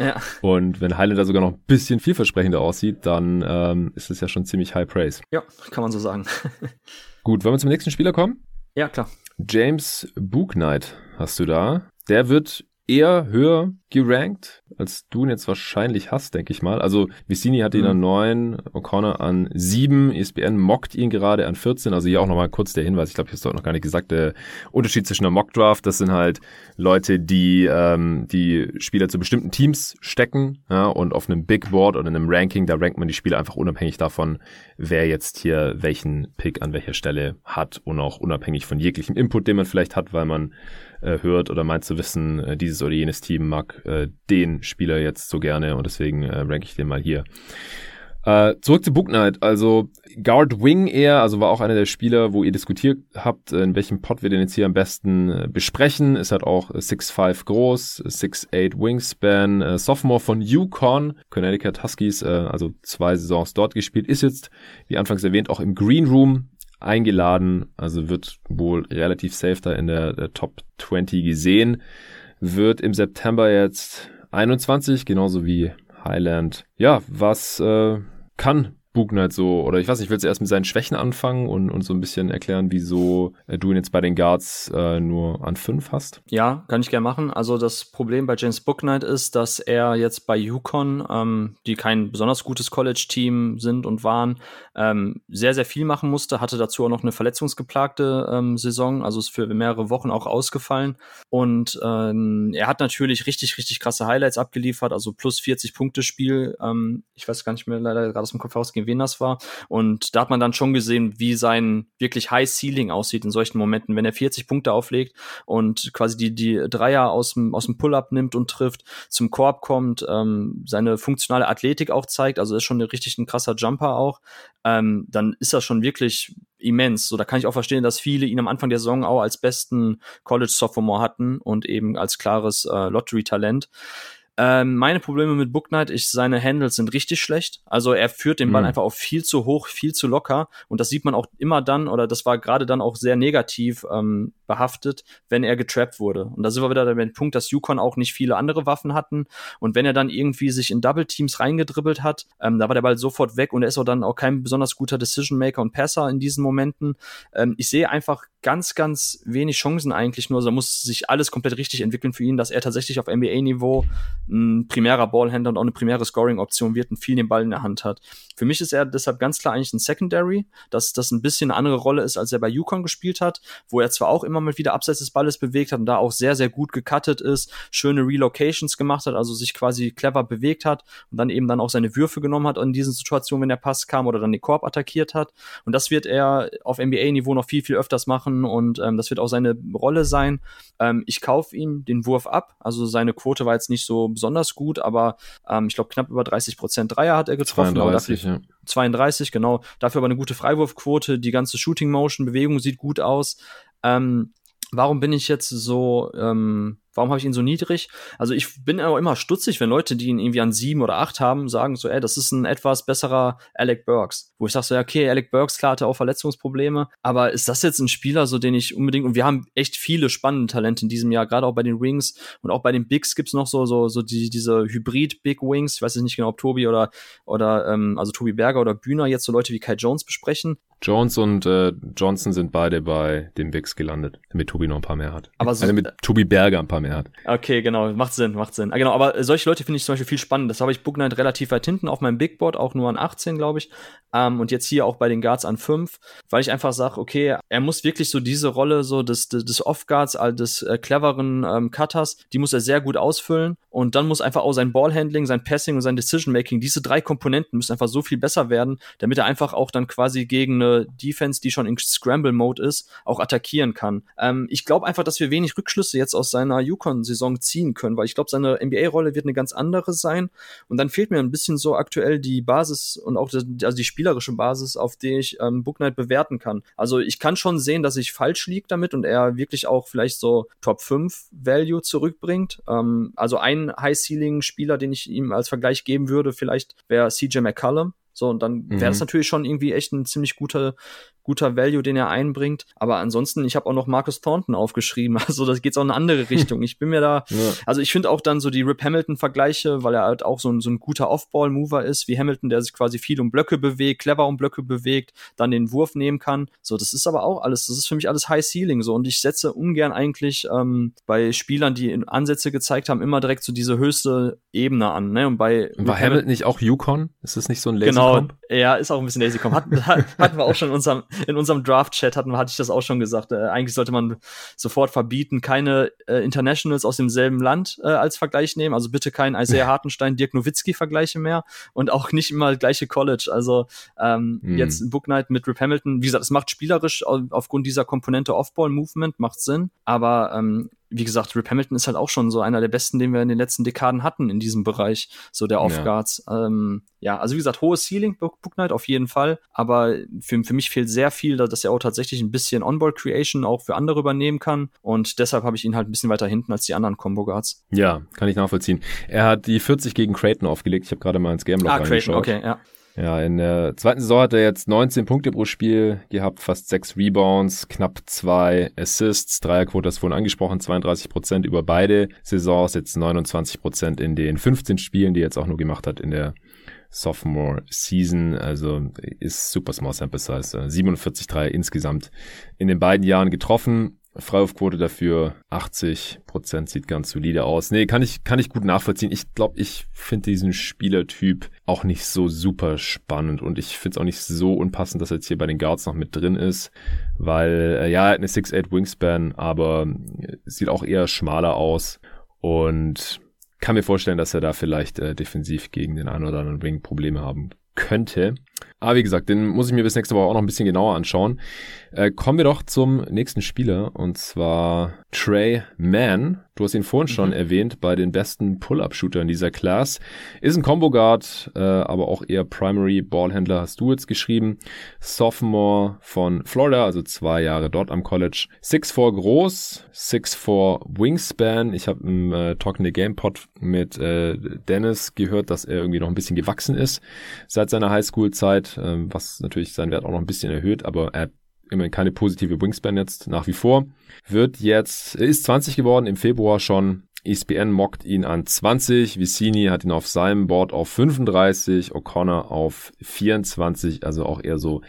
Ja. Und wenn Highlander sogar noch ein bisschen vielversprechender aussieht, dann ähm, ist es ja schon ziemlich High Praise. Ja, kann man so sagen. Gut, wollen wir zum nächsten Spieler kommen? Ja, klar. James Booknight hast du da. Der wird eher höher gerankt, als du ihn jetzt wahrscheinlich hast, denke ich mal. Also Vicini hat ihn mhm. an 9, O'Connor an 7, ESPN mockt ihn gerade an 14. Also hier auch nochmal kurz der Hinweis, ich glaube, ich habe es noch gar nicht gesagt, der Unterschied zwischen einer Mockdraft, das sind halt Leute, die ähm, die Spieler zu bestimmten Teams stecken ja, und auf einem Big Board oder einem Ranking, da rankt man die Spieler einfach unabhängig davon, wer jetzt hier welchen Pick an welcher Stelle hat und auch unabhängig von jeglichem Input, den man vielleicht hat, weil man äh, hört oder meint zu wissen, äh, dieses oder jenes Team mag äh, den Spieler jetzt so gerne und deswegen äh, ranke ich den mal hier. Äh, zurück zu Book Knight, also Guard Wing eher, also war auch einer der Spieler, wo ihr diskutiert habt, in welchem Pot wir den jetzt hier am besten äh, besprechen. Ist halt auch 6'5 groß, 6'8 Wingspan, äh, Sophomore von Yukon, Connecticut Huskies, äh, also zwei Saisons dort gespielt, ist jetzt, wie anfangs erwähnt, auch im Green Room eingeladen, also wird wohl relativ safe da in der, der Top 20 gesehen, wird im September jetzt 21, genauso wie Highland. Ja, was äh, kann Bugnight so, oder ich weiß nicht, ich will zuerst mit seinen Schwächen anfangen und, und so ein bisschen erklären, wieso äh, du ihn jetzt bei den Guards äh, nur an fünf hast? Ja, kann ich gerne machen. Also das Problem bei James Booknight ist, dass er jetzt bei Yukon, ähm, die kein besonders gutes College-Team sind und waren, ähm, sehr, sehr viel machen musste, hatte dazu auch noch eine verletzungsgeplagte ähm, Saison, also ist für mehrere Wochen auch ausgefallen. Und ähm, er hat natürlich richtig, richtig krasse Highlights abgeliefert, also plus 40 Punkte Spiel. Ähm, ich weiß gar nicht mehr leider gerade aus dem Kopf rausgehen, wen das war. Und da hat man dann schon gesehen, wie sein wirklich High Ceiling aussieht in solchen Momenten, wenn er 40 Punkte auflegt und quasi die, die Dreier aus dem, aus dem Pull-up nimmt und trifft, zum Korb kommt, ähm, seine funktionale Athletik auch zeigt, also ist schon richtig ein krasser Jumper auch, ähm, dann ist das schon wirklich immens. So, da kann ich auch verstehen, dass viele ihn am Anfang der Saison auch als besten College Sophomore hatten und eben als klares äh, Lottery-Talent. Ähm, meine Probleme mit Book Knight ist, seine Handles sind richtig schlecht. Also er führt den Ball mhm. einfach auf viel zu hoch, viel zu locker. Und das sieht man auch immer dann, oder das war gerade dann auch sehr negativ ähm, behaftet, wenn er getrappt wurde. Und da sind wir wieder bei dem Punkt, dass Yukon auch nicht viele andere Waffen hatten. Und wenn er dann irgendwie sich in Double Teams reingedribbelt hat, ähm, da war der Ball sofort weg und er ist auch dann auch kein besonders guter Decision Maker und Passer in diesen Momenten. Ähm, ich sehe einfach ganz, ganz wenig Chancen eigentlich nur. Also muss sich alles komplett richtig entwickeln für ihn, dass er tatsächlich auf NBA-Niveau ein primärer Ballhändler und auch eine primäre Scoring-Option wird und viel den Ball in der Hand hat. Für mich ist er deshalb ganz klar eigentlich ein Secondary, dass das ein bisschen eine andere Rolle ist, als er bei Yukon gespielt hat, wo er zwar auch immer immer mal wieder abseits des Balles bewegt hat und da auch sehr, sehr gut gecuttet ist, schöne Relocations gemacht hat, also sich quasi clever bewegt hat und dann eben dann auch seine Würfe genommen hat in diesen Situationen, wenn der Pass kam oder dann den Korb attackiert hat. Und das wird er auf NBA-Niveau noch viel, viel öfters machen und ähm, das wird auch seine Rolle sein. Ähm, ich kaufe ihm den Wurf ab, also seine Quote war jetzt nicht so besonders gut, aber ähm, ich glaube knapp über 30 Prozent Dreier hat er getroffen. 32, ja. 32, genau. Dafür aber eine gute Freiwurfquote, die ganze Shooting Motion, Bewegung sieht gut aus. Ähm, warum bin ich jetzt so ähm, Warum habe ich ihn so niedrig? Also ich bin auch immer stutzig, wenn Leute, die ihn irgendwie an sieben oder acht haben, sagen so, ey, das ist ein etwas besserer Alec Burks. Wo ich sage so, ja, okay, Alec Burks, klar, hatte auch Verletzungsprobleme, aber ist das jetzt ein Spieler, so den ich unbedingt, und wir haben echt viele spannende Talente in diesem Jahr, gerade auch bei den Wings und auch bei den Bigs gibt's noch so, so, so die, diese Hybrid-Big Wings. Ich weiß jetzt nicht genau, ob Tobi oder, oder, ähm, also Tobi Berger oder Bühner jetzt so Leute wie Kai Jones besprechen. Jones und äh, Johnson sind beide bei den Bigs gelandet, damit Tobi noch ein paar mehr hat. Aber so, also mit Tobi Berger ein paar mehr hat. Okay, genau, macht Sinn, macht Sinn. Ah, genau, aber solche Leute finde ich zum Beispiel viel spannend. Das habe ich Book Knight relativ weit hinten auf meinem Big Board, auch nur an 18, glaube ich. Ähm, und jetzt hier auch bei den Guards an 5, weil ich einfach sage, okay, er muss wirklich so diese Rolle so des, des, des Off-Guards, also des äh, cleveren ähm, Cutters, die muss er sehr gut ausfüllen. Und dann muss einfach auch sein Ballhandling, sein Passing und sein Decision-Making, diese drei Komponenten müssen einfach so viel besser werden, damit er einfach auch dann quasi gegen eine Defense, die schon in Scramble-Mode ist, auch attackieren kann. Ähm, ich glaube einfach, dass wir wenig Rückschlüsse jetzt aus seiner Yukon-Saison ziehen können, weil ich glaube, seine NBA-Rolle wird eine ganz andere sein. Und dann fehlt mir ein bisschen so aktuell die Basis und auch die, also die spielerische Basis, auf die ich ähm, Book Knight bewerten kann. Also ich kann schon sehen, dass ich falsch liege damit und er wirklich auch vielleicht so Top 5 Value zurückbringt. Ähm, also ein High-Ceiling-Spieler, den ich ihm als Vergleich geben würde, vielleicht wäre CJ McCallum. So, und dann wäre das mhm. natürlich schon irgendwie echt ein ziemlich guter, guter Value, den er einbringt. Aber ansonsten, ich habe auch noch Marcus Thornton aufgeschrieben. Also das geht auch in eine andere Richtung. Ich bin mir da, ja. also ich finde auch dann so die Rip Hamilton-Vergleiche, weil er halt auch so ein, so ein guter Off-Ball-Mover ist, wie Hamilton, der sich quasi viel um Blöcke bewegt, clever um Blöcke bewegt, dann den Wurf nehmen kann. So, das ist aber auch alles, das ist für mich alles High Ceiling so. Und ich setze ungern eigentlich ähm, bei Spielern, die Ansätze gezeigt haben, immer direkt so diese höchste Ebene an. Ne? Und bei War Hamilton nicht auch Yukon? Ist das nicht so ein Lazy Genau, ja, ist auch ein bisschen Lazy Comp. Hatten, hatten wir auch schon in unserem in unserem Draft-Chat hatten, hatte ich das auch schon gesagt. Äh, eigentlich sollte man sofort verbieten, keine äh, Internationals aus demselben Land äh, als Vergleich nehmen. Also bitte kein Isaiah Hartenstein, Dirk Nowitzki-Vergleiche mehr und auch nicht immer gleiche College. Also ähm, mhm. jetzt Book Night mit Rip Hamilton, wie gesagt, es macht spielerisch aufgrund dieser Komponente Off-Ball-Movement, macht Sinn, aber ähm, wie gesagt, Rip Hamilton ist halt auch schon so einer der besten, den wir in den letzten Dekaden hatten in diesem Bereich, so der Off-Guards. Ja. Ähm, ja, also wie gesagt, hohes Ceiling, Book Knight auf jeden Fall, aber für, für mich fehlt sehr viel, dass er auch tatsächlich ein bisschen On-Ball-Creation auch für andere übernehmen kann und deshalb habe ich ihn halt ein bisschen weiter hinten als die anderen Combo-Guards. Ja, kann ich nachvollziehen. Er hat die 40 gegen Creighton aufgelegt, ich habe gerade mal ins Game-Log Ah, Creighton, okay, ja. Ja, in der zweiten Saison hat er jetzt 19 Punkte pro Spiel gehabt, fast sechs Rebounds, knapp zwei Assists, Dreierquote ist vorhin angesprochen, 32 Prozent über beide Saisons, jetzt 29 Prozent in den 15 Spielen, die er jetzt auch nur gemacht hat in der Sophomore Season, also ist super small sample size, 47 Dreier insgesamt in den beiden Jahren getroffen. Freiwurfquote dafür 80 Prozent sieht ganz solide aus. Nee, kann ich, kann ich gut nachvollziehen. Ich glaube, ich finde diesen Spielertyp auch nicht so super spannend und ich finde es auch nicht so unpassend, dass er jetzt hier bei den Guards noch mit drin ist, weil, äh, ja, eine 6'8 Wingspan, aber sieht auch eher schmaler aus und kann mir vorstellen, dass er da vielleicht äh, defensiv gegen den einen oder anderen Wing Probleme haben könnte. Aber wie gesagt, den muss ich mir bis nächste Woche auch noch ein bisschen genauer anschauen. Äh, kommen wir doch zum nächsten Spieler und zwar Trey Mann. Du hast ihn vorhin schon mhm. erwähnt bei den besten Pull-Up-Shootern dieser Class. Ist ein Combo Guard, äh, aber auch eher Primary Ballhändler hast du jetzt geschrieben. Sophomore von Florida, also zwei Jahre dort am College. 6'4 groß, 6'4 Wingspan. Ich habe im äh, Talking the Game Pod mit äh, Dennis gehört, dass er irgendwie noch ein bisschen gewachsen ist seit seiner Highschool-Zeit, äh, was natürlich seinen Wert auch noch ein bisschen erhöht, aber er immerhin keine positive Wingspan jetzt nach wie vor. Wird jetzt, er ist 20 geworden im Februar schon. ESPN mockt ihn an 20, Vicini hat ihn auf seinem Board auf 35, O'Connor auf 24, also auch eher so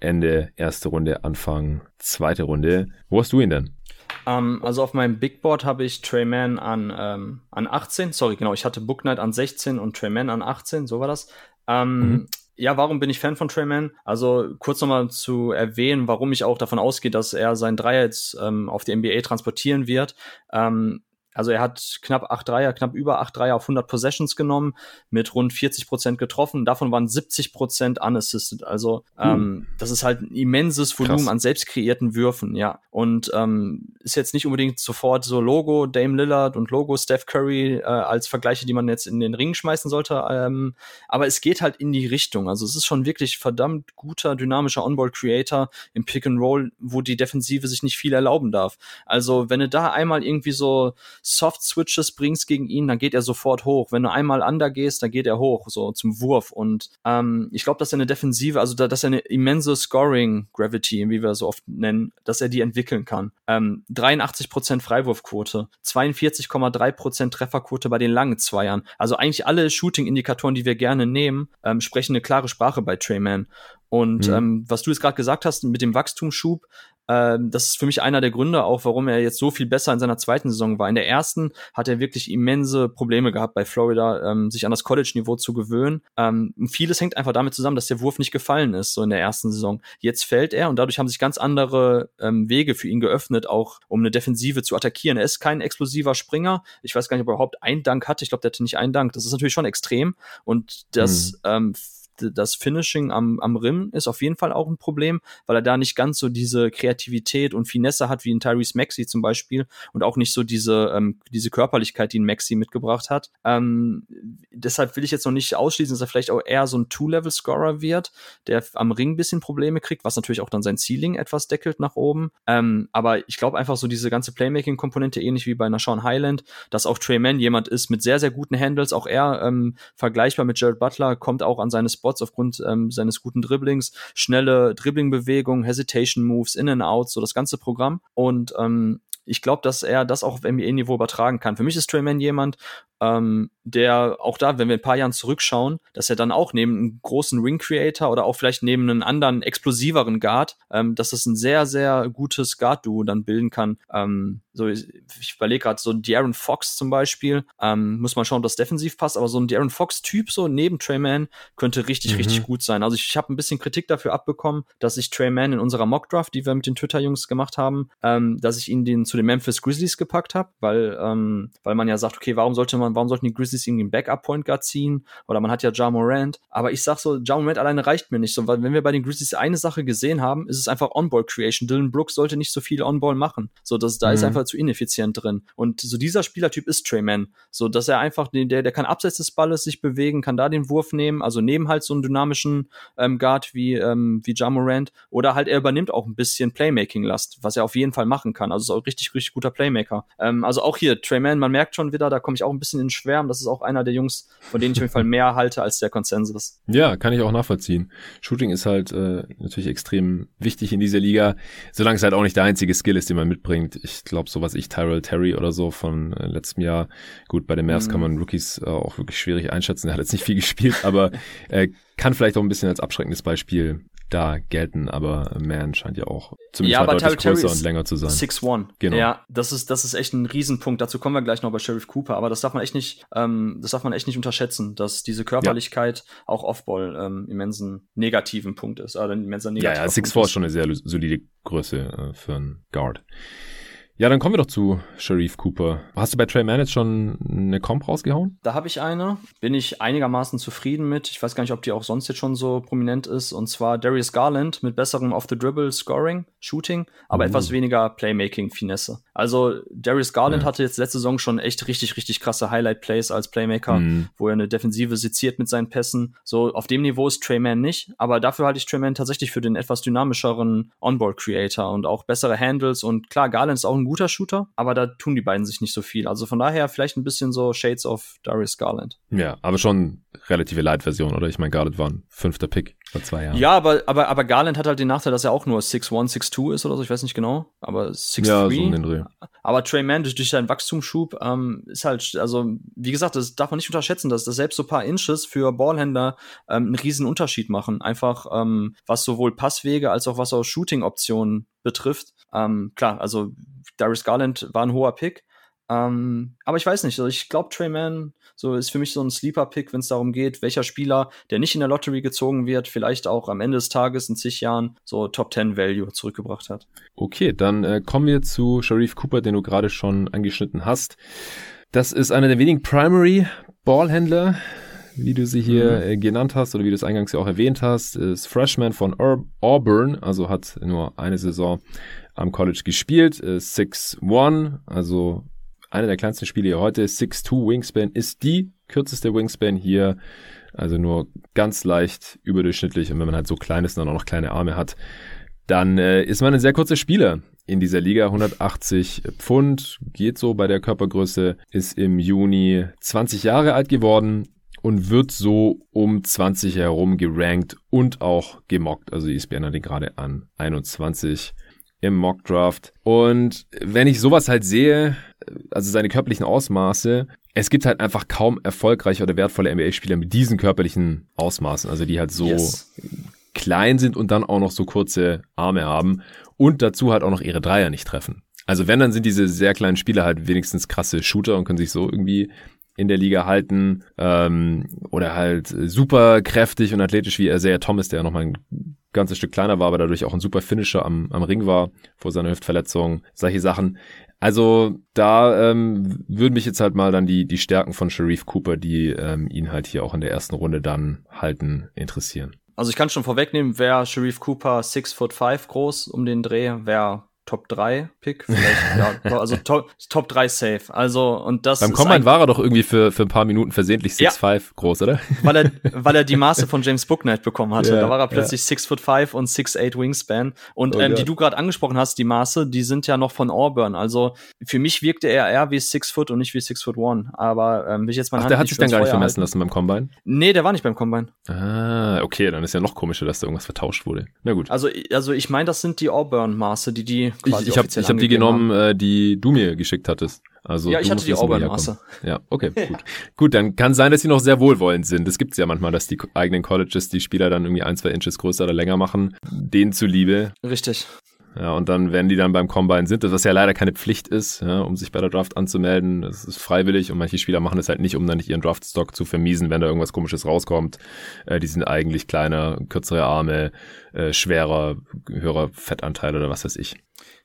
Ende erste Runde, Anfang zweite Runde. Wo hast du ihn denn? Um, ähm, also auf meinem Big Board habe ich Treyman an, ähm, an 18. Sorry, genau, ich hatte Book Knight an 16 und Treyman an 18, so war das. Ähm, mhm. Ja, warum bin ich Fan von Trey Mann? Also kurz nochmal zu erwähnen, warum ich auch davon ausgehe, dass er seinen Dreier jetzt ähm, auf die NBA transportieren wird. Ähm, also er hat knapp acht Dreier, knapp über acht Dreier auf 100 Possessions genommen, mit rund 40 Prozent getroffen. Davon waren 70 Prozent unassisted. Also hm. ähm, das ist halt ein immenses Volumen Krass. an selbst kreierten Würfen, ja. Und ähm, ist jetzt nicht unbedingt sofort so Logo Dame Lillard und Logo Steph Curry äh, als Vergleiche, die man jetzt in den Ring schmeißen sollte. Ähm, aber es geht halt in die Richtung. Also es ist schon wirklich verdammt guter, dynamischer On-Ball-Creator im Pick and Roll, wo die Defensive sich nicht viel erlauben darf. Also wenn du da einmal irgendwie so Soft-Switches bringst gegen ihn, dann geht er sofort hoch. Wenn du einmal under gehst, dann geht er hoch, so zum Wurf. Und ähm, ich glaube, dass er eine Defensive, also da, dass er eine immense Scoring-Gravity, wie wir so oft nennen, dass er die entwickeln kann. Ähm, 83% Freiwurfquote, 42,3% Trefferquote bei den langen Zweiern. Also eigentlich alle Shooting-Indikatoren, die wir gerne nehmen, ähm, sprechen eine klare Sprache bei Treyman. Und mhm. ähm, was du jetzt gerade gesagt hast mit dem Wachstumsschub, ähm, das ist für mich einer der Gründe auch, warum er jetzt so viel besser in seiner zweiten Saison war. In der ersten hat er wirklich immense Probleme gehabt bei Florida, ähm, sich an das College-Niveau zu gewöhnen. Ähm, vieles hängt einfach damit zusammen, dass der Wurf nicht gefallen ist, so in der ersten Saison. Jetzt fällt er und dadurch haben sich ganz andere ähm, Wege für ihn geöffnet, auch um eine Defensive zu attackieren. Er ist kein explosiver Springer. Ich weiß gar nicht, ob er überhaupt einen Dank hatte. Ich glaube, der hatte nicht einen Dank. Das ist natürlich schon extrem und das mhm. ähm, das Finishing am, am Rim ist auf jeden Fall auch ein Problem, weil er da nicht ganz so diese Kreativität und Finesse hat wie ein Tyrese Maxi zum Beispiel und auch nicht so diese, ähm, diese Körperlichkeit, die ein Maxi mitgebracht hat. Ähm, deshalb will ich jetzt noch nicht ausschließen, dass er vielleicht auch eher so ein Two-Level-Scorer wird, der am Ring ein bisschen Probleme kriegt, was natürlich auch dann sein Ceiling etwas deckelt nach oben. Ähm, aber ich glaube einfach so diese ganze Playmaking-Komponente, ähnlich wie bei einer Sean Highland, dass auch Trey Mann jemand ist mit sehr, sehr guten Handles, auch er ähm, vergleichbar mit Jared Butler, kommt auch an seine Spots aufgrund ähm, seines guten Dribblings, schnelle Dribblingbewegung, Hesitation Moves, In and Out, so das ganze Programm. Und ähm, ich glaube, dass er das auch auf NBA-Niveau übertragen kann. Für mich ist Trayman jemand, ähm, der auch da, wenn wir ein paar Jahren zurückschauen, dass er dann auch neben einem großen Ring Creator oder auch vielleicht neben einem anderen explosiveren Guard, ähm, dass es ein sehr, sehr gutes Guard-Duo dann bilden kann. Ähm, so, ich, ich überlege gerade, so ein De'Aaron Fox zum Beispiel, ähm, muss man schauen, ob das defensiv passt, aber so ein De'Aaron Fox-Typ so neben Trey Mann könnte richtig, mhm. richtig gut sein. Also ich, ich habe ein bisschen Kritik dafür abbekommen, dass ich Trey Mann in unserer Mock-Draft, die wir mit den Twitter-Jungs gemacht haben, ähm, dass ich ihn den zu den Memphis Grizzlies gepackt habe, weil, ähm, weil man ja sagt, okay, warum sollte man, warum sollten die Grizzlies irgendwie einen Backup-Point Guard ziehen? Oder man hat ja Ja Morant. Aber ich sag so, Ja Morant alleine reicht mir nicht so, weil wenn wir bei den Grizzlies eine Sache gesehen haben, ist es einfach On-Ball-Creation. Dylan Brooks sollte nicht so viel On-Ball machen. So, das, da mhm. ist einfach zu ineffizient drin. Und so dieser Spielertyp ist Trey Mann. So, dass er einfach, der, der kann abseits des Balles sich bewegen, kann da den Wurf nehmen, also neben halt so einen dynamischen ähm, Guard wie, ähm, wie Ja Morant. Oder halt er übernimmt auch ein bisschen Playmaking-Last, was er auf jeden Fall machen kann. Also ist auch richtig, richtig guter Playmaker. Ähm, also auch hier, Trey Mann, man merkt schon wieder, da komme ich auch ein bisschen in Schwärmen. Das ist auch einer der Jungs, von denen ich auf jeden Fall mehr halte als der Konsensus. Ja, kann ich auch nachvollziehen. Shooting ist halt äh, natürlich extrem wichtig in dieser Liga, solange es halt auch nicht der einzige Skill ist, den man mitbringt. Ich glaube, so was ich Tyrell Terry oder so von äh, letztem Jahr, gut, bei den Mavs mhm. kann man Rookies äh, auch wirklich schwierig einschätzen. Er hat jetzt nicht viel gespielt, aber äh, kann vielleicht auch ein bisschen als abschreckendes Beispiel da gelten, aber Man scheint ja auch ziemlich ja, aber deutlich größer und länger zu sein. 6-1. Genau. Ja, das ist, das ist echt ein Riesenpunkt. Dazu kommen wir gleich noch bei Sheriff Cooper, aber das darf man echt nicht, ähm, das darf man echt nicht unterschätzen, dass diese Körperlichkeit ja. auch Offball ähm, immensen negativen Punkt ist. Oder immenser negativer ja, ja, 6-4 ist schon eine sehr solide Größe äh, für einen Guard. Ja, dann kommen wir doch zu Sharif Cooper. Hast du bei Trey jetzt schon eine Comp rausgehauen? Da habe ich eine. Bin ich einigermaßen zufrieden mit. Ich weiß gar nicht, ob die auch sonst jetzt schon so prominent ist. Und zwar Darius Garland mit besserem Off-the-Dribble Scoring, Shooting, aber uh. etwas weniger Playmaking-Finesse. Also Darius Garland ja. hatte jetzt letzte Saison schon echt richtig, richtig krasse Highlight-Plays als Playmaker, mhm. wo er eine Defensive seziert mit seinen Pässen. So auf dem Niveau ist Trey Mann nicht, aber dafür halte ich Trey Mann tatsächlich für den etwas dynamischeren On-Ball-Creator und auch bessere Handles. Und klar, Garland ist auch ein guter Shooter, aber da tun die beiden sich nicht so viel. Also von daher vielleicht ein bisschen so Shades of Darius Garland. Ja, aber schon relative Light-Version, oder? Ich meine, Garland war ein fünfter Pick vor zwei Jahren. Ja, aber, aber, aber Garland hat halt den Nachteil, dass er auch nur 6'1, 6'2 ist oder so, ich weiß nicht genau, aber 6'3. Ja, so in den Dreh. Aber Trey Mann durch, durch seinen Wachstumsschub ähm, ist halt, also wie gesagt, das darf man nicht unterschätzen, dass, dass selbst so ein paar Inches für Ballhändler ähm, einen riesen Unterschied machen. Einfach ähm, was sowohl Passwege als auch was auch Shooting-Optionen betrifft. Ähm, klar, also Darius Garland war ein hoher Pick, Ähm, aber ich weiß nicht, also ich glaube, Trey Mann so ist für mich so ein Sleeper-Pick, wenn es darum geht, welcher Spieler, der nicht in der Lottery gezogen wird, vielleicht auch am Ende des Tages in zig Jahren so Top 10 Value zurückgebracht hat. Okay, dann äh, kommen wir zu Sharif Cooper, den du gerade schon angeschnitten hast. Das ist einer der wenigen Primary Ballhändler, wie du sie hier mhm. äh, genannt hast oder wie du es eingangs ja auch erwähnt hast, ist Freshman von Ur Auburn, also hat nur eine Saison am College gespielt, 6'1, also einer der kleinsten Spiele hier heute, 6'2 Wingspan ist die kürzeste Wingspan hier, also nur ganz leicht überdurchschnittlich und wenn man halt so klein ist und dann auch noch kleine Arme hat, dann äh, ist man ein sehr kurzer Spieler in dieser Liga. 180 Pfund, geht so bei der Körpergröße, ist im Juni 20 Jahre alt geworden und wird so um 20 herum gerankt und auch gemockt. Also ESPN hat gerade an 21 im Mockdraft. Und wenn ich sowas halt sehe, also seine körperlichen Ausmaße, es gibt halt einfach kaum erfolgreiche oder wertvolle NBA-Spieler mit diesen körperlichen Ausmaßen, also die halt so yes. klein sind und dann auch noch so kurze Arme haben und dazu halt auch noch ihre Dreier nicht treffen. Also wenn, dann sind diese sehr kleinen Spieler halt wenigstens krasse Shooter und können sich so irgendwie in der Liga halten ähm, oder halt super kräftig und athletisch wie Isaiah Thomas, der nochmal ein ganzes Stück kleiner war, aber dadurch auch ein super Finisher am, am Ring war vor seiner Hüftverletzung, solche Sachen. Also da ähm, würden mich jetzt halt mal dann die, die Stärken von Sharif Cooper, die ähm, ihn halt hier auch in der ersten Runde dann halten, interessieren. Also ich kann schon vorwegnehmen, wer Sharif Cooper 6 foot 5 groß um den Dreh, wer Top 3 Pick, vielleicht, ja, also Top, Top 3 Safe. Also, und das. Beim Combine war er doch irgendwie für, für ein paar Minuten versehentlich 6'5 ja, groß, oder? Weil er, weil er die Maße von James Booknight bekommen hatte. Ja, da war er plötzlich ja. 6 foot 5 und 6'8 Wingspan. Und oh ähm, die du gerade angesprochen hast, die Maße, die sind ja noch von Auburn. Also, für mich wirkte er eher wie 6 foot und nicht wie 6 foot 1. Aber, ähm, will ich jetzt mal Ach, der hat sich dann gar nicht vermessen lassen beim Combine? Nee, der war nicht beim Combine. Ah, okay, dann ist ja noch komischer, dass da irgendwas vertauscht wurde. Na gut. Also, also ich meine, das sind die Auburn-Maße, die die quasi Ich, ich habe hab die genommen, äh, die du mir geschickt hattest. Also ja, ich hatte die Auburn-Maße. Ja, okay, gut. gut, dann kann sein, dass sie noch sehr wohlwollend sind. Es gibt ja manchmal, dass die eigenen Colleges die Spieler dann irgendwie ein, zwei Inches größer oder länger machen. Denen zuliebe. Richtig. Ja, und dann, wenn die dann beim Combine sind, was ja leider keine Pflicht ist, ja, um sich bei der Draft anzumelden, das ist freiwillig und manche Spieler machen es halt nicht, um dann nicht ihren Draftstock zu vermiesen, wenn da irgendwas komisches rauskommt. Äh, die sind eigentlich kleiner, kürzere Arme, äh, schwerer, höherer Fettanteil oder was weiß ich.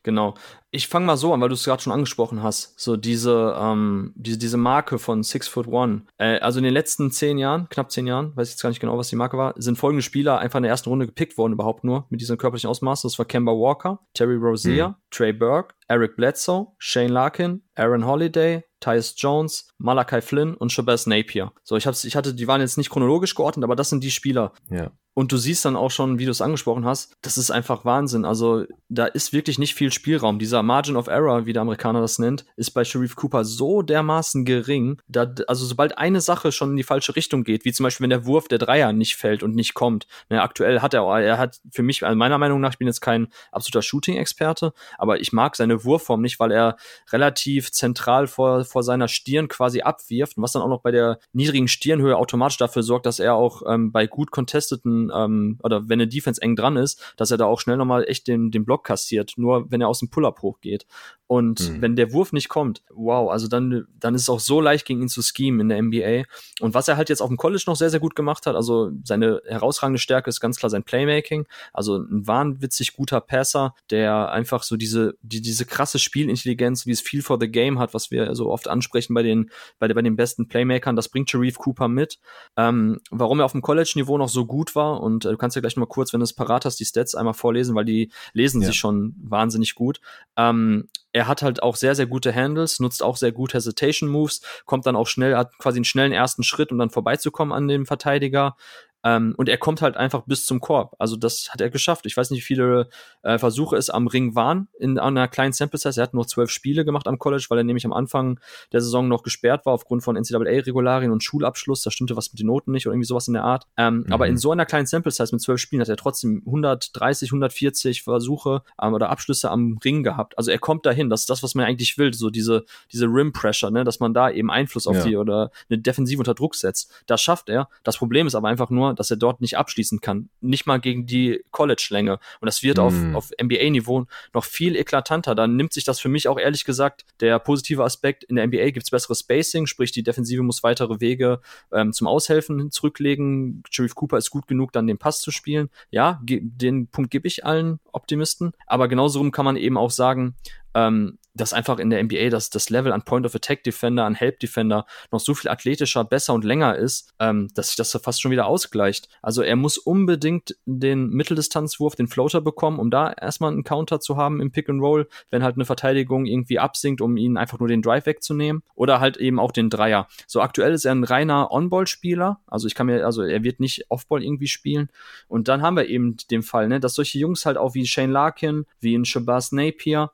Genau. Ich fange mal so an, weil du es gerade schon angesprochen hast. So diese, ähm, diese, diese Marke von Six Foot One. Äh, also in den letzten zehn Jahren, knapp zehn Jahren, weiß ich jetzt gar nicht genau, was die Marke war, sind folgende Spieler einfach in der ersten Runde gepickt worden, überhaupt nur mit diesem körperlichen Ausmaß. Das war Kemba Walker, Terry Rozier, mhm. Trey Burke, Eric Bledsoe, Shane Larkin, Aaron Holiday, Tyus Jones, Malachi Flynn und Shabazz Napier. So, ich, hab's, ich hatte, die waren jetzt nicht chronologisch geordnet, aber das sind die Spieler. Ja. Und du siehst dann auch schon, wie du es angesprochen hast, das ist einfach Wahnsinn. Also da ist wirklich nicht viel Spielraum. Dieser Margin of Error, wie der Amerikaner das nennt, ist bei Sharif Cooper so dermaßen gering. Da, also sobald eine Sache schon in die falsche Richtung geht, wie zum Beispiel wenn der Wurf der Dreier nicht fällt und nicht kommt. Ne, aktuell hat er, er hat für mich, also meiner Meinung nach, ich bin jetzt kein absoluter Shooting-Experte, aber ich mag seine Wurfform nicht, weil er relativ zentral vor, vor seiner Stirn quasi abwirft, was dann auch noch bei der niedrigen Stirnhöhe automatisch dafür sorgt, dass er auch ähm, bei gut contesteten ähm, oder wenn eine Defense eng dran ist, dass er da auch schnell nochmal echt den, den Block kassiert, nur wenn er aus dem Pull-Up hochgeht. Und mhm. wenn der Wurf nicht kommt, wow, also dann, dann ist es auch so leicht gegen ihn zu schemen in der NBA. Und was er halt jetzt auf dem College noch sehr, sehr gut gemacht hat, also seine herausragende Stärke ist ganz klar sein Playmaking. Also ein wahnwitzig guter Passer, der einfach so diese, die, diese krasse Spielintelligenz, wie es Feel for the Game hat, was wir so oft ansprechen bei den, bei, bei den besten Playmakern, das bringt Sharif Cooper mit. Ähm, warum er auf dem College-Niveau noch so gut war und äh, du kannst ja gleich noch mal kurz, wenn du es parat hast, die Stats einmal vorlesen, weil die lesen ja. sich schon wahnsinnig gut. Ähm, er hat halt auch sehr, sehr gute Handles, nutzt auch sehr gut Hesitation Moves, kommt dann auch schnell, hat quasi einen schnellen ersten Schritt, um dann vorbeizukommen an dem Verteidiger. Ähm, und er kommt halt einfach bis zum Korb. Also das hat er geschafft. Ich weiß nicht, wie viele äh, Versuche es am Ring waren in einer kleinen Sample Size. Er hat nur zwölf Spiele gemacht am College, weil er nämlich am Anfang der Saison noch gesperrt war aufgrund von NCAA-Regularien und Schulabschluss. Da stimmte was mit den Noten nicht oder irgendwie sowas in der Art. Ähm, mhm. Aber in so einer kleinen Sample Size mit zwölf Spielen hat er trotzdem 130, 140 Versuche ähm, oder Abschlüsse am Ring gehabt. Also er kommt dahin. Das ist das, was man eigentlich will. So diese, diese Rim Pressure, ne? dass man da eben Einfluss auf ja. die oder eine Defensive unter Druck setzt. Das schafft er. Das Problem ist aber einfach nur, Dass er dort nicht abschließen kann. Nicht mal gegen die College-Länge. Und das wird mm. auf, mhm. auf NBA-Niveau noch viel eklatanter. Dann nimmt sich das für mich auch ehrlich gesagt der positive Aspekt. In der NBA gibt es besseres Spacing, sprich die Defensive muss weitere Wege ähm, zum Aushelfen zurücklegen. Sharif Cooper ist gut genug, dann den Pass zu spielen. Ja, den Punkt gebe ich allen Optimisten. Aber genauso kann man eben auch sagen, ähm, dass einfach in der NBA das, das Level an Point of Attack Defender, an Help Defender noch so viel athletischer, besser und länger ist, ähm, dass sich das fast schon wieder ausgleicht. Also er muss unbedingt den Mitteldistanzwurf, den Floater bekommen, um da erstmal einen Counter zu haben im Pick and Roll, wenn halt eine Verteidigung irgendwie absinkt, um ihnen einfach nur den Drive wegzunehmen. Oder halt eben auch den Dreier. So aktuell ist er ein reiner On-Ball-Spieler. Also ich kann mir, also er wird nicht Off-Ball irgendwie spielen. Und dann haben wir eben den Fall, ne, dass solche Jungs halt auch wie Shane Larkin, wie ein Shabazz Napier,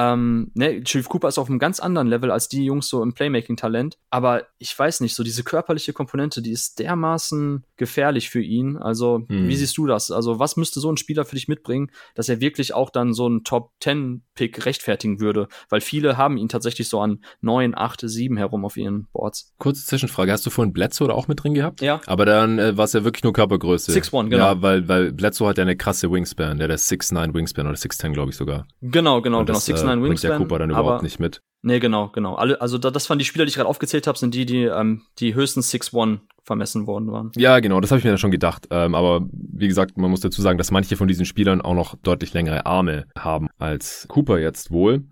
ähm, ne, Chief Cooper ist auf einem ganz anderen Level als die Jungs so im Playmaking-Talent. Aber ich weiß nicht, so diese körperliche Komponente, die ist dermaßen gefährlich für ihn. Also, hm. wie siehst du das? Also, was müsste so ein Spieler für dich mitbringen, dass er wirklich auch dann so einen Top-10-Pick rechtfertigen würde? Weil viele haben ihn tatsächlich so an 9, 8, 7 herum auf ihren Boards. Kurze Zwischenfrage. Hast du vorhin Bledsoe da auch mit drin gehabt? Ja. Aber dann äh, war es ja wirklich nur Körpergröße. 6'1, genau. Ja, weil, weil Bledsoe hat ja eine krasse Wingspan. Der hat 6'9 Wingspan oder 6'10, glaube ich sogar. Genau, genau, genau. 6'9 äh, Wingspan. Bringt der Cooper dann überhaupt nicht mit. Nee, genau, genau. Alle, also da, das waren die Spieler, die ich gerade aufgezählt habe, sind die, die, ähm, die höchstens 6-1 vermessen worden waren. Ja, genau, das habe ich mir dann schon gedacht. Ähm, aber wie gesagt, man muss dazu sagen, dass manche von diesen Spielern auch noch deutlich längere Arme haben als Cooper jetzt wohl.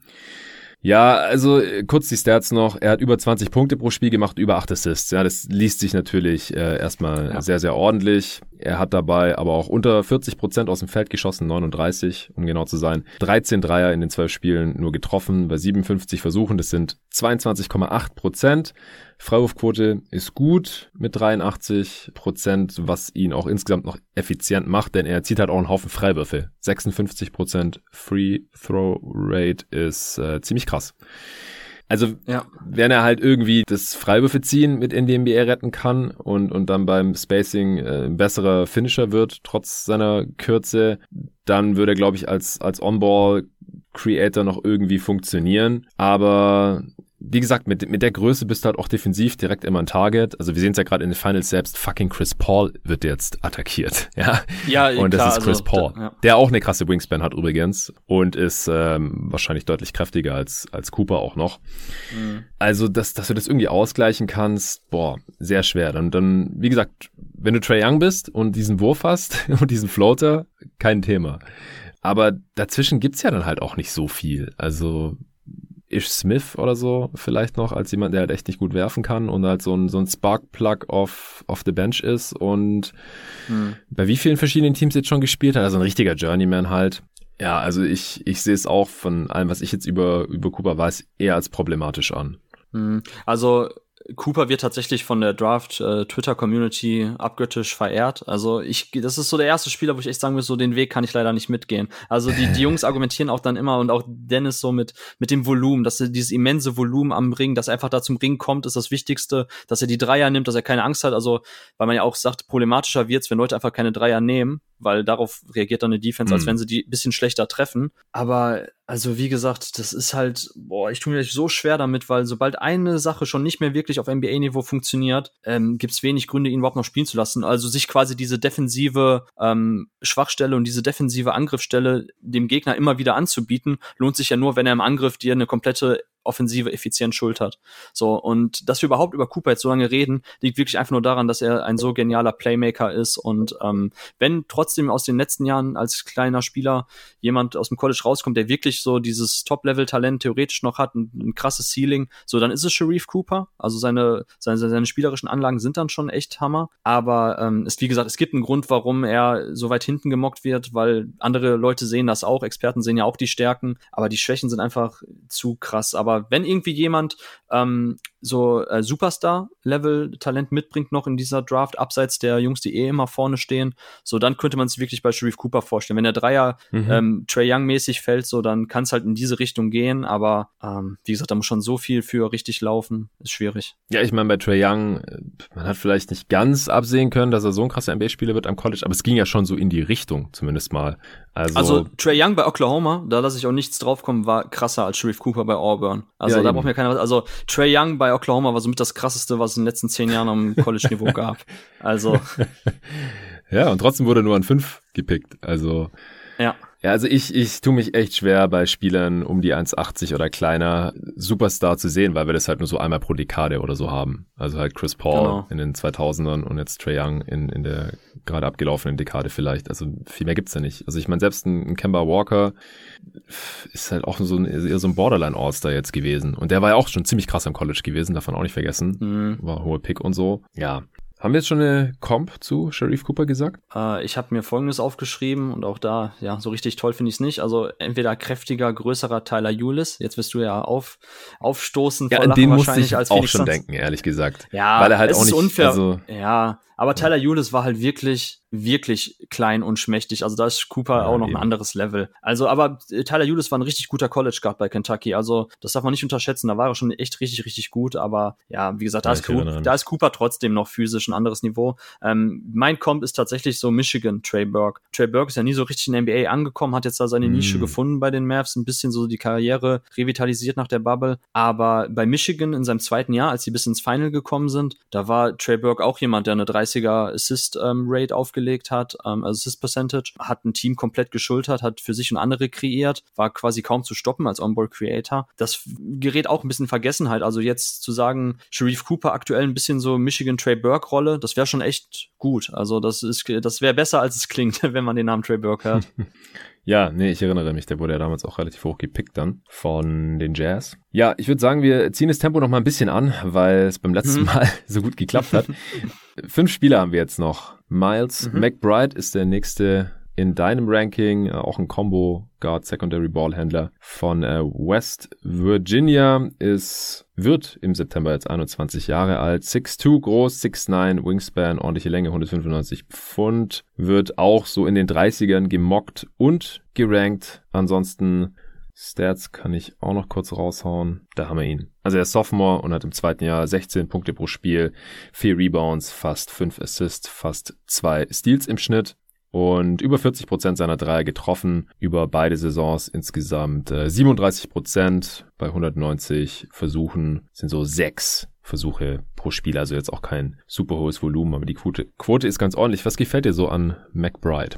Ja, also äh, kurz die Stats noch. Er hat über 20 Punkte pro Spiel gemacht, über 8 Assists. Ja, das liest sich natürlich äh, erstmal ja. sehr, sehr ordentlich. Er hat dabei aber auch unter 40 Prozent aus dem Feld geschossen, 39, um genau zu sein. 13 Dreier in den 12 Spielen nur getroffen bei 57 Versuchen. Das sind 22,8 Prozent. Freiwurfquote ist gut mit 83 Prozent, was ihn auch insgesamt noch effizient macht, denn er zieht halt auch einen Haufen Freiwürfe. 56 Prozent Free Throw Rate ist äh, ziemlich krass. Also, ja. wenn er halt irgendwie das Freiwürfe ziehen mit in die NBA retten kann und, und dann beim Spacing äh, ein besserer Finisher wird, trotz seiner Kürze, dann würde er, glaube ich, als, als On-Ball Creator noch irgendwie funktionieren. Aber wie gesagt, mit, mit der Größe bist du halt auch defensiv direkt immer ein Target. Also wir sehen es ja gerade in den Finals selbst, fucking Chris Paul wird jetzt attackiert. Ja, ja Und das klar, ist Chris also, Paul, ja. der auch eine krasse Wingspan hat übrigens und ist ähm, wahrscheinlich deutlich kräftiger als, als Cooper auch noch. Mhm. Also, dass, dass du das irgendwie ausgleichen kannst, boah, sehr schwer. Und dann, wie gesagt, wenn du Trey Young bist und diesen Wurf hast und diesen Floater, kein Thema. Aber dazwischen gibt's ja dann halt auch nicht so viel. Also Ish Smith oder so vielleicht noch als jemand, der halt echt nicht gut werfen kann und halt so ein, so ein Spark-Plug off, off the bench ist und hm. bei wie vielen verschiedenen Teams jetzt schon gespielt hat, also ein richtiger Journeyman halt. Ja, also ich, ich sehe es auch von allem, was ich jetzt über, über Cooper weiß, eher als problematisch an. Hm. Also Cooper wird tatsächlich von der Draft äh, Twitter Community abgöttisch verehrt. Also ich, das ist so der erste Spieler, wo ich echt sagen muss, so den Weg kann ich leider nicht mitgehen. Also die, die Jungs argumentieren auch dann immer und auch Dennis so mit mit dem Volumen, dass er dieses immense Volumen am Ring, dass er einfach da zum Ring kommt, ist das Wichtigste, dass er die Dreier nimmt, dass er keine Angst hat. Also weil man ja auch sagt, problematischer wird's, wenn Leute einfach keine Dreier nehmen weil darauf reagiert dann eine Defense, als mhm. wenn sie die bisschen schlechter treffen. Aber also wie gesagt, das ist halt, boah, ich tue mir so schwer damit, weil sobald eine Sache schon nicht mehr wirklich auf NBA-Niveau funktioniert, ähm, gibt es wenig Gründe, ihn überhaupt noch spielen zu lassen. Also sich quasi diese defensive ähm, Schwachstelle und diese defensive Angriffsstelle dem Gegner immer wieder anzubieten, lohnt sich ja nur, wenn er im Angriff dir eine komplette offensive Effizienz schultert. So, und dass wir überhaupt über Cooper jetzt so lange reden, liegt wirklich einfach nur daran, dass er ein so genialer Playmaker ist. Und ähm, wenn trotzdem aus den letzten Jahren als kleiner Spieler jemand aus dem College rauskommt, der wirklich so dieses Top-Level-Talent theoretisch noch hat, ein, ein krasses Ceiling, so dann ist es Sharif Cooper. Also seine, seine, seine spielerischen Anlagen sind dann schon echt Hammer. Aber ähm, ist, wie gesagt, es gibt einen Grund, warum er so weit hinten gemockt wird, weil andere Leute sehen das auch, Experten sehen ja auch die Stärken, aber die Schwächen sind einfach zu krass. Aber wenn irgendwie jemand ähm, so äh, Superstar-Level-Talent mitbringt noch in dieser Draft, abseits der Jungs, die eh immer vorne stehen, so dann könnte man es wirklich bei Sharif Cooper vorstellen. Wenn der Dreier mhm. ähm, Trey Young-mäßig fällt, so dann kann es halt in diese Richtung gehen, aber ähm, wie gesagt, da muss schon so viel für richtig laufen, ist schwierig. Ja, ich meine, bei Trey Young, äh, man hat vielleicht nicht ganz absehen können, dass er so ein krasser NBA-Spieler wird am College, aber es ging ja schon so in die Richtung, zumindest mal. Also, also Trey Young bei Oklahoma, da lasse ich auch nichts draufkommen, war krasser als Sharif Cooper bei Auburn. Also ja, da braucht mir keiner was. Also Trey Young bei bei Oklahoma war somit das krasseste, was es in den letzten zehn Jahren am College-Niveau gab. Also. ja, und trotzdem wurde er nur an fünf gepickt. Also. Ja. Ja, also ich, ich tue mich echt schwer bei Spielern um die 1,80 oder kleiner Superstar zu sehen, weil wir das halt nur so einmal pro Dekade oder so haben. Also halt Chris Paul genau. in den 2000ern und jetzt Trey Young in, in der gerade abgelaufenen Dekade vielleicht. Also viel mehr gibt's ja nicht. Also ich meine, selbst ein, ein Kemba Walker ist halt auch so ein, eher so ein Borderline All-Star jetzt gewesen. Und der war ja auch schon ziemlich krass am College gewesen, davon auch nicht vergessen. Mhm. War hohe Pick und so. Ja, haben wir jetzt schon eine Comp zu Sharif Cooper gesagt? Äh, ich habe mir folgendes aufgeschrieben und auch da, ja, so richtig toll finde ich es nicht. Also entweder kräftiger, größerer Tyler Eulis. Jetzt wirst du ja auf, aufstoßen. Ja, an den musste ich auch schon denken, ehrlich gesagt. Ja, weil er halt auch nicht, unfair. Also, ja, aber Tyler Eulis war halt wirklich wirklich klein und schmächtig. Also da ist Cooper ja, auch noch eben. ein anderes Level. Also, aber äh, Tyler Eulis war ein richtig guter College Guard bei Kentucky. Also, das darf man nicht unterschätzen. Da war er schon echt richtig, richtig gut. Aber ja, wie gesagt, da, ja, ist, Cooper, da ist Cooper trotzdem noch physisch ein anderes Niveau. Ähm, mein Comp ist tatsächlich so Michigan, Trey Burke. Trey Burke ist ja nie so richtig in der NBA angekommen, hat jetzt da seine mm. Nische gefunden bei den Mavs, ein bisschen so die Karriere revitalisiert nach der Bubble. Aber bei Michigan in seinem zweiten Jahr, als sie bis ins Final gekommen sind, da war Trey Burke auch jemand, der eine 30er Assist ähm, Rate aufgelegt hat, ähm, also Assist Percentage, hat ein Team komplett geschultert, hat für sich und andere kreiert, war quasi kaum zu stoppen als Onboard Creator. Das gerät auch ein bisschen Vergessenheit. Also jetzt zu sagen, Sharif Cooper aktuell ein bisschen so Michigan Trey Burke Rolle, das wäre schon echt gut. Also das ist, das wäre besser als es klingt, wenn man den Namen Trey Burke hört. Ja, nee, ich erinnere mich, der wurde ja damals auch relativ hoch gepickt dann von den Jazz. Ja, ich würde sagen, wir ziehen das Tempo noch mal ein bisschen an, weil es beim letzten mhm. Mal so gut geklappt hat. Fünf Spieler haben wir jetzt noch. Miles mhm. McBride ist der nächste in deinem Ranking, äh, auch ein Combo Guard Secondary Ballhändler von äh, West Virginia ist wird im September jetzt 21 Jahre alt, 6'2 groß, 6'9 Wingspan, ordentliche Länge 195 Pfund, wird auch so in den 30ern gemockt und gerankt. Ansonsten Stats kann ich auch noch kurz raushauen. Da haben wir ihn. Also er ist Sophomore und hat im zweiten Jahr 16 Punkte pro Spiel, 4 Rebounds, fast 5 Assists, fast 2 Steals im Schnitt und über 40 Prozent seiner Dreier getroffen über beide Saisons insgesamt äh, 37 Prozent bei 190 Versuchen sind so sechs Versuche pro Spiel, also jetzt auch kein super hohes Volumen, aber die Quote, Quote ist ganz ordentlich. Was gefällt dir so an McBride?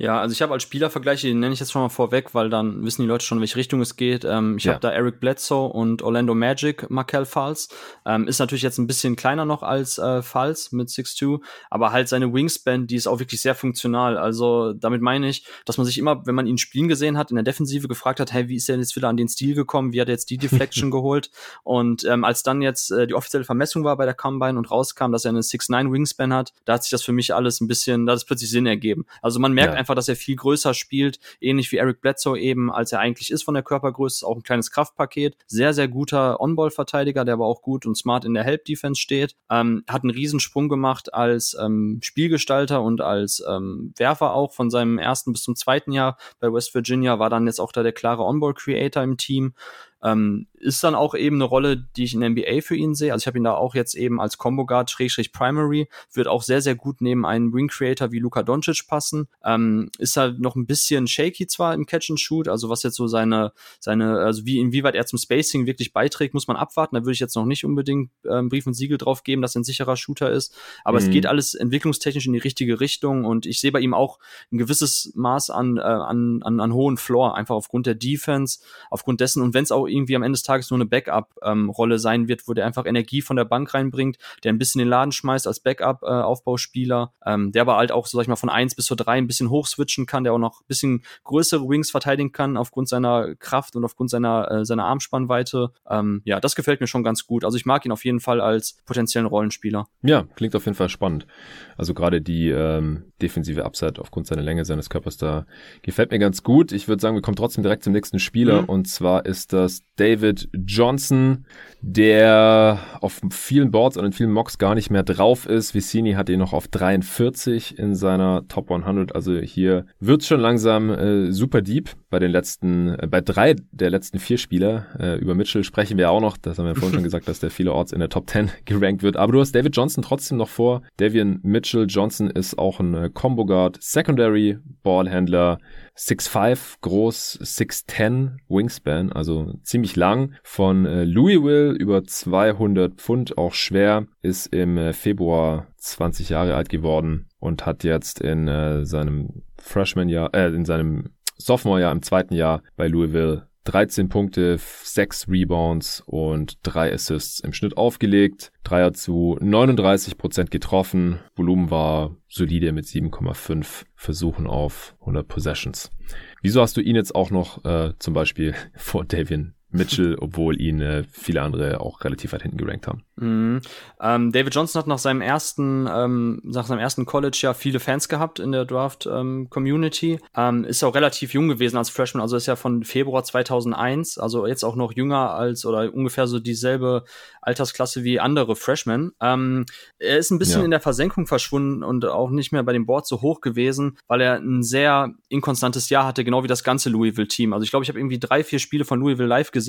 Ja, also ich habe als Spielervergleich, den nenne ich jetzt schon mal vorweg, weil dann wissen die Leute schon, in welche Richtung es geht. Ähm, ich ja. habe da Eric Bledsoe und Orlando Magic, Markel Falls. Ähm, ist natürlich jetzt ein bisschen kleiner noch als äh, Falls mit 6'2, aber halt seine Wingspan, die ist auch wirklich sehr funktional. Also damit meine ich, dass man sich immer, wenn man ihn spielen gesehen hat, in der Defensive gefragt hat, hey, wie ist er jetzt wieder an den Stil gekommen? Wie hat er jetzt die Deflection geholt? Und ähm, als dann jetzt äh, die offizielle Vermessung war bei der Combine und rauskam, dass er eine 6'9 Wingspan hat, da hat sich das für mich alles ein bisschen, da hat es plötzlich Sinn ergeben. Also man merkt ja. einfach, einfach, dass er viel größer spielt, ähnlich wie Eric Bledsoe eben, als er eigentlich ist von der Körpergröße, auch ein kleines Kraftpaket. Sehr, sehr guter On-Ball-Verteidiger, der aber auch gut und smart in der Help-Defense steht. Ähm, hat einen Riesensprung gemacht als ähm, Spielgestalter und als ähm, Werfer auch von seinem ersten bis zum zweiten Jahr bei West Virginia, war dann jetzt auch da der klare On-Ball-Creator im Team. Ähm, ist dann auch eben eine Rolle, die ich in NBA für ihn sehe. Also ich habe ihn da auch jetzt eben als Combo Guard Schrägstrich Primary, wird auch sehr, sehr gut neben einen Wing Creator wie Luka Doncic passen. Ähm, ist halt noch ein bisschen shaky zwar im Catch and Shoot, also was jetzt so seine, seine, also wie, inwieweit er zum Spacing wirklich beiträgt, muss man abwarten. Da würde ich jetzt noch nicht unbedingt ähm, Brief und Siegel drauf geben, dass er ein sicherer Shooter ist. Aber mhm. es geht alles entwicklungstechnisch in die richtige Richtung und ich sehe bei ihm auch ein gewisses Maß an, äh, an, an, an hohen Floor, einfach aufgrund der Defense, aufgrund dessen und wenn es auch irgendwie am Ende des Tages nur eine Backup-Rolle ähm, sein wird, wo der einfach Energie von der Bank reinbringt, der ein bisschen den Laden schmeißt als Backup-Aufbauspieler, äh, ähm, der aber halt auch, so sag ich mal, von eins bis zur drei ein bisschen hochswitchen kann, der auch noch ein bisschen größere Wings verteidigen kann aufgrund seiner Kraft und aufgrund seiner, äh, seiner Armspannweite. Ähm, ja, das gefällt mir schon ganz gut. Also ich mag ihn auf jeden Fall als potenziellen Rollenspieler. Ja, klingt auf jeden Fall spannend. Also gerade die ähm, defensive Upside aufgrund seiner Länge seines Körpers da gefällt mir ganz gut. Ich würde sagen, wir kommen trotzdem direkt zum nächsten Spieler mhm. und zwar ist das David Johnson, der auf vielen Boards und in vielen Mocks gar nicht mehr drauf ist. Vicini hat ihn noch auf 43 in seiner Top 100. Also hier wird's schon langsam äh, super deep bei den letzten, äh, bei drei der letzten vier Spieler. Äh, über Mitchell sprechen wir auch noch. Das haben wir vorhin schon gesagt, dass der vielerorts in der Top 10 gerankt wird. Aber du hast David Johnson trotzdem noch vor. Davian Mitchell Johnson ist auch ein äh, Combo Guard, Secondary Ballhändler, 6'5 groß, 6'10 Wingspan, also ziemlich lang. Von äh, Louisville über 200 Pfund, auch schwer, ist im äh, Februar 20 Jahre alt geworden und hat jetzt in äh, seinem Freshman-Jahr, äh, in seinem Sophomore-Jahr im zweiten Jahr bei Louisville 13 Punkte, 6 Rebounds und 3 Assists im Schnitt aufgelegt. Dreier zu 39 Prozent getroffen. Volumen war solide mit 7,5 Versuchen auf 100 Possessions. Wieso hast du ihn jetzt auch noch äh, zum Beispiel vor Davian Mitchell, obwohl ihn äh, viele andere auch relativ weit hinten gerankt haben. Mhm. Ähm, David Johnson hat nach seinem ersten, ähm, nach seinem ersten College ja viele Fans gehabt in der Draft ähm, Community. Ähm, ist auch relativ jung gewesen als Freshman, also ist ja von Februar 2001, also jetzt auch noch jünger als oder ungefähr so dieselbe Altersklasse wie andere Freshmen. Ähm, er ist ein bisschen ja. in der Versenkung verschwunden und auch nicht mehr bei dem Board so hoch gewesen, weil er ein sehr inkonstantes Jahr hatte, genau wie das ganze Louisville-Team. Also ich glaube, ich habe irgendwie drei, vier Spiele von Louisville live gesehen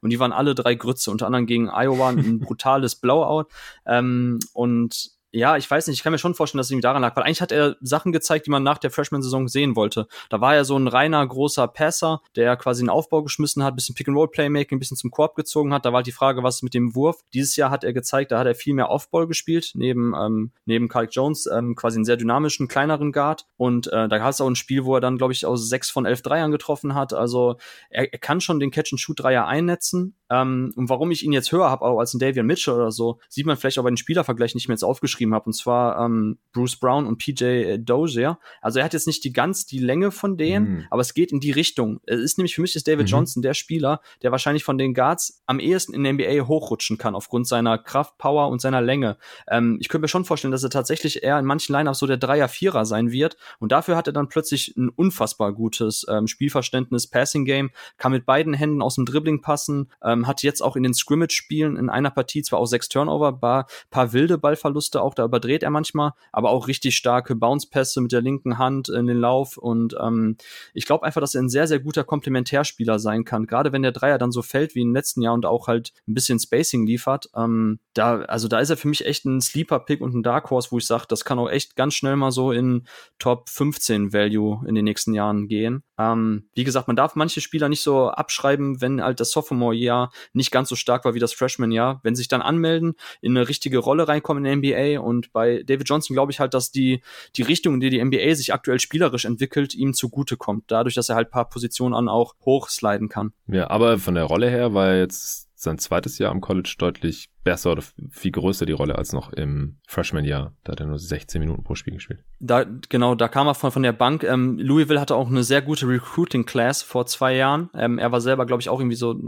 und die waren alle drei Grütze, unter anderem gegen Iowa ein brutales Blowout. Ähm, und ja, ich weiß nicht, ich kann mir schon vorstellen, dass es ihm daran lag, weil eigentlich hat er Sachen gezeigt, die man nach der Freshman-Saison sehen wollte. Da war er so ein reiner, großer Passer, der quasi einen Aufbau geschmissen hat, bisschen Pick-and-Roll-Playmaking, bisschen zum Korb gezogen hat. Da war halt die Frage, was mit dem Wurf. Dieses Jahr hat er gezeigt, da hat er viel mehr Aufball gespielt, neben, ähm, neben Kyle Jones, ähm, quasi einen sehr dynamischen, kleineren Guard. Und äh, da gab es auch ein Spiel, wo er dann, glaube ich, aus sechs von elf Dreiern getroffen hat. Also er, er kann schon den Catch-and-Shoot-Dreier einnetzen. Ähm, und warum ich ihn jetzt höher habe, auch als ein Davian Mitchell oder so, sieht man vielleicht auch bei den Spielervergleichen nicht mehr jetzt aufgeschrieben habe. Und zwar ähm, Bruce Brown und PJ Dozier. Also er hat jetzt nicht die ganz die Länge von denen, mhm. aber es geht in die Richtung. Es ist nämlich für mich ist David mhm. Johnson der Spieler, der wahrscheinlich von den Guards am ehesten in der NBA hochrutschen kann aufgrund seiner Kraft, Power und seiner Länge. Ähm, ich könnte mir schon vorstellen, dass er tatsächlich eher in manchen Lineups so der Dreier, Vierer sein wird. Und dafür hat er dann plötzlich ein unfassbar gutes ähm, Spielverständnis, Passing Game, kann mit beiden Händen aus dem Dribbling passen, ähm, hat jetzt auch in den Scrimmage-Spielen in einer Partie zwar auch sechs Turnover, paar, paar wilde Ballverluste auch, da überdreht er manchmal, aber auch richtig starke Bounce-Pässe mit der linken Hand in den Lauf. Und ähm, ich glaube einfach, dass er ein sehr, sehr guter Komplementärspieler sein kann. Gerade wenn der Dreier dann so fällt wie im letzten Jahr und auch halt ein bisschen Spacing liefert. Ähm, da, also da ist er für mich echt ein Sleeper-Pick und ein Dark Horse, wo ich sage, das kann auch echt ganz schnell mal so in Top 15 Value in den nächsten Jahren gehen. Ähm, wie gesagt, man darf manche Spieler nicht so abschreiben, wenn halt das Sophomore-Jahr nicht ganz so stark war wie das Freshman-Jahr. Wenn sie sich dann anmelden, in eine richtige Rolle reinkommen in der NBA und bei David Johnson glaube ich halt, dass die, die Richtung, in die die NBA sich aktuell spielerisch entwickelt, ihm zugute kommt. Dadurch, dass er halt paar Positionen an auch hochsliden kann. Ja, aber von der Rolle her war jetzt sein zweites Jahr am College deutlich besser oder viel größer die Rolle als noch im Freshman-Jahr. Da hat er nur 16 Minuten pro Spiel gespielt. Da, genau, da kam er von, von der Bank. Ähm, Louisville hatte auch eine sehr gute Recruiting-Class vor zwei Jahren. Ähm, er war selber, glaube ich, auch irgendwie so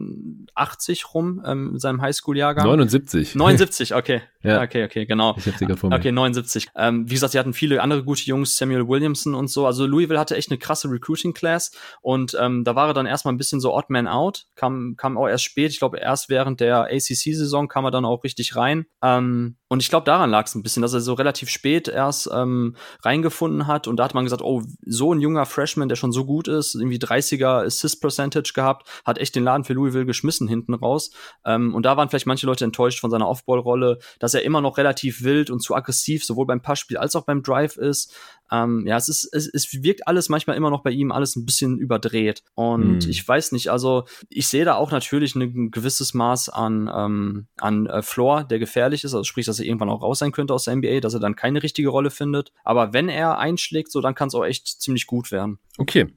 80 rum ähm, in seinem Highschool-Jahrgang. 79. 79, okay. ja. Okay, okay, genau. Ich hab sie vor mir. Okay, 79. Ähm, wie gesagt, sie hatten viele andere gute Jungs, Samuel Williamson und so. Also Louisville hatte echt eine krasse Recruiting-Class und ähm, da war er dann erstmal ein bisschen so odd man out. Kam, kam auch erst spät. Ich glaube, erst während der ACC-Saison kam er dann auch richtig rein. Ähm, und ich glaube, daran lag es ein bisschen, dass er so relativ spät erst ähm, reingefunden hat. Und da hat man gesagt, oh, so ein junger Freshman, der schon so gut ist, irgendwie 30er Assist Percentage gehabt, hat echt den Laden für Louisville geschmissen hinten raus. Ähm, und da waren vielleicht manche Leute enttäuscht von seiner Offball-Rolle, dass er immer noch relativ wild und zu aggressiv sowohl beim Passspiel als auch beim Drive ist. Ähm, ja, es ist, es, es wirkt alles manchmal immer noch bei ihm alles ein bisschen überdreht. Und mhm. ich weiß nicht, also ich sehe da auch natürlich ein gewisses Maß an, ähm, an äh, Floor, der gefährlich ist, also sprich, dass er irgendwann auch raus sein könnte aus der NBA, dass er dann keine richtige Rolle findet. Aber wenn er einschlägt, so dann kann es auch echt ziemlich gut werden. Okay.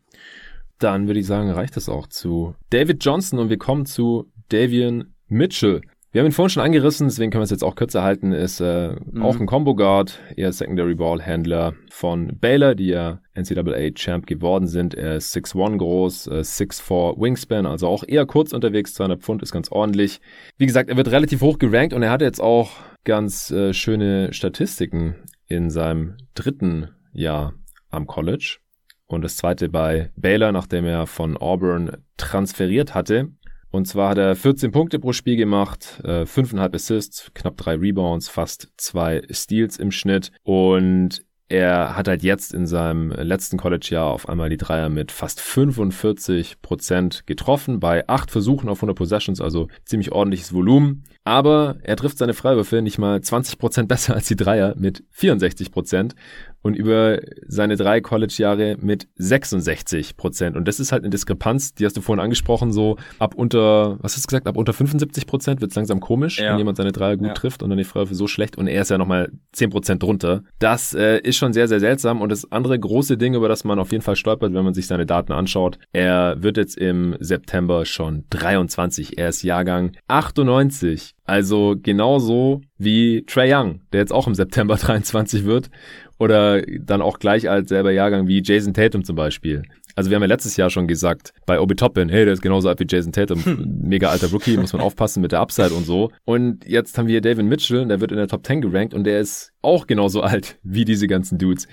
Dann würde ich sagen, reicht es auch zu David Johnson und wir kommen zu Davian Mitchell. Wir haben ihn vorhin schon angerissen, deswegen können wir es jetzt auch kürzer halten. Ist äh, mhm. auch ein Combo Guard, eher Secondary Ball Handler von Baylor, die ja NCAA Champ geworden sind. Er ist 6'1 groß, äh, 6'4 Wingspan, also auch eher kurz unterwegs. 200 Pfund ist ganz ordentlich. Wie gesagt, er wird relativ hoch gerankt und er hat jetzt auch ganz äh, schöne Statistiken in seinem dritten Jahr am College. Und das zweite bei Baylor, nachdem er von Auburn transferiert hatte. Und zwar hat er 14 Punkte pro Spiel gemacht, äh, 5,5 Assists, knapp 3 Rebounds, fast 2 Steals im Schnitt. Und er hat halt jetzt in seinem letzten College-Jahr auf einmal die Dreier mit fast 45 Prozent getroffen bei acht Versuchen auf 100 Possessions, also ziemlich ordentliches Volumen. Aber er trifft seine Freiwürfe nicht mal 20 Prozent besser als die Dreier mit 64 Prozent und über seine drei College-Jahre mit 66 Prozent. Und das ist halt eine Diskrepanz, die hast du vorhin angesprochen, so ab unter, was hast du gesagt, ab unter 75 Prozent wird es langsam komisch, ja. wenn jemand seine Dreier gut ja. trifft und dann die Freiwürfe so schlecht und er ist ja nochmal 10 Prozent drunter. Das äh, ist schon sehr, sehr seltsam. Und das andere große Ding, über das man auf jeden Fall stolpert, wenn man sich seine Daten anschaut, er wird jetzt im September schon 23. Er ist Jahrgang 98. Also genauso wie Trey Young, der jetzt auch im September 23 wird oder dann auch gleich als selber Jahrgang wie Jason Tatum zum Beispiel. Also wir haben ja letztes Jahr schon gesagt, bei Obi Toppin, hey, der ist genauso alt wie Jason Tatum, hm. mega alter Rookie, muss man aufpassen mit der Upside und so. Und jetzt haben wir David Mitchell, der wird in der Top 10 gerankt und der ist auch genauso alt wie diese ganzen Dudes.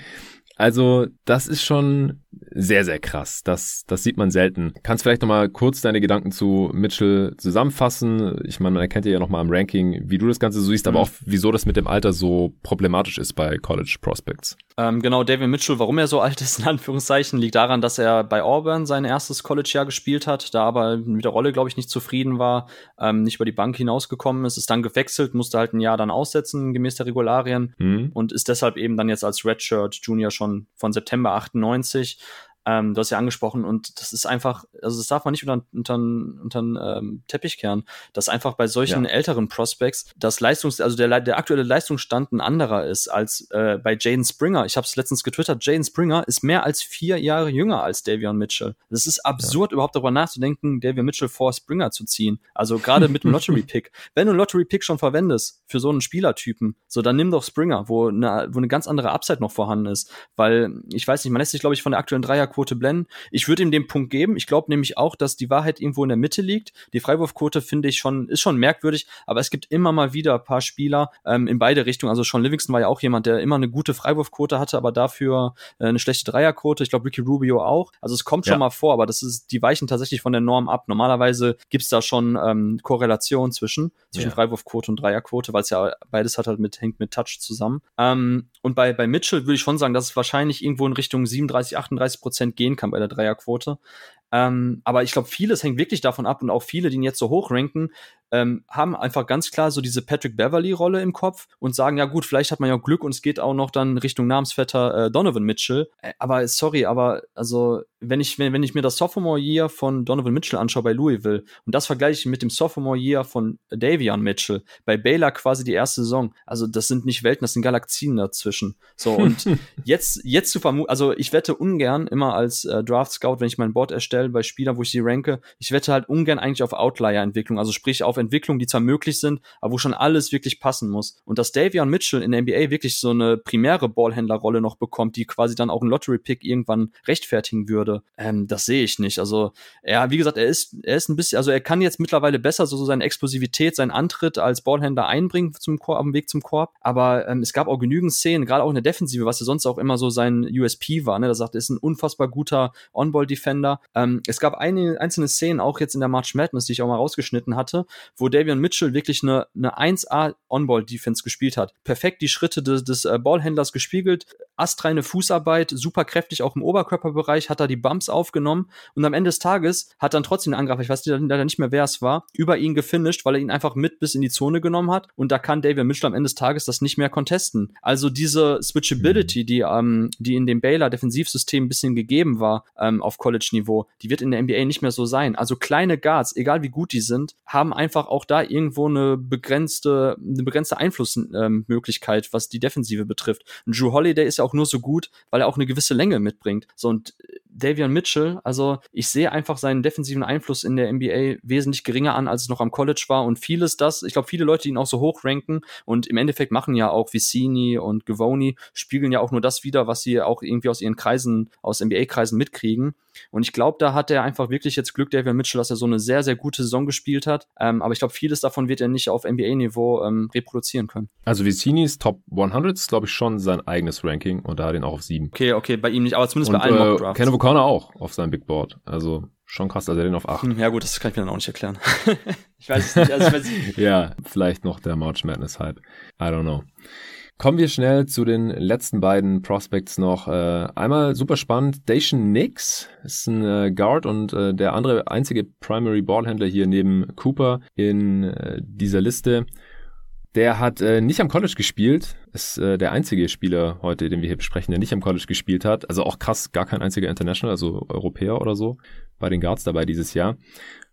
Also, das ist schon sehr, sehr krass. Das, das sieht man selten. Kannst vielleicht nochmal kurz deine Gedanken zu Mitchell zusammenfassen? Ich meine, man erkennt ja nochmal am Ranking, wie du das Ganze so siehst, mhm. aber auch, wieso das mit dem Alter so problematisch ist bei College Prospects. Ähm, genau, David Mitchell, warum er so alt ist, in Anführungszeichen, liegt daran, dass er bei Auburn sein erstes College-Jahr gespielt hat, da aber mit der Rolle, glaube ich, nicht zufrieden war, ähm, nicht über die Bank hinausgekommen ist, ist dann gewechselt, musste halt ein Jahr dann aussetzen, gemäß der Regularien, mhm. und ist deshalb eben dann jetzt als Redshirt Junior schon von September 98 ähm, du hast ja angesprochen und das ist einfach, also das darf man nicht unter, unter, unter ähm, Teppich kehren, dass einfach bei solchen ja. älteren Prospects das Leistungs, also der, der aktuelle Leistungsstand ein anderer ist als äh, bei Jaden Springer. Ich habe es letztens getwittert, Jaden Springer ist mehr als vier Jahre jünger als Davion Mitchell. Das ist absurd, ja. überhaupt darüber nachzudenken, Davion Mitchell vor Springer zu ziehen. Also gerade mit dem Lottery-Pick. Wenn du einen Lottery-Pick schon verwendest für so einen Spielertypen, so dann nimm doch Springer, wo eine, wo eine ganz andere Upside noch vorhanden ist. Weil, ich weiß nicht, man lässt sich, glaube ich, von der aktuellen Dreier Freiwurfquote blenden. Ich würde ihm den Punkt geben. Ich glaube nämlich auch, dass die Wahrheit irgendwo in der Mitte liegt. Die Freiwurfquote finde ich schon, ist schon merkwürdig, aber es gibt immer mal wieder ein paar Spieler ähm, in beide Richtungen. Also Sean Livingston war ja auch jemand, der immer eine gute Freiwurfquote hatte, aber dafür äh, eine schlechte Dreierquote. Ich glaube, Ricky Rubio auch. Also es kommt schon ja. mal vor, aber das ist, die weichen tatsächlich von der Norm ab. Normalerweise gibt's da schon ähm, Korrelation zwischen, zwischen ja. Freiwurfquote und Dreierquote, weil es ja beides hat halt mit, hängt mit Touch zusammen. Ähm, und bei, bei Mitchell würde ich schon sagen, dass es wahrscheinlich irgendwo in Richtung 37, 38 Prozent gehen kann bei der Dreierquote. Ähm, aber ich glaube, vieles hängt wirklich davon ab und auch viele, die ihn jetzt so hoch ranken, ähm, haben einfach ganz klar so diese Patrick Beverly-Rolle im Kopf und sagen, ja gut, vielleicht hat man ja Glück und es geht auch noch dann Richtung Namensvetter äh, Donovan Mitchell. Äh, aber sorry, aber also wenn ich, wenn, wenn ich mir das Sophomore Year von Donovan Mitchell anschaue bei Louisville und das vergleiche mit dem Sophomore Year von Davion Mitchell, bei Baylor quasi die erste Saison, also das sind nicht Welten, das sind Galaxien dazwischen. So, und jetzt, jetzt zu vermuten, also ich wette ungern immer als äh, Draft Scout, wenn ich mein Board erstelle bei Spielern, wo ich sie ranke, ich wette halt ungern eigentlich auf Outlier-Entwicklung, also sprich auf Entwicklungen, die zwar möglich sind, aber wo schon alles wirklich passen muss. Und dass Davion Mitchell in der NBA wirklich so eine primäre Ballhändlerrolle noch bekommt, die quasi dann auch ein Lottery-Pick irgendwann rechtfertigen würde. Ähm, das sehe ich nicht. Also, er, wie gesagt, er ist, er ist ein bisschen, also er kann jetzt mittlerweile besser so, so seine Explosivität, seinen Antritt als Ballhändler einbringen zum Korb, am Weg zum Korb. Aber ähm, es gab auch genügend Szenen, gerade auch in der Defensive, was ja sonst auch immer so sein USP war. Ne? Da sagt, er ist ein unfassbar guter On-Ball-Defender. Ähm, es gab eine, einzelne Szenen, auch jetzt in der March Madness, die ich auch mal rausgeschnitten hatte, wo Davion Mitchell wirklich eine, eine 1A On-Ball-Defense gespielt hat. Perfekt die Schritte des, des äh, Ballhändlers gespiegelt, astreine Fußarbeit, super kräftig auch im Oberkörperbereich, hat er die Bumps aufgenommen und am Ende des Tages hat dann trotzdem den Angreifer, ich weiß leider nicht mehr, wer es war, über ihn gefinisht, weil er ihn einfach mit bis in die Zone genommen hat und da kann David Mitchell am Ende des Tages das nicht mehr contesten. Also diese Switchability, mhm. die, ähm, die in dem Baylor Defensivsystem ein bisschen gegeben war ähm, auf College-Niveau, die wird in der NBA nicht mehr so sein. Also kleine Guards, egal wie gut die sind, haben einfach auch da irgendwo eine begrenzte, eine begrenzte Einflussmöglichkeit, ähm, was die Defensive betrifft. Und Drew Holiday ist ja auch nur so gut, weil er auch eine gewisse Länge mitbringt. So und Davion Mitchell, also ich sehe einfach seinen defensiven Einfluss in der NBA wesentlich geringer an, als es noch am College war und vieles das, ich glaube, viele Leute, die ihn auch so hoch ranken und im Endeffekt machen ja auch Vicini und Gavoni, spiegeln ja auch nur das wieder, was sie auch irgendwie aus ihren Kreisen, aus NBA-Kreisen mitkriegen. Und ich glaube, da hat er einfach wirklich jetzt Glück, Davion Mitchell, dass er so eine sehr, sehr gute Saison gespielt hat. Ähm, aber ich glaube, vieles davon wird er nicht auf NBA-Niveau ähm, reproduzieren können. Also Vicinis Top 100 ist, glaube ich, schon sein eigenes Ranking und da hat ihn auch auf 7. Okay, okay, bei ihm nicht, aber zumindest und, bei allen äh, Mock-Drafts. Kenneth O'Connor auch auf seinem Big Board. Also schon krass, dass er den auf 8. Hm, ja gut, das kann ich mir dann auch nicht erklären. ich weiß es nicht. Also ich weiß ja, vielleicht noch der March Madness Hype. I don't know. Kommen wir schnell zu den letzten beiden Prospects noch. Äh, einmal super spannend, Dacian Nix ist ein äh, Guard und äh, der andere einzige Primary Ballhändler hier neben Cooper in äh, dieser Liste. Der hat äh, nicht am College gespielt, ist äh, der einzige Spieler heute, den wir hier besprechen, der nicht am College gespielt hat. Also auch krass, gar kein einziger International, also Europäer oder so, bei den Guards dabei dieses Jahr.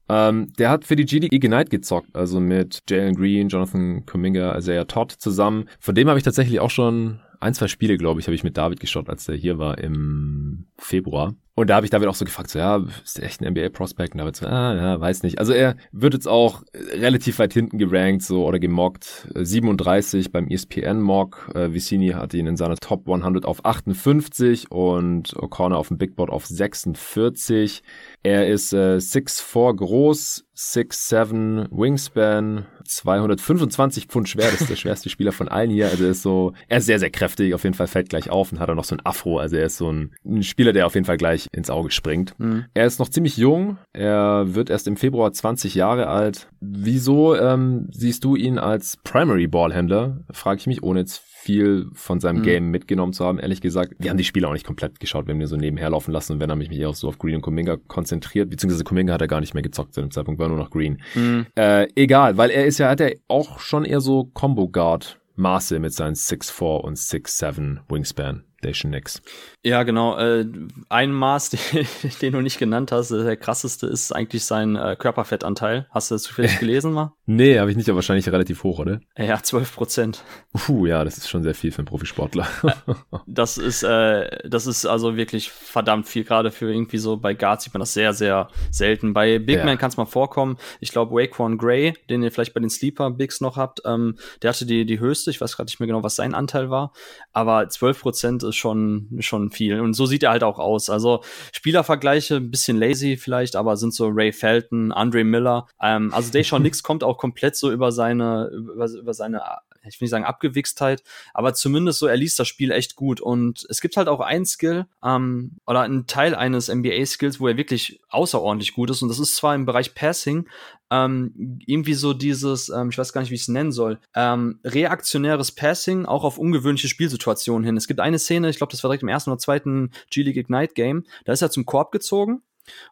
Ähm, der hat für die G League Ignite gezockt, also mit Jalen Green, Jonathan Kuminga, Isaiah Todd zusammen. Von dem habe ich tatsächlich auch schon ein, zwei Spiele, glaube ich, habe ich mit David geschaut, als der hier war im Februar. Und da habe ich David auch so gefragt, so, ja, ist der echt ein NBA-Prospect? Und David so, ah, ja, weiß nicht. Also er wird jetzt auch relativ weit hinten gerankt, so, oder gemockt. 37 beim ESPN-Mock. Äh, Vicini hat ihn in seiner Top 100 auf 58 und O'Connor auf dem Big Board auf 46. Er ist äh, 6'4 groß, 6'7 Wingspan, 225 Pfund schwer, das ist der schwerste Spieler von allen hier. Also er ist so, er ist sehr, sehr kräftig, auf jeden Fall fällt gleich auf und hat auch noch so ein Afro. Also er ist so ein, ein Spieler, der auf jeden Fall gleich ins Auge springt. Mhm. Er ist noch ziemlich jung, er wird erst im Februar 20 Jahre alt. Wieso ähm, siehst du ihn als Primary Ballhändler? Frage ich mich, ohne jetzt viel von seinem mhm. Game mitgenommen zu haben. Ehrlich gesagt, wir haben die Spiele auch nicht komplett geschaut, wenn wir so nebenher laufen lassen und wenn habe ich mich auch so auf Green und Kuminga konzentriert, beziehungsweise Kuminga hat er gar nicht mehr gezockt zu dem Zeitpunkt, war nur noch Green. Mhm. Äh, egal, weil er ist ja, hat er auch schon eher so Combo Guard Maße mit seinen 6'4 und 6'7 Wingspan. Station Nix. Ja, genau. Äh, ein Maß, den, den, du nicht genannt hast, der krasseste ist eigentlich sein äh, Körperfettanteil. Hast du das zufällig gelesen mal? nee, habe ich nicht, aber wahrscheinlich relativ hoch, oder? Ja, 12 Prozent. Puh, ja, das ist schon sehr viel für einen Profisportler. das ist, äh, das ist also wirklich verdammt viel. Gerade für irgendwie so bei Guards sieht man das sehr, sehr selten. Bei Big ja. Man kann es mal vorkommen. Ich glaube, Waquan Gray, den ihr vielleicht bei den Sleeper Bigs noch habt, ähm, der hatte die, die höchste. Ich weiß gerade nicht mehr genau, was sein Anteil war. Aber 12 Prozent ist schon, schon viel. Und so sieht er halt auch aus. Also Spielervergleiche, ein bisschen lazy vielleicht, aber sind so Ray Felton, Andre Miller. Ähm, also Deshaun Nix kommt auch komplett so über seine, über, über seine ich will nicht sagen Abgewichstheit, aber zumindest so, er liest das Spiel echt gut. Und es gibt halt auch ein Skill ähm, oder einen Teil eines NBA-Skills, wo er wirklich außerordentlich gut ist. Und das ist zwar im Bereich Passing, ähm, irgendwie so dieses, ähm, ich weiß gar nicht, wie ich es nennen soll, ähm, reaktionäres Passing auch auf ungewöhnliche Spielsituationen hin. Es gibt eine Szene, ich glaube, das war direkt im ersten oder zweiten G-League Ignite Game, da ist er zum Korb gezogen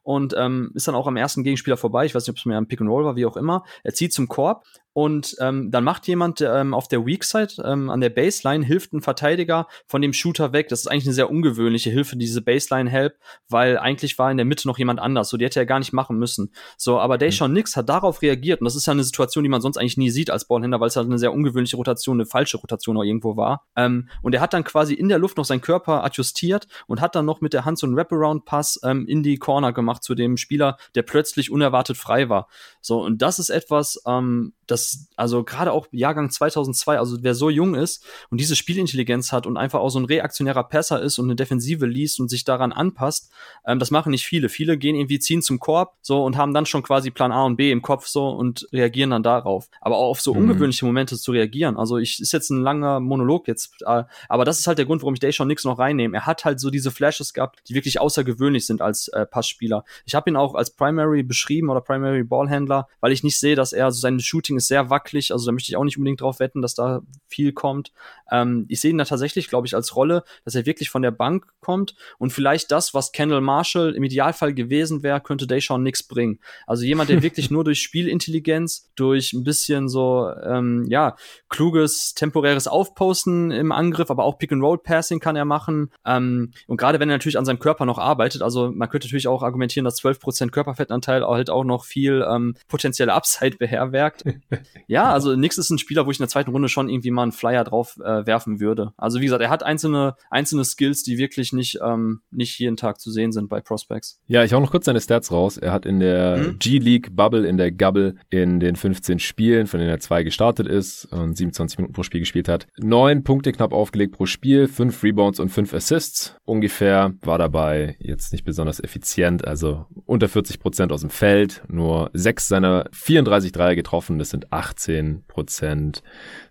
und ähm, ist dann auch am ersten Gegenspieler vorbei. Ich weiß nicht, ob es mehr ein Pick and Roll war, wie auch immer. Er zieht zum Korb und ähm, dann macht jemand ähm, auf der Weak Side ähm, an der Baseline hilft ein Verteidiger von dem Shooter weg. Das ist eigentlich eine sehr ungewöhnliche Hilfe, diese Baseline Help, weil eigentlich war in der Mitte noch jemand anders. So, die hätte er gar nicht machen müssen. So, aber Deshaun mhm. Nix hat darauf reagiert und das ist ja eine Situation, die man sonst eigentlich nie sieht als Ballhändler, weil es halt eine sehr ungewöhnliche Rotation, eine falsche Rotation auch irgendwo war. Ähm, und er hat dann quasi in der Luft noch seinen Körper adjustiert und hat dann noch mit der Hand so einen Wraparound-Pass ähm, in die Corner gemacht zu dem Spieler, der plötzlich unerwartet frei war. So, und das ist etwas, ähm, das, also gerade auch Jahrgang 2002, also wer so jung ist und diese Spielintelligenz hat und einfach auch so ein reaktionärer Passer ist und eine Defensive liest und sich daran anpasst, ähm, das machen nicht viele. Viele gehen irgendwie, ziehen zum Korb so und haben dann schon quasi Plan A und B im Kopf so und reagieren dann darauf. Aber auch auf so mhm. ungewöhnliche Momente zu reagieren. Also ich, ist jetzt ein langer Monolog jetzt, äh, aber das ist halt der Grund, warum ich Day nix noch reinnehme. Er hat halt so diese Flashes gehabt, die wirklich außergewöhnlich sind als äh, Passspieler. Ich habe ihn auch als Primary beschrieben oder Primary Ballhändler, weil ich nicht sehe, dass er so sein Shooting ist sehr wackelig, also da möchte ich auch nicht unbedingt drauf wetten, dass da viel kommt. Ähm, ich sehe ihn da tatsächlich, glaube ich, als Rolle, dass er wirklich von der Bank kommt und vielleicht das, was Kendall Marshall im Idealfall gewesen wäre, könnte Deshaun nix bringen. Also jemand, der wirklich nur durch Spielintelligenz, durch ein bisschen so, ähm, ja, kluges, temporäres Aufposten im Angriff, aber auch Pick-and-Roll-Passing kann er machen. Ähm, und gerade wenn er natürlich an seinem Körper noch arbeitet, also man könnte natürlich auch argumentieren, dass 12% Körperfettanteil halt auch noch viel ähm, potenzielle Upside beherbergt. ja, also Nix ist ein Spieler, wo ich in der zweiten Runde schon irgendwie mal einen Flyer drauf äh, werfen würde. Also wie gesagt, er hat einzelne, einzelne Skills, die wirklich nicht, ähm, nicht jeden Tag zu sehen sind bei Prospects. Ja, ich hau noch kurz seine Stats raus. Er hat in der mhm. G-League Bubble, in der Gubble, in den 15 Spielen, von denen er zwei gestartet ist und 27 Minuten pro Spiel gespielt hat, neun Punkte knapp aufgelegt pro Spiel, fünf Rebounds und fünf Assists ungefähr, war dabei jetzt nicht besonders effizient, also unter 40 Prozent aus dem Feld, nur sechs seiner 34 Dreier getroffen, das sind 18 Prozent.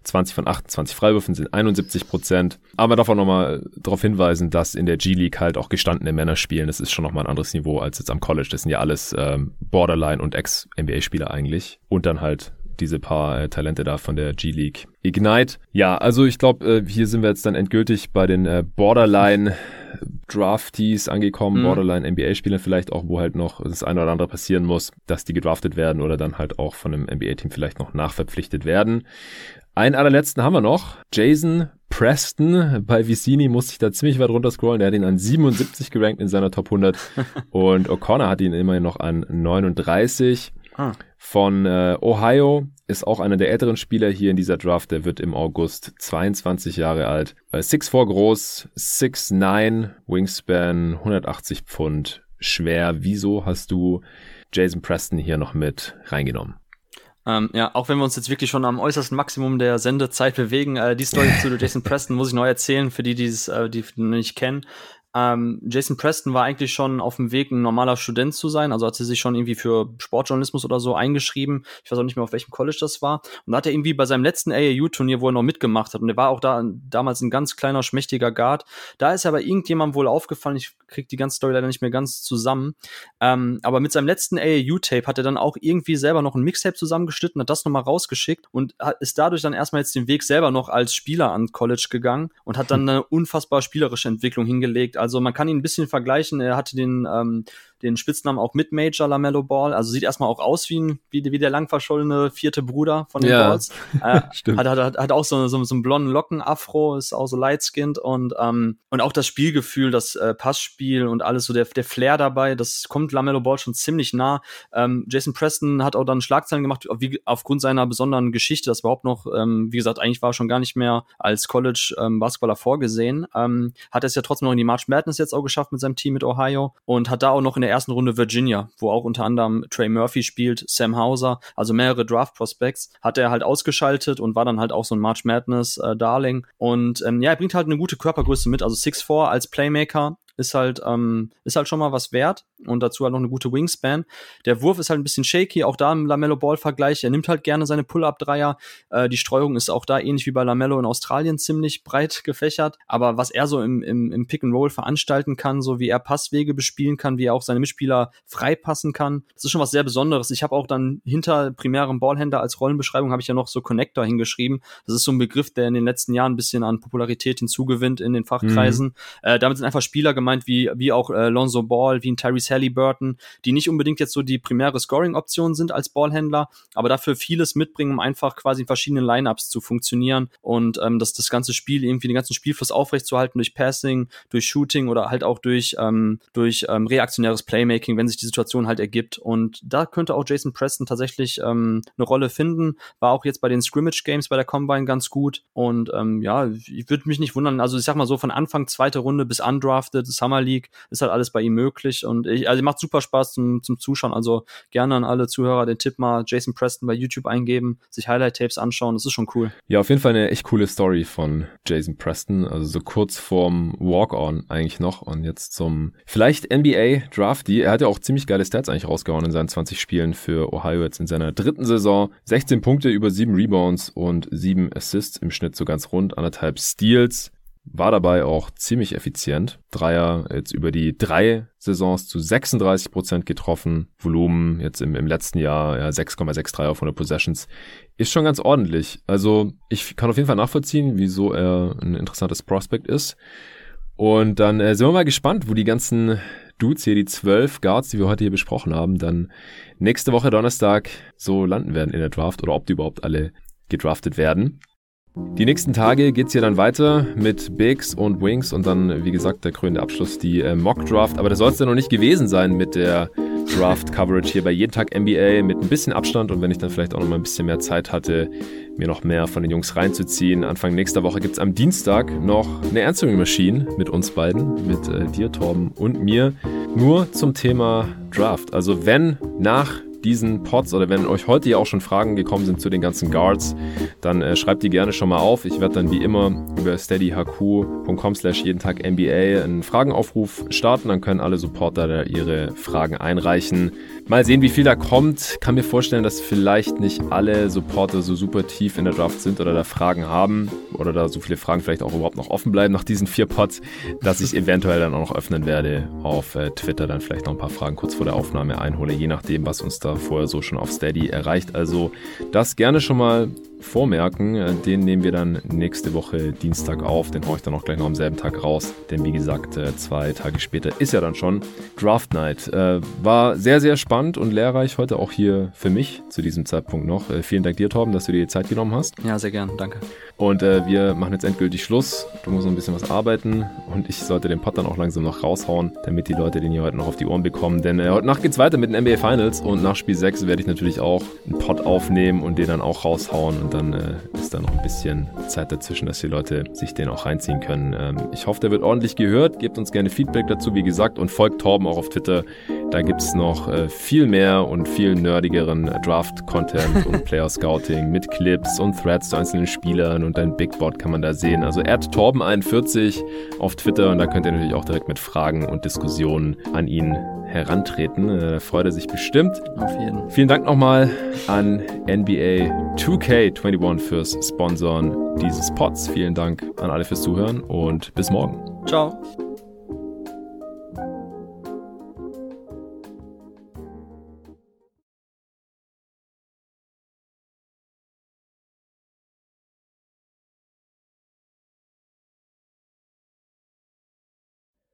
20 von 28 Freiwürfen sind 71 Prozent. Aber darf auch nochmal darauf hinweisen, dass in der G-League halt auch gestandene Männer spielen. Das ist schon nochmal ein anderes Niveau als jetzt am College. Das sind ja alles ähm, Borderline- und Ex-NBA-Spieler eigentlich. Und dann halt diese paar äh, Talente da von der G-League Ignite. Ja, also ich glaube, äh, hier sind wir jetzt dann endgültig bei den äh, Borderline Draftees angekommen, mhm. Borderline NBA-Spielern vielleicht auch, wo halt noch das eine oder andere passieren muss, dass die gedraftet werden oder dann halt auch von einem NBA-Team vielleicht noch nachverpflichtet werden. Einen allerletzten haben wir noch. Jason Preston bei Vicini musste ich da ziemlich weit runter scrollen. Der hat ihn an 77 gerankt in seiner Top 100 und O'Connor hat ihn immerhin noch an 39. Ah. Von äh, Ohio ist auch einer der älteren Spieler hier in dieser Draft. Der wird im August 22 Jahre alt. Äh, 6'4 groß, 6'9 Wingspan, 180 Pfund schwer. Wieso hast du Jason Preston hier noch mit reingenommen? Ähm, ja, auch wenn wir uns jetzt wirklich schon am äußersten Maximum der Sendezeit bewegen, äh, die Story zu Jason Preston muss ich neu erzählen, für die, die es äh, die nicht kennen. Ähm, Jason Preston war eigentlich schon auf dem Weg, ein normaler Student zu sein. Also hat er sich schon irgendwie für Sportjournalismus oder so eingeschrieben. Ich weiß auch nicht mehr, auf welchem College das war. Und da hat er irgendwie bei seinem letzten AAU-Turnier, wo er noch mitgemacht hat, und er war auch da damals ein ganz kleiner, schmächtiger Guard. Da ist aber irgendjemandem wohl aufgefallen, ich krieg die ganze Story leider nicht mehr ganz zusammen. Ähm, aber mit seinem letzten AAU-Tape hat er dann auch irgendwie selber noch ein Mixtape zusammengeschnitten, hat das nochmal rausgeschickt und ist dadurch dann erstmal jetzt den Weg selber noch als Spieler an College gegangen und hat dann eine unfassbar spielerische Entwicklung hingelegt. Also man kann ihn ein bisschen vergleichen. Er hatte den ähm, den Spitznamen auch mit Major Lamello Ball. Also sieht erstmal auch aus wie, ein, wie, wie der lang verschollene vierte Bruder von den ja, Balls. Äh, stimmt. Hat, hat, hat auch so, so, so einen blonden Locken-Afro, ist auch so light-skinned und, ähm, und auch das Spielgefühl, das äh, Passspiel und alles so, der, der Flair dabei, das kommt Lamello Ball schon ziemlich nah. Ähm, Jason Preston hat auch dann Schlagzeilen gemacht, wie, aufgrund seiner besonderen Geschichte, das überhaupt noch, ähm, wie gesagt, eigentlich war er schon gar nicht mehr als College-Basketballer ähm, vorgesehen. Ähm, hat es ja trotzdem noch in die March Madness jetzt auch geschafft mit seinem Team mit Ohio und hat da auch noch in der ersten Runde Virginia, wo auch unter anderem Trey Murphy spielt, Sam Hauser, also mehrere Draft Prospects, hat er halt ausgeschaltet und war dann halt auch so ein March Madness äh, Darling. Und ähm, ja, er bringt halt eine gute Körpergröße mit, also 6'4 als Playmaker, ist halt, ähm, ist halt schon mal was wert und dazu halt noch eine gute Wingspan. Der Wurf ist halt ein bisschen shaky, auch da im Lamello Ball Vergleich. Er nimmt halt gerne seine Pull-Up-Dreier. Äh, die Streuung ist auch da ähnlich wie bei Lamello in Australien ziemlich breit gefächert. Aber was er so im, im, im Pick and Roll veranstalten kann, so wie er Passwege bespielen kann, wie er auch seine Mitspieler freipassen kann, das ist schon was sehr Besonderes. Ich habe auch dann hinter primärem Ballhändler als Rollenbeschreibung habe ich ja noch so Connector hingeschrieben. Das ist so ein Begriff, der in den letzten Jahren ein bisschen an Popularität hinzugewinnt in den Fachkreisen. Mhm. Äh, damit sind einfach Spieler gemeint, wie, wie auch äh, Lonzo Ball, wie ein Tyrese Halliburton, die nicht unbedingt jetzt so die primäre Scoring-Option sind als Ballhändler, aber dafür vieles mitbringen, um einfach quasi in verschiedenen Lineups zu funktionieren und ähm, das, das ganze Spiel, irgendwie den ganzen Spielfluss aufrechtzuerhalten durch Passing, durch Shooting oder halt auch durch, ähm, durch ähm, reaktionäres Playmaking, wenn sich die Situation halt ergibt. Und da könnte auch Jason Preston tatsächlich ähm, eine Rolle finden. War auch jetzt bei den Scrimmage Games bei der Combine ganz gut. Und ähm, ja, ich würde mich nicht wundern. Also ich sag mal so, von Anfang zweite Runde bis undrafted, Summer League, ist halt alles bei ihm möglich. Und ich, also macht super Spaß zum, zum Zuschauen. Also gerne an alle Zuhörer den Tipp mal Jason Preston bei YouTube eingeben, sich Highlight-Tapes anschauen. Das ist schon cool. Ja, auf jeden Fall eine echt coole Story von Jason Preston. Also so kurz vorm Walk-On eigentlich noch und jetzt zum vielleicht NBA Drafty. Er hat ja auch ziemlich geile Stats eigentlich rausgehauen in seinen 20 Spielen für Ohio jetzt in seiner dritten Saison. 16 Punkte, über 7 Rebounds und 7 Assists im Schnitt so ganz rund, anderthalb Steals war dabei auch ziemlich effizient. Dreier jetzt über die drei Saisons zu 36 Prozent getroffen. Volumen jetzt im, im letzten Jahr ja, 6,63 auf 100 Possessions. Ist schon ganz ordentlich. Also ich kann auf jeden Fall nachvollziehen, wieso er ein interessantes Prospect ist. Und dann äh, sind wir mal gespannt, wo die ganzen Dudes hier, die zwölf Guards, die wir heute hier besprochen haben, dann nächste Woche Donnerstag so landen werden in der Draft oder ob die überhaupt alle gedraftet werden. Die nächsten Tage geht's hier dann weiter mit Bigs und Wings und dann, wie gesagt, der krönende Abschluss, die äh, Mock Draft. Aber das soll es ja noch nicht gewesen sein mit der Draft Coverage hier bei Jeden Tag NBA mit ein bisschen Abstand und wenn ich dann vielleicht auch noch mal ein bisschen mehr Zeit hatte, mir noch mehr von den Jungs reinzuziehen. Anfang nächster Woche gibt's am Dienstag noch eine Answering Machine mit uns beiden, mit äh, dir, Torben und mir, nur zum Thema Draft. Also wenn nach diesen Pods oder wenn euch heute ja auch schon Fragen gekommen sind zu den ganzen Guards, dann äh, schreibt die gerne schon mal auf. Ich werde dann wie immer über steadyhq.com slash jeden Tag NBA einen Fragenaufruf starten. Dann können alle Supporter da ihre Fragen einreichen. Mal sehen, wie viel da kommt. Kann mir vorstellen, dass vielleicht nicht alle Supporter so super tief in der Draft sind oder da Fragen haben oder da so viele Fragen vielleicht auch überhaupt noch offen bleiben nach diesen vier Pods, dass ich eventuell dann auch noch öffnen werde auf äh, Twitter, dann vielleicht noch ein paar Fragen kurz vor der Aufnahme einhole, je nachdem, was uns da vorher so schon auf Steady erreicht. Also das gerne schon mal vormerken. Äh, den nehmen wir dann nächste Woche Dienstag auf. Den haue ich dann auch gleich noch am selben Tag raus. Denn wie gesagt, äh, zwei Tage später ist ja dann schon Draft Night. Äh, war sehr, sehr spannend und lehrreich heute auch hier für mich zu diesem Zeitpunkt noch. Vielen Dank dir, Torben, dass du dir die Zeit genommen hast. Ja, sehr gern. Danke. Und wir machen jetzt endgültig Schluss. Du musst noch ein bisschen was arbeiten und ich sollte den Pod dann auch langsam noch raushauen, damit die Leute den hier heute noch auf die Ohren bekommen. Denn heute Nacht geht's weiter mit den NBA Finals und nach Spiel 6 werde ich natürlich auch einen Pod aufnehmen und den dann auch raushauen und dann äh, ist da noch ein bisschen Zeit dazwischen, dass die Leute sich den auch reinziehen können. Ähm, ich hoffe, der wird ordentlich gehört. Gebt uns gerne Feedback dazu, wie gesagt, und folgt Torben auch auf Twitter. Da gibt es noch äh, viel mehr und viel nerdigeren Draft-Content und Player-Scouting mit Clips und Threads zu einzelnen Spielern und ein Big Board kann man da sehen. Also Torben41 auf Twitter und da könnt ihr natürlich auch direkt mit Fragen und Diskussionen an ihn herantreten. Äh, da freut er sich bestimmt. Auf jeden. Vielen Dank nochmal an NBA 2K21 fürs Sponsoren dieses Pods. Vielen Dank an alle fürs Zuhören und bis morgen. Ciao.